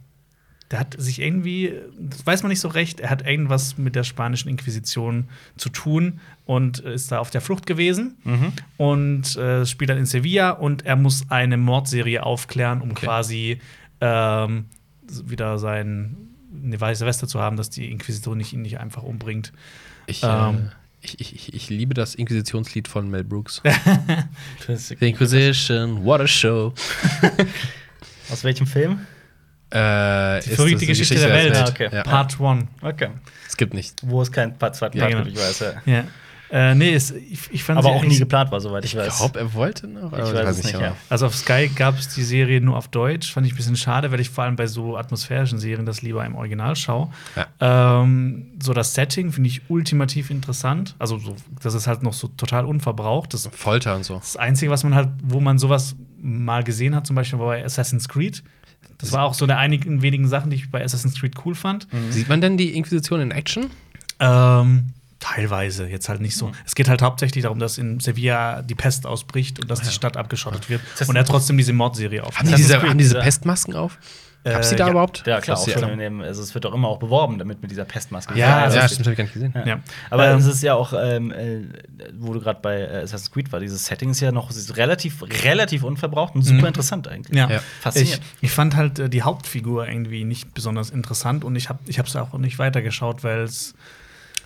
B: der hat sich irgendwie, das weiß man nicht so recht, er hat irgendwas mit der spanischen Inquisition zu tun und ist da auf der Flucht gewesen
A: Mhm.
B: und äh, spielt dann in Sevilla und er muss eine Mordserie aufklären, um
C: Okay.
B: quasi ähm, wieder sein eine weiße Weste zu haben, dass die Inquisition nicht ihn nicht einfach umbringt.
C: Ich,
B: Ähm.
C: äh, ich, ich, ich, liebe das Inquisitionslied von Mel Brooks. (laughs) The Inquisition, what a show. (laughs)
A: Aus welchem Film?
C: Äh,
B: Die verrückte Geschichte der Welt.
A: Ah, okay.
C: Ja.
B: Part 1.
A: Okay.
C: Es gibt nicht.
A: Wo es kein Part zweiten
B: Ja,
A: Part
B: genau.
A: gibt, ich weiß, ja.
B: Ja. Äh, nee, es, ich, ich fand
A: Aber auch nie geplant war, soweit ich,
C: Ich
A: weiß.
C: glaube, er wollte noch. aber
A: Ich weiß es nicht, ja.
B: Also auf Sky gab es die Serie nur auf Deutsch. Fand ich ein bisschen schade, weil ich vor allem bei so atmosphärischen Serien das lieber im Original schaue. Ähm, so das Setting finde ich ultimativ interessant. Also so, das ist halt noch so total unverbraucht. Das,
C: Folter und so.
B: das Einzige, was man halt, wo man sowas mal gesehen hat, zum Beispiel war bei Assassin's Creed. Das war auch so der einigen wenigen Sachen, die ich bei Assassin's Creed cool fand.
C: Sieht man denn die Inquisition in Action?
B: Ähm, teilweise, jetzt halt nicht so. Es geht halt hauptsächlich darum, dass in Sevilla die Pest ausbricht und dass die Stadt abgeschottet wird.
A: Das-
B: und er trotzdem diese Mordserie auf.
C: Haben die diese, haben diese
A: ja.
C: Pestmasken auf? Gab's die
B: Äh,
C: da
B: ja.
C: überhaupt?
A: Ja, klar, auch schon in dem, also es wird doch immer auch beworben damit mit dieser Pestmaske.
B: Ja,
C: Ja,
B: das
C: ja stimmt, hab ich gar nicht gesehen.
B: Ja.
A: Aber
B: Ähm,
A: es ist ja auch, ähm, äh, wo du gerade bei äh, Assassin's Creed war, dieses Setting ist ja noch es ist relativ, relativ unverbraucht und super interessant eigentlich.
B: Ja,
C: Ja.
B: ich,
A: Faszinierend.
B: ich fand halt äh, die Hauptfigur irgendwie nicht besonders interessant und ich habe ich es auch nicht weitergeschaut, weil es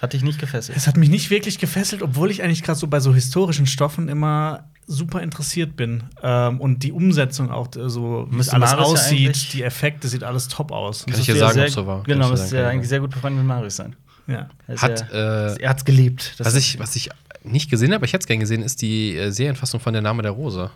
A: Hat dich nicht gefesselt.
B: es hat mich nicht wirklich gefesselt, obwohl ich eigentlich gerade so bei so historischen Stoffen immer super interessiert bin ähm, und die Umsetzung auch äh, so wie es alles
A: Marius ja
B: aussieht,
A: eigentlich-
B: die Effekte sieht alles top aus.
C: Kann ich
A: Das
C: dir sagen,
A: sehr,
C: ob's so war.
A: Genau, das ist ja eigentlich sehr gut befreundet mit Marius sein.
B: Ja.
A: Er
C: Hat,
A: ja,
C: äh,
A: er hat's geliebt. Das
C: was, ich, was ich nicht gesehen habe, ich hätte es gerne gesehen, ist die äh, Serienfassung von Der Name der Rose.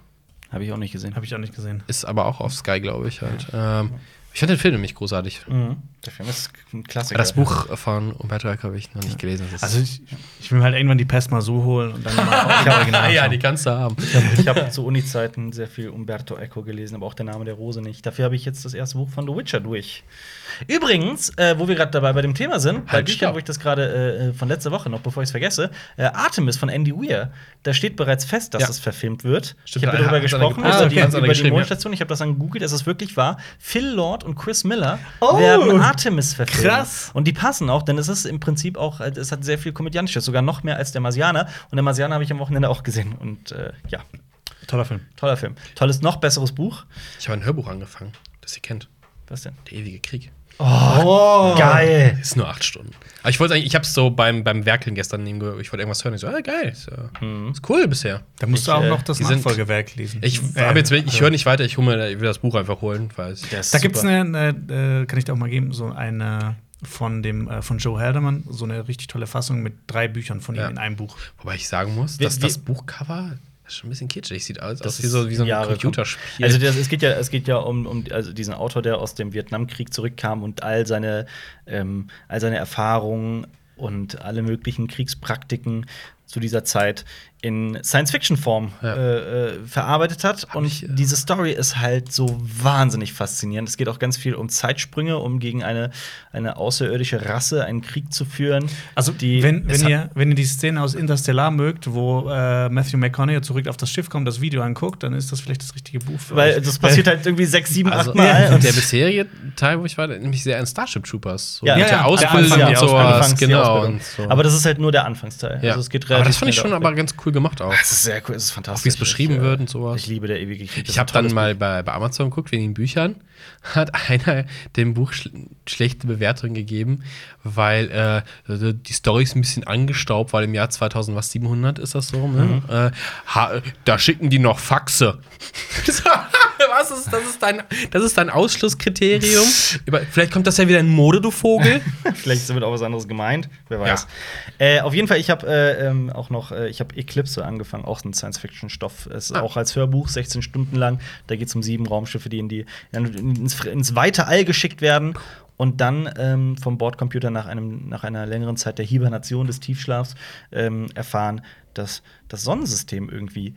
A: habe ich auch nicht gesehen.
B: Habe ich auch nicht gesehen.
C: Ist aber auch auf Sky, glaube ich halt. Ähm, ich fand den Film nämlich großartig.
A: Mhm. Der Film ist ein Klassiker.
C: Das Buch von Umberto Eco habe ich noch nicht gelesen. Das
B: Also ich, ich will mir halt irgendwann die Pest mal so holen und dann mal (laughs) Original
C: ja, die kannst du haben.
A: Ich habe hab zu Uni-Zeiten sehr viel Umberto Eco gelesen, aber auch der Name der Rose nicht. Dafür habe ich jetzt das erste Buch von The Witcher durch. Übrigens, äh, wo wir gerade dabei bei dem Thema sind, bei
C: Halt,
A: Büchern,
C: stopp.
A: wo ich das gerade äh, von letzter Woche noch, bevor ich es vergesse, äh, Artemis von Andy Weir, da steht bereits fest, dass
C: Ja.
A: es verfilmt wird.
C: Stimmt,
A: ich habe
C: da
A: darüber gesprochen,
C: gepostet,
A: über die, über die. Mondstation. Ich habe das dann gegoogelt, es ist wirklich wahr. Phil Lord und Chris Miller
B: Oh,
A: werden Artemis verfilmen.
B: krass.
A: Und die passen auch, denn es ist im Prinzip auch, äh, es hat sehr viel Komödiantisches, sogar noch mehr als der Marsianer. Und der Marsianer habe ich am Wochenende auch gesehen. Und äh, ja,
B: Toller Film.
A: toller Film. Tolles, noch besseres Buch.
C: Ich habe ein Hörbuch angefangen, das ihr kennt.
A: Was denn?
C: Der ewige Krieg.
A: Oh, geil.
C: Ist nur acht Stunden. Aber ich wollte eigentlich, ich habe es so beim, beim Werkeln gestern neben, ich wollte irgendwas hören. Ich so, ah, geil. Ist, ja, ist cool bisher.
B: Da musst
A: Ich,
B: du auch
A: äh,
B: noch das Nachfolgewerk lesen.
C: Ich
B: Äh,
C: jetzt, ich höre nicht weiter, ich, hol mir, ich will das Buch einfach holen, weil
B: Da gibt es
A: super.
B: eine, eine äh, kann ich dir auch mal geben, so eine von dem äh, von Joe Haldeman, so eine richtig tolle Fassung mit drei Büchern von ihm
C: Ja.
B: in einem Buch.
C: Wobei ich sagen muss,
A: Wie-
C: dass das Buchcover das ist schon ein bisschen kitschig. Sieht aus,
A: Das
C: aus wie so, wie so ein
A: Jahre
C: Computerspiel.
A: Also das, es geht ja, es geht ja um, um also diesen Autor, der aus dem Vietnamkrieg zurückkam und all seine, ähm, all seine Erfahrungen und alle möglichen Kriegspraktiken zu dieser Zeit in Science-Fiction-Form
C: Ja.
A: äh, äh, verarbeitet hat. und
C: ich, äh,
A: diese Story ist halt so wahnsinnig faszinierend. Es geht auch ganz viel um Zeitsprünge, um gegen eine, eine außerirdische Rasse einen Krieg zu führen.
B: Also,
A: die
B: wenn, wenn, ihr, wenn ihr die Szene aus Interstellar mögt, wo äh, Matthew McConaughey zurück auf das Schiff kommt, das Video anguckt, dann ist das vielleicht das richtige Buch für
A: weil
B: euch.
A: das passiert halt irgendwie sechs, sieben,
C: Also,
A: acht Mal.
C: ja,
A: Und
C: der bisherige Teil, wo ich war, nämlich sehr an Starship Troopers. So
A: Ja,
C: mit
A: ja,
C: der
A: der
C: Ausbildung
B: Anfang,
C: und sowas. Genau.
A: Ausbildung.
C: Und so.
A: Aber das ist halt nur der Anfangsteil.
C: ja.
A: Also es geht
C: aber
A: relativ
C: das fand ich schon aber ganz cool gemacht auch.
A: Das ist sehr cool, es ist fantastisch.
C: Auch wie es beschrieben
A: Ich, äh,
C: wird und sowas.
A: Ich liebe der ewige Krieg. Das
C: Ich habe dann mal bei, bei Amazon geguckt, wegen den Büchern, (laughs) hat einer dem Buch schl schlechte Bewertungen gegeben, weil äh, die Story ist ein bisschen angestaubt, weil im Jahr 2000 was 700 ist das so, ne? Äh, ha, da schicken die noch Faxe. (laughs) was ist das ist dein das ist dein Ausschlusskriterium? (laughs) Über, vielleicht kommt das ja wieder in Mode, du Vogel. (laughs)
A: Vielleicht ist damit auch was anderes gemeint. Wer weiß. Äh, auf jeden Fall, ich habe äh, ähm, auch noch, äh, ich habe Eclipse angefangen, auch ein Science-Fiction-Stoff. Es ist
C: Ah.
A: auch als Hörbuch, 16 Stunden lang. Da geht es um sieben Raumschiffe, die in die ins, ins weite All geschickt werden und dann ähm, vom Bordcomputer nach, einem, nach einer längeren Zeit der Hibernation des Tiefschlafs ähm, erfahren, dass das Sonnensystem irgendwie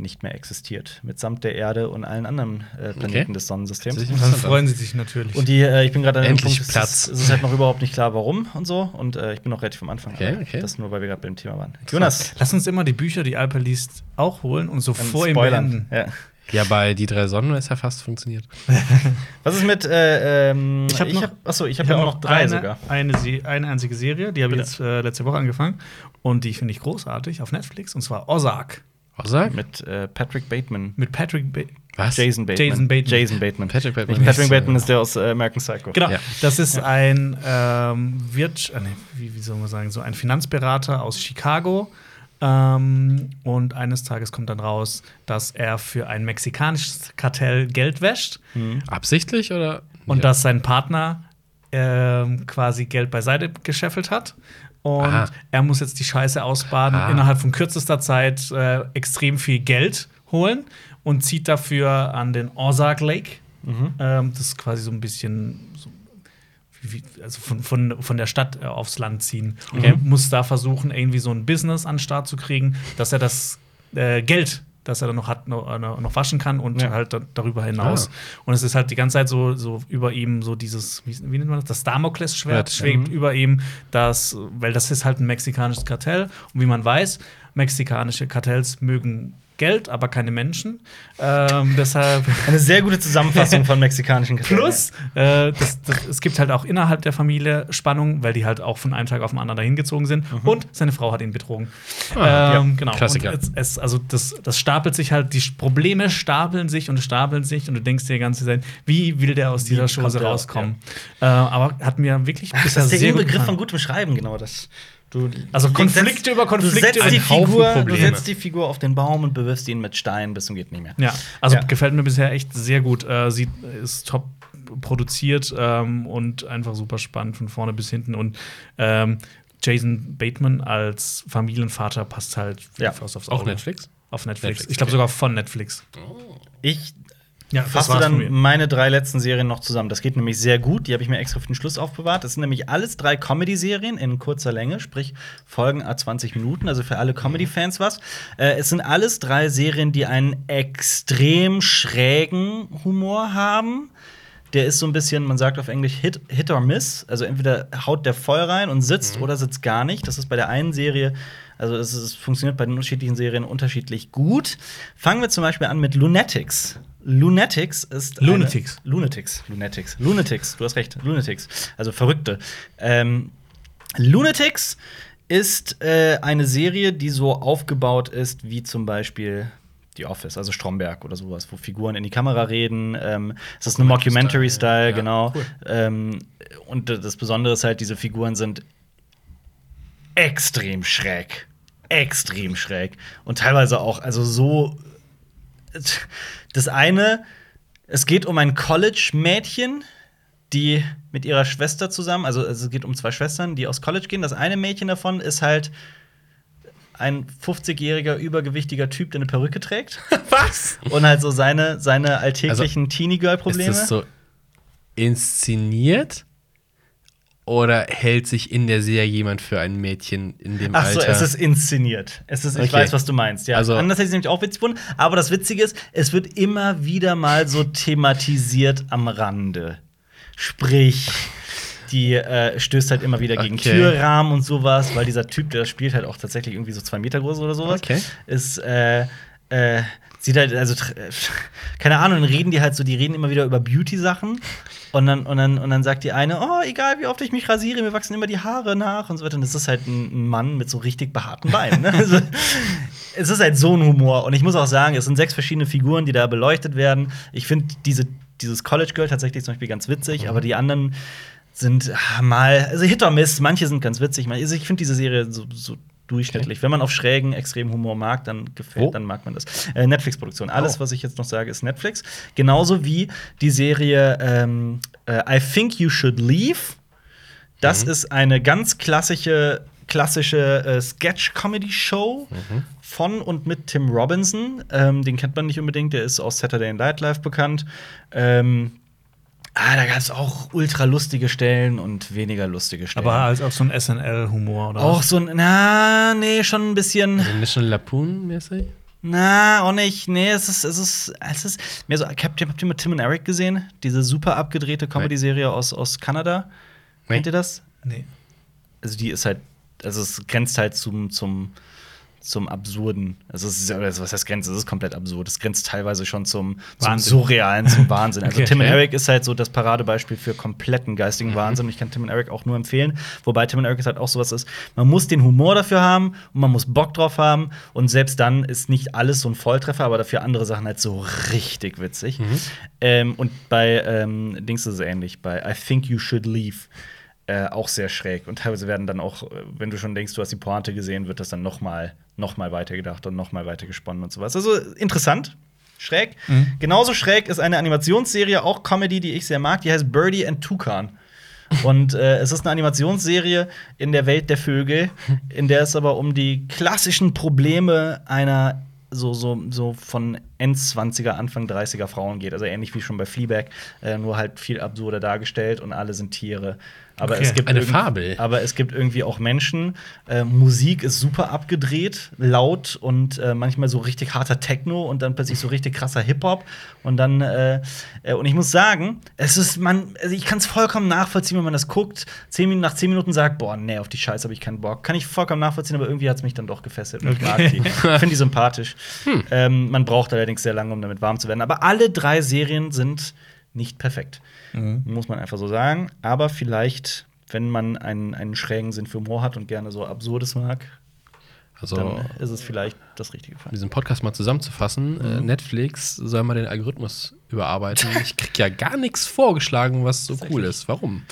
A: nicht mehr existiert, mitsamt der Erde und allen anderen äh, Planeten
C: Okay.
A: des Sonnensystems.
B: Dann freuen sie sich natürlich.
A: Und die, äh, ich bin gerade an dem
C: Endlich
A: Punkt, es
C: Platz.
A: ist, es ist halt noch überhaupt nicht klar, warum und so. Und äh, ich bin noch relativ am Anfang.
C: Okay, okay.
A: Das nur, weil wir gerade beim Thema waren. Jonas,
B: Lass uns immer die Bücher, die Alper liest, auch holen und so vor ihm beenden.
A: Ja.
C: ja, bei die drei Sonnen ist ja fast funktioniert. (laughs)
A: Was ist mit, äh, ähm,
B: Ich hab noch-
A: achso, ich habe
B: Ich
A: ja
B: habe
A: auch noch drei
B: eine,
A: sogar.
B: Eine, eine einzige Serie, die habe ich jetzt äh, letzte Woche angefangen. Und die finde ich großartig auf Netflix. Und zwar Ozark.
C: Ozark?
A: Mit äh, Patrick Bateman.
B: Mit Patrick ba
C: Was?
A: Jason Bateman.
B: Jason Bateman.
A: Jason Bateman.
C: Patrick Bateman.
A: Nicht Patrick Bateman ist der aus äh, American Psycho.
B: Genau,
C: Ja.
B: das ist ein ähm, Wirt, äh, nee, wie, wie soll man sagen, so ein Finanzberater aus Chicago. Ähm, und eines Tages kommt dann raus, dass er für ein mexikanisches Kartell Geld wäscht
C: Absichtlich oder?
B: und
C: Ja.
B: dass sein Partner ähm, quasi Geld beiseite gescheffelt hat. Und
C: Aha.
B: er muss jetzt die Scheiße ausbaden,
C: Ah.
B: innerhalb von kürzester Zeit äh, extrem viel Geld holen und zieht dafür an den Ozark Lake. Ähm, das ist quasi so ein bisschen so, wie, also von, von, von der Stadt äh, aufs Land ziehen. Und er muss da versuchen, irgendwie so ein Business an den Start zu kriegen, dass er das äh, Geld, das er dann noch hat, noch, äh, noch waschen kann und
A: Ja.
B: halt da, darüber hinaus.
C: Ah.
B: Und es ist halt die ganze Zeit so, so über ihm so dieses, wie, wie nennt man das? Das Damoklesschwert
C: Ja.
B: schwebt über ihm, das, weil das ist halt ein mexikanisches Kartell. Und wie man weiß, mexikanische Kartells mögen Geld, aber keine Menschen. Ähm, deshalb (laughs)
A: Eine sehr gute Zusammenfassung von mexikanischen Kartellen.
B: Plus, äh, das, das, es gibt halt auch innerhalb der Familie Spannung, weil die halt auch von einem Tag auf den anderen dahin gezogen sind. Und seine Frau hat ihn betrogen.
C: Ah,
B: ähm,
C: ja.
B: Genau.
C: Klassiker.
B: Und es, es, also das, das stapelt sich halt, die Probleme stapeln sich und stapeln sich und du denkst dir die ganze Zeit, wie will der aus dieser Chose rauskommen? Äh, aber hat mir wirklich
A: Das
B: bisher
A: ist der
B: sehr gut
A: Inbegriff von gutem Schreiben, genau das. Du,
B: Also Konflikte
A: setzt-
B: über Konflikte
A: Du setzt,
B: über
A: die Figur, du setzt die Figur auf den Baum und bewirfst ihn mit Steinen bis zum geht nicht mehr.
B: Ja, also
A: Ja.
B: gefällt mir bisher echt sehr gut. Äh, sie ist top produziert ähm, und einfach super spannend von vorne bis hinten. Und ähm, Jason Bateman als Familienvater passt halt
A: Ja.
B: Aufs Auge.
C: Netflix?
B: Auf Netflix.
C: Netflix,
B: ich glaube
C: okay.
B: sogar von Netflix.
A: Ich
B: Ja,
A: fasse dann meine drei letzten Serien noch zusammen. Das geht nämlich sehr gut. Die habe ich mir extra für den Schluss aufbewahrt. Das sind nämlich alles drei Comedy-Serien in kurzer Länge, sprich Folgen a 20 Minuten, also für alle Comedy-Fans was. Äh, es sind alles drei Serien, die einen extrem schrägen Humor haben. Der ist so ein bisschen, man sagt auf Englisch Hit, Hit or Miss. Also entweder haut der voll rein und sitzt oder sitzt gar nicht. Das ist bei der einen Serie, also es, ist, es funktioniert bei den unterschiedlichen Serien unterschiedlich gut. Fangen wir zum Beispiel an mit Lunatics. Lunatics ist.
B: Lunatics.
A: Lunatics. Lunatics. Lunatics. Du hast recht. Lunatics. Also Verrückte. Ähm, Lunatics ist äh, eine Serie, die so aufgebaut ist wie zum Beispiel The Office, also Stromberg oder sowas, wo Figuren in die Kamera reden. Ähm, es ist eine Mockumentary-Style,
C: Ja,
A: genau.
C: cool.
A: Ähm, und das Besondere ist halt, diese Figuren sind extrem schräg. Extrem schräg. Und teilweise auch, also so. Das eine, es geht um ein College-Mädchen, die mit ihrer Schwester zusammen, also es geht um zwei Schwestern, die aus College gehen. Das eine Mädchen davon ist halt ein 50-jähriger übergewichtiger Typ, der eine Perücke trägt. (laughs)
C: Was?
A: Und halt so seine, seine alltäglichen
C: Ist
A: Teenie-Girl-Probleme.
C: das so inszeniert? Oder hält sich in der Serie jemand für ein Mädchen in dem
A: Ach so,
C: Alter?
A: es ist inszeniert. Es ist, ich
C: Okay.
A: weiß, was du meinst. Ja,
C: Also-
A: anders hätte ich es nämlich auch witzig gefunden. Aber das Witzige ist, es wird immer wieder mal so thematisiert am Rande. Sprich, die äh, stößt halt immer wieder gegen
C: Okay.
A: Türrahmen und sowas, weil dieser Typ, der das spielt, halt auch tatsächlich irgendwie so zwei Meter groß oder sowas.
C: Okay.
A: Ist, äh, äh, sieht halt, also, (laughs) keine Ahnung, dann reden die halt so, die reden immer wieder über Beauty-Sachen. Und dann, und, dann, und dann sagt die eine, oh, egal wie oft ich mich rasiere, mir wachsen immer die Haare nach und so weiter. Und das ist halt ein, Mann mit so richtig behaarten Beinen. Ne? (laughs) Also, es ist halt so ein Humor. Und ich muss auch sagen, es sind sechs verschiedene Figuren, die da beleuchtet werden. Ich finde diese, dieses College Girl tatsächlich zum Beispiel ganz witzig, aber die anderen sind ah, mal, also Hit or Miss, manche sind ganz witzig. Also ich finde diese Serie so, so durchschnittlich. Wenn man auf schrägen, extremen Humor mag, dann gefällt,
C: Wo?
A: dann mag man das. Äh, Netflix-Produktion. Alles,
C: Oh.
A: was ich jetzt noch sage, ist Netflix. Genauso wie die Serie ähm, äh, I Think You Should Leave. Das ist eine ganz klassische, klassische äh, Sketch-Comedy-Show von und mit Tim Robinson. Ähm, den kennt man nicht unbedingt, der ist aus Saturday Night Live bekannt. Ähm, ah, da gab es auch ultra lustige Stellen und weniger lustige Stellen.
B: Aber als auch so ein SNL-Humor oder
A: auch
B: was?
A: so ein, na, nee, schon ein bisschen.
C: Also National Lapoon-mäßig?
A: Na, auch nicht. Nee, es ist, es ist, es ist mehr so. Habt ihr, habt ihr mal Tim und Eric gesehen? Diese super abgedrehte Comedy-Serie aus, aus Kanada?
C: Nee.
A: Kennt ihr das?
B: Nee.
A: Also, die ist halt, also es grenzt halt zum, zum, zum Absurden. Also, es ist, oder was heißt Grenze? Es ist komplett absurd. Es grenzt teilweise schon zum, zum. Surrealen, zum (laughs) Wahnsinn. Also,
B: Okay.
A: Tim und. Eric ist halt so das Paradebeispiel für kompletten
B: Mhm.
A: geistigen Wahnsinn. Ich kann Tim und Eric auch nur empfehlen. Wobei Tim und Eric ist halt auch sowas ist, man muss den Humor dafür haben und man muss Bock drauf haben. Und selbst dann ist nicht alles so ein Volltreffer, aber dafür andere Sachen halt so richtig witzig.
B: Mhm.
A: Ähm, und bei ähm, Dings ist es ähnlich. Bei I Think You Should Leave. Äh, auch sehr schräg. Und teilweise werden dann auch, äh, wenn du schon denkst, du hast die Pointe gesehen, wird das dann noch mal, noch mal weitergedacht und noch mal weiter gesponnen und sowas. Also interessant, schräg. Genauso schräg ist eine Animationsserie, auch Comedy, die ich sehr mag, die heißt Birdie and Toucan. Und äh, es ist eine Animationsserie in der Welt der Vögel, in der es aber um die klassischen Probleme einer so, so, so von Endzwanziger, Anfang 30er Frauen geht. Also ähnlich wie schon bei Fleabag, äh, nur halt viel absurder dargestellt und alle sind Tiere. Aber
B: Okay.
A: es gibt
C: Eine Fabel.
A: Aber es gibt irgendwie auch Menschen. Äh, Musik ist super abgedreht, laut und äh, manchmal so richtig harter Techno und dann plötzlich so richtig krasser Hip-Hop. Und dann, äh, äh, und ich muss sagen, es ist, man, also ich kann es vollkommen nachvollziehen, wenn man das guckt, zehn Minuten, nach zehn Minuten sagt, boah, nee, auf die Scheiße habe ich keinen Bock. Kann ich vollkommen nachvollziehen, aber irgendwie hat es mich dann doch gefesselt. Und Ich mag die. Finde die sympathisch. (laughs) Ähm, man braucht allerdings sehr lange, um damit warm zu werden. Aber alle drei Serien sind nicht perfekt. Muss man einfach so sagen. Aber vielleicht, wenn man einen, einen schrägen Sinn für Humor hat und gerne so Absurdes mag,
C: Also,
A: dann ist es vielleicht das Richtige für
C: um
A: einen.
C: diesen Podcast mal zusammenzufassen,
A: Mhm.
C: äh, Netflix soll mal den Algorithmus überarbeiten. ich krieg ja gar nichts vorgeschlagen, was so cool ist. Warum?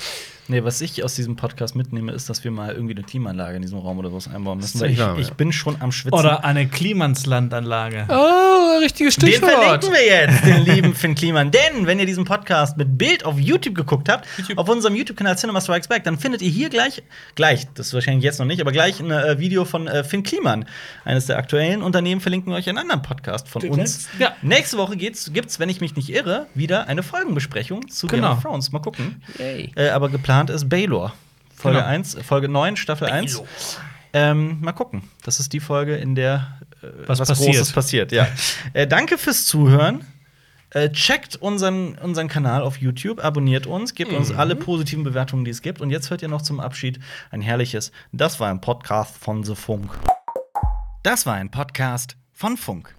A: Nee, was ich aus diesem Podcast mitnehme, ist, dass wir mal irgendwie eine Klimaanlage in diesem Raum oder was einbauen müssen. Weil ich,
C: warm, ja.
A: ich bin schon am Schwitzen.
B: Oder eine Klimanslandanlage.
C: Oh, richtiges
A: Den
C: Stichwort.
A: verlinken wir jetzt, den (laughs) lieben Finn Kliman. Denn wenn ihr diesen Podcast mit Bild auf YouTube geguckt habt, auf unserem YouTube-Kanal Cinema Strikes Back, dann findet ihr hier gleich, gleich, das ist wahrscheinlich jetzt noch nicht, aber gleich ein äh, Video von äh, Finn Kliman. Eines der aktuellen Unternehmen verlinken wir euch einen anderen Podcast von
B: Den
A: uns.
B: Ja.
A: Nächste Woche geht's, gibt's, wenn ich mich nicht irre, wieder eine Folgenbesprechung zu Game
B: Genau.
A: of Thrones. Mal gucken.
C: Yay.
A: Äh, aber geplant ist Baylor. Folge
B: Genau.
A: 1, Folge 9, Staffel 1. Ähm, mal gucken. Das ist die Folge, in der äh,
B: Was passiert.
A: Großes passiert. Ja. (laughs) äh, danke fürs Zuhören. Äh, checkt unseren, unseren Kanal auf YouTube, abonniert uns, gebt uns alle positiven Bewertungen, die es gibt. Und jetzt hört ihr noch zum Abschied ein herrliches Das war ein Podcast von The Funk. Das war ein Podcast von Funk.